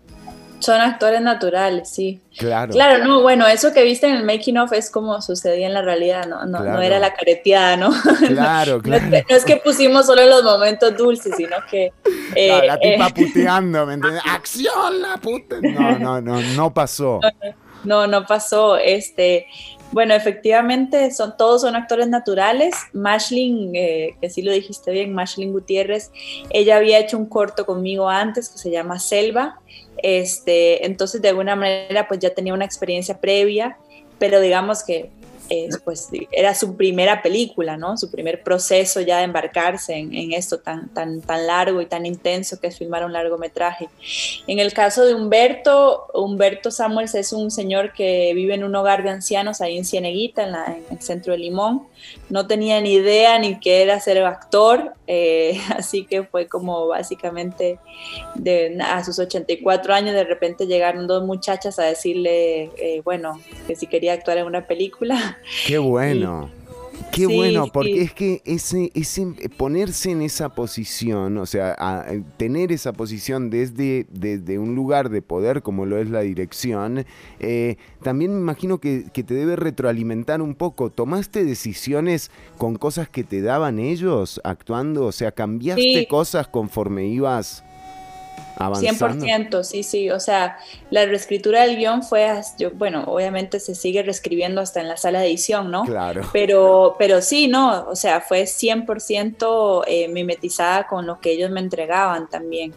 Speaker 19: Son actores naturales, sí.
Speaker 1: Claro.
Speaker 19: Claro, no, bueno, eso que viste en el making of es como sucedía en la realidad, no, no, no era la careteada, ¿no? <laughs>
Speaker 1: Claro,
Speaker 19: No,
Speaker 1: claro.
Speaker 19: no es que pusimos solo los momentos dulces, sino que... <laughs> eh,
Speaker 1: Claro, la tipa
Speaker 19: eh,
Speaker 1: puteando, ¿me entiendes? ¡Acción, la puta! No, <laughs> no, no, no pasó.
Speaker 19: No, no pasó. Este, bueno, efectivamente, son, todos son actores naturales. Mashlin, eh, que sí lo dijiste bien, Mashlin Gutiérrez, ella había hecho un corto conmigo antes que se llama Selva. Este, entonces, de alguna manera, pues ya tenía una experiencia previa, pero digamos que pues, era su primera película, ¿no? Su primer proceso ya de embarcarse en, esto tan, tan, tan largo y tan intenso que es filmar un largometraje. En el caso de Humberto, Humberto Samuels es un señor que vive en un hogar de ancianos ahí en Cieneguita, en el centro de Limón. No tenía ni idea ni qué era ser actor, eh, <laughs> así que fue como básicamente de, a sus 84 años de repente llegaron dos muchachas a decirle, eh, bueno, que si quería actuar en una película.
Speaker 1: Qué bueno. <laughs> Qué
Speaker 19: Sí,
Speaker 1: bueno, porque
Speaker 19: sí.
Speaker 1: es que ese, ese ponerse en esa posición, o sea, a- a tener esa posición desde, desde un lugar de poder como lo es la dirección, eh, también me imagino que, que te debe retroalimentar un poco. ¿Tomaste decisiones con cosas que te daban ellos actuando? O sea, ¿cambiaste
Speaker 19: Sí.
Speaker 1: cosas conforme ibas avanzando?
Speaker 19: 100%, sí, sí. O sea, la reescritura del guion fue, yo, bueno, obviamente se sigue reescribiendo hasta en la sala de edición, ¿no?
Speaker 1: Claro.
Speaker 19: Pero, pero sí, no, o sea, fue 100% eh, mimetizada con lo que ellos me entregaban también.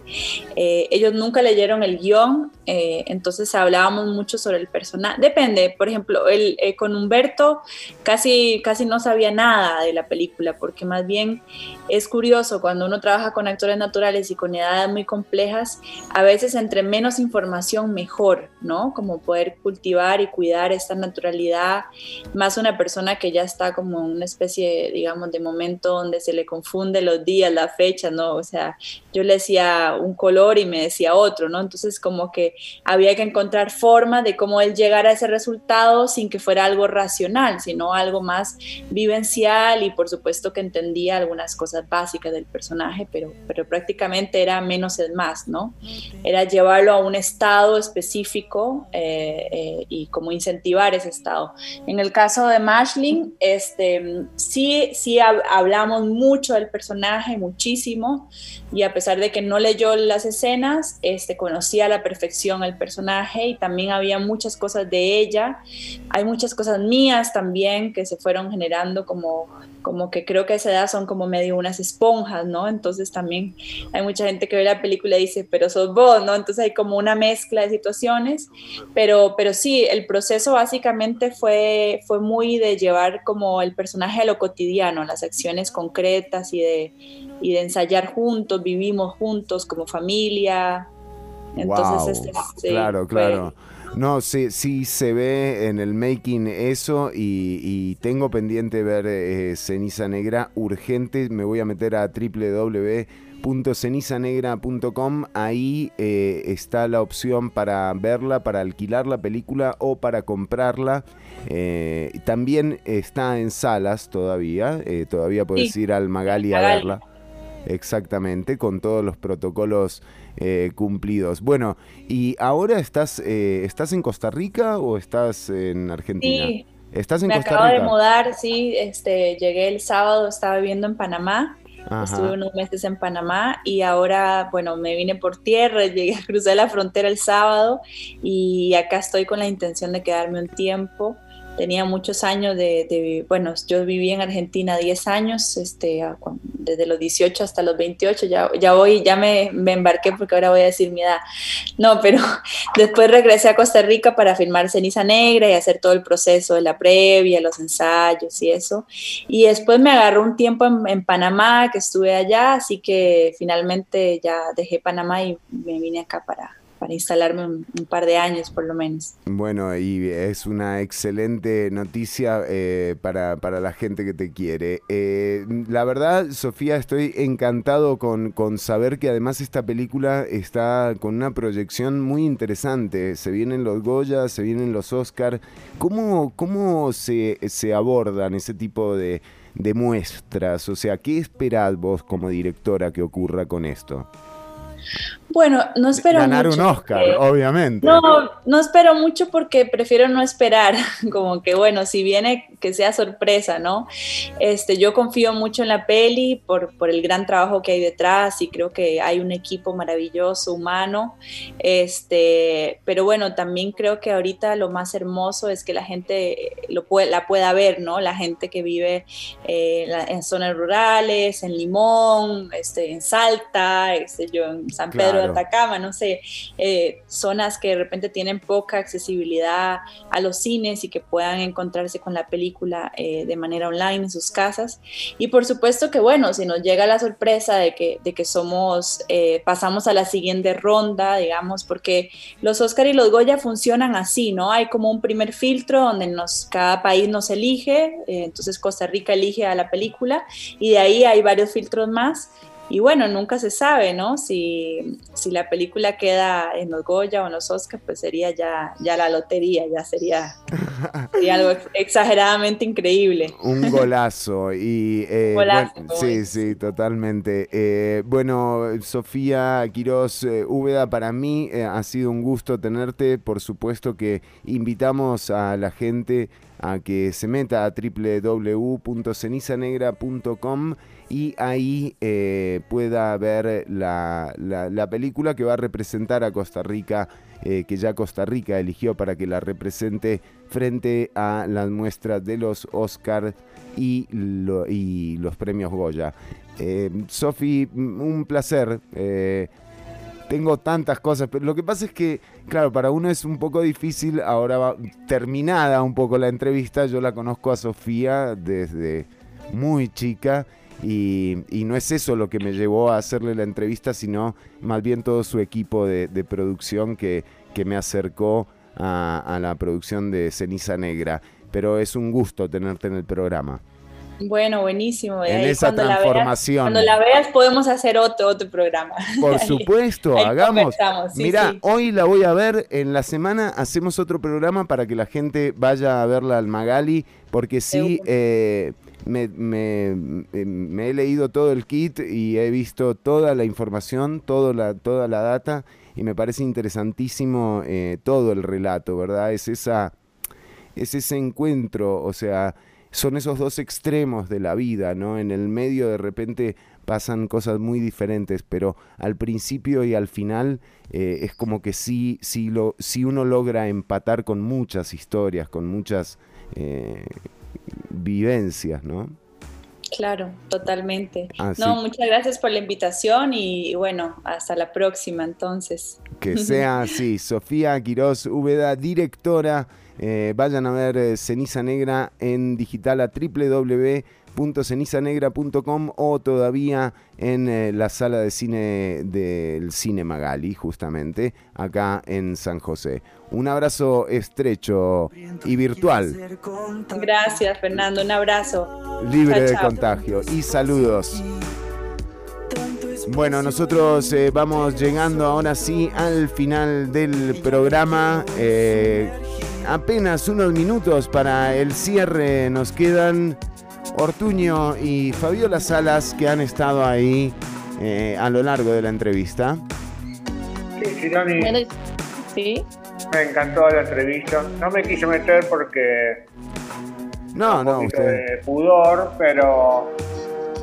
Speaker 19: Eh, ellos nunca leyeron el guion, eh, entonces hablábamos mucho sobre el personaje. Depende, por ejemplo, el, eh, con Humberto casi, casi no sabía nada de la película, porque más bien es curioso cuando uno trabaja con actores naturales y con edades muy complejas, a veces entre menos información mejor, ¿no? Como poder cultivar y cuidar esta naturalidad, más una persona que ya está como en una especie, digamos, de momento donde se le confunde los días, la fecha, ¿no? O sea, yo le decía un color y me decía otro, ¿no? Entonces como que había que encontrar forma de cómo él llegara a ese resultado sin que fuera algo racional, sino algo más vivencial y por supuesto que entendía algunas cosas básicas del personaje, pero, pero prácticamente era menos es más, ¿no? Era llevarlo a un estado específico eh, eh, y como incentivar ese estado. En el caso de Mashlin, este, sí, sí hab- hablamos mucho del personaje, muchísimo, y a pesar de que no leyó las escenas, este, conocía a la perfección el personaje y también había muchas cosas de ella. Hay muchas cosas mías también que se fueron generando como, como que creo que a esa edad son como medio unas esponjas, ¿no? Entonces también hay mucha gente que ve la película y dice, pero sos vos, ¿no? Entonces hay como una mezcla de situaciones, pero, pero sí, el proceso básicamente fue, fue muy de llevar como el personaje a lo cotidiano, las acciones concretas y de, y de ensayar juntos, vivimos juntos como familia. Entonces,
Speaker 1: Wow,
Speaker 19: este, sí,
Speaker 1: claro,
Speaker 19: fue-
Speaker 1: claro. No, sí, sí se ve en el making eso y, y tengo pendiente ver eh, Ceniza Negra urgente. Me voy a meter a www.cenizanegra.com. Ahí eh, está la opción para verla, para alquilar la película o para comprarla. Eh, también está en salas todavía. todavía puedes
Speaker 19: Sí.
Speaker 1: ir al Magali a
Speaker 19: Magali.
Speaker 1: verla. Exactamente, con todos los protocolos eh, cumplidos. Bueno, ¿y ahora estás, eh, estás en Costa Rica o estás en Argentina?
Speaker 19: Sí.
Speaker 1: ¿Estás en
Speaker 19: Me
Speaker 1: Costa
Speaker 19: acabo de
Speaker 1: Rica?
Speaker 19: mudar, sí, este, llegué el sábado, estaba viviendo en Panamá,
Speaker 1: Ajá.
Speaker 19: estuve unos meses en Panamá y ahora, bueno, me vine por tierra, <laughs> llegué a cruzar la frontera el sábado y acá estoy con la intención de quedarme un tiempo. Tenía muchos años de, bueno, yo viví en Argentina 10 años, este, desde los 18 hasta los 28, ya, ya voy, ya me, embarqué porque ahora voy a decir mi edad. No, pero <laughs> después regresé a Costa Rica para filmar Ceniza Negra y hacer todo el proceso de la previa, los ensayos y eso. Y después me agarró un tiempo en Panamá, que estuve allá, así que finalmente ya dejé Panamá y me vine acá para, para instalarme un, par de años por lo menos.
Speaker 1: Bueno, y es una excelente noticia eh, para, para la gente que te quiere. Eh, la verdad, Sofía, estoy encantado con, con saber que además esta película está con una proyección muy interesante. Se vienen los Goya, se vienen los Oscar. ¿Cómo, cómo se, se abordan ese tipo de, de muestras? O sea, ¿qué esperás vos como directora que ocurra con esto?
Speaker 19: Bueno, no espero
Speaker 1: Ganar
Speaker 19: mucho,
Speaker 1: un Oscar,
Speaker 19: porque-
Speaker 1: obviamente.
Speaker 19: No, no espero mucho porque prefiero no esperar, <laughs> como que bueno, si viene que sea sorpresa, ¿no? Este, yo confío mucho en la peli por, por el gran trabajo que hay detrás y creo que hay un equipo maravilloso, humano, este, pero bueno, también creo que ahorita lo más hermoso es que la gente lo puede, la pueda ver, ¿no? La gente que vive eh, la- en zonas rurales, en Limón, este, en Salta, este, yo en San Pedro
Speaker 20: Claro.
Speaker 19: De Atacama, no sé, eh, zonas que de repente tienen poca accesibilidad a los cines y que puedan encontrarse con la película eh, de manera online en sus casas. Y por supuesto que, bueno, si nos llega la sorpresa de que, de que somos, eh, pasamos a la siguiente ronda, digamos, porque los Oscar y los Goya funcionan así, ¿no? Hay como un primer filtro donde nos, cada país nos elige, entonces Costa Rica elige a la película y de ahí hay varios filtros más. Y bueno, nunca se sabe, ¿no? Si, si la película queda en los Goya o en los Oscars, pues sería ya, ya la lotería, ya sería, <laughs> sería algo ex- exageradamente increíble.
Speaker 1: Un golazo. Y, eh,
Speaker 19: Golazo,
Speaker 1: bueno, sí, sí, totalmente. Eh, bueno, Sofía Quiroz eh, Úbeda, para mí eh, ha sido un gusto tenerte. Por supuesto que invitamos a la gente a que se meta a www.cenizanegra.com y ahí eh, pueda ver la, la- la película que va a representar a Costa Rica, eh, que ya Costa Rica eligió para que la represente frente a las muestras de los Oscar y, lo- y los premios Goya. Eh, Sofi, un placer. eh, tengo tantas cosas, pero lo que pasa es que, claro, para uno es un poco difícil, ahora va terminada un poco la entrevista, yo la conozco a Sofía desde muy chica y, y no es eso lo que me llevó a hacerle la entrevista, sino más bien todo su equipo de, de producción que, que me acercó a, a la producción de Ceniza Negra. Pero es un gusto tenerte en el programa.
Speaker 19: Bueno, buenísimo.
Speaker 1: En
Speaker 19: ahí
Speaker 1: esa
Speaker 19: cuando la veas-
Speaker 1: transformación.
Speaker 19: cuando la veas podemos hacer otro, otro programa.
Speaker 1: Por <laughs> supuesto,
Speaker 19: ahí
Speaker 1: hagamos.
Speaker 19: sí,
Speaker 1: Mira,
Speaker 19: sí.
Speaker 1: hoy la voy a ver, en la semana hacemos otro programa para que la gente vaya a verla al Magali, porque sí, eh, me, me- he leído todo el kit y he visto toda la información, todo la, toda la data, y me parece interesantísimo eh, todo el relato, ¿verdad? Es esa es ese encuentro, o sea, son esos dos extremos de la vida, ¿no? En el medio de repente pasan cosas muy diferentes, pero al principio y al final eh, es como que sí, sí, lo, sí uno logra empatar con muchas historias, con muchas eh, vivencias, ¿no?
Speaker 19: Claro, totalmente.
Speaker 1: Así-
Speaker 19: No, muchas gracias por la invitación y bueno, hasta la próxima entonces.
Speaker 1: Que <laughs> sea así. Sofía Quiroz Úbeda, directora. Eh, vayan a ver eh, Ceniza Negra en digital a www.cenizanegra.com o todavía en eh, la sala de cine del Cine Magali, justamente, acá en San José. Un abrazo estrecho y virtual,
Speaker 19: Gracias, Fernando. Un abrazo.
Speaker 1: libre
Speaker 19: Chao,
Speaker 1: de
Speaker 19: chao.
Speaker 1: contagio. Y saludos. Bueno, nosotros eh, vamos llegando ahora sí al final del programa. Eh, apenas unos minutos para el cierre. Nos quedan Ortuño y Fabiola Salas que han estado ahí eh, a lo largo de la entrevista.
Speaker 4: Sí, Gironi,
Speaker 5: sí.
Speaker 4: me encantó la entrevista. No me quise meter porque
Speaker 1: No, no,
Speaker 4: un
Speaker 1: usted.
Speaker 4: de pudor, pero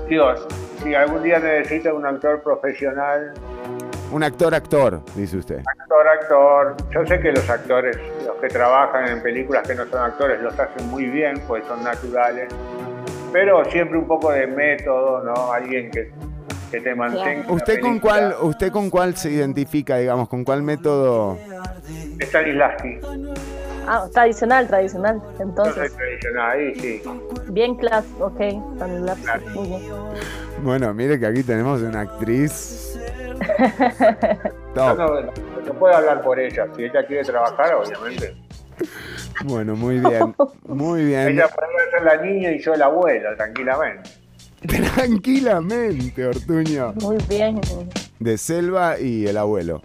Speaker 4: Dios, si algún día necesita un actor profesional,
Speaker 1: Un actor, actor, dice usted.
Speaker 4: actor, actor, yo sé que los actores, los que trabajan en películas que no son actores, los hacen muy bien, pues son naturales, pero siempre un poco de método, ¿no? Alguien que, que te mantenga.
Speaker 1: ¿Usted con cuál, usted con cuál se identifica, digamos, con cuál método?
Speaker 4: Stanislavski.
Speaker 5: Ah, tradicional, tradicional.
Speaker 4: Yo soy
Speaker 5: Entonces,
Speaker 4: tradicional, ahí sí.
Speaker 5: bien clase, ok. Stanislavski, muy bien.
Speaker 1: Bueno, mire que aquí tenemos una actriz. <laughs>
Speaker 4: No, no puedo hablar por ella. Si ella quiere trabajar, obviamente.
Speaker 1: Bueno, muy bien, muy bien.
Speaker 4: Ella podría ser la niña y yo el abuelo, tranquilamente.
Speaker 1: Tranquilamente, Ortuño.
Speaker 5: Muy bien.
Speaker 1: De Selva y el abuelo.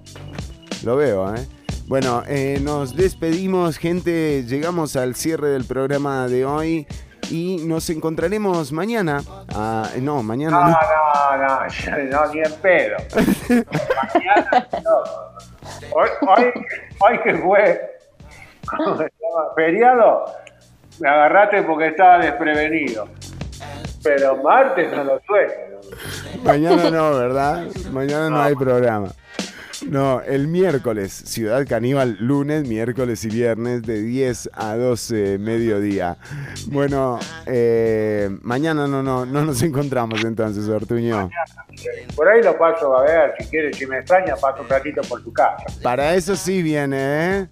Speaker 1: Lo veo, ¿eh? Bueno, eh, nos despedimos, gente. Llegamos al cierre del programa de hoy y nos encontraremos mañana. Ah, no, mañana
Speaker 4: No,
Speaker 1: no.
Speaker 4: no, no, ni en pedo. <laughs> Mañana no. Hoy, hoy, hoy que fue ¿cómo se llama? feriado, me agarraste porque estaba desprevenido. Pero martes no lo sueño.
Speaker 1: Mañana no, ¿verdad? Mañana no hay programa. No, el miércoles, Ciudad Caníbal, lunes, miércoles y viernes de 10 a 12 mediodía. Bueno, eh, mañana no, no, no nos encontramos entonces, Ortuño.
Speaker 4: Por ahí lo paso a ver, si quieres, si me extraña, paso un ratito por tu casa.
Speaker 1: Para eso sí viene, ¿eh?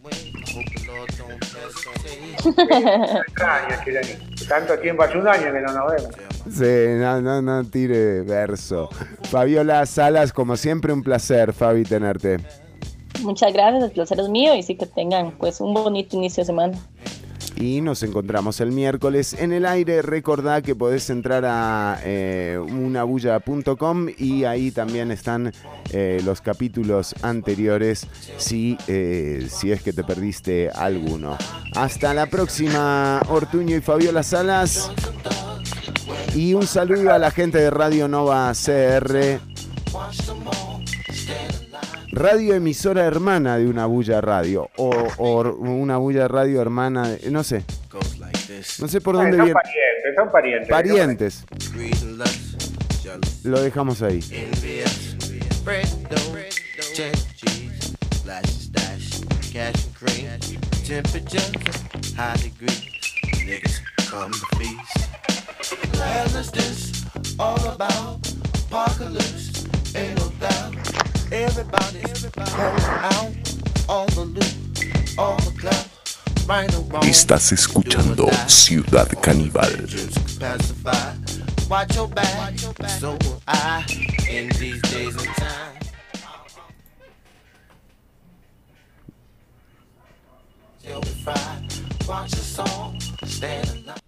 Speaker 4: Tanto tiempo, hace un año que no nos vemos.
Speaker 1: Sí, no, no, no tire verso. Fabiola Salas, como siempre, un placer, Fabi, tenerte.
Speaker 5: Muchas gracias, el placer es mío y sí que tengan pues un bonito inicio de semana.
Speaker 1: Y nos encontramos el miércoles en el aire. Recordá que podés entrar a eh, unabulla.com y ahí también están eh, los capítulos anteriores si, eh, si es que te perdiste alguno. Hasta la próxima, Ortuño y Fabiola Salas. Y un saludo a la gente de Radio Nova CR. Radio emisora hermana de una bulla radio. O, o una bulla radio hermana de. No sé. No sé por dónde
Speaker 4: son
Speaker 1: viene.
Speaker 4: parientes, son parientes.
Speaker 1: Parientes. Lo dejamos ahí.
Speaker 15: Bread, dough, check, cheese, slice, stash, cash and cream, temperature, high degree, niggas come to feast. Hell is this all about? Apocalypse, ain't no doubt. Out the the right.
Speaker 9: Estás escuchando Ciudad Caníbal.
Speaker 15: Watch your back, so will I in these days and times. Till we fry, watch the song, stand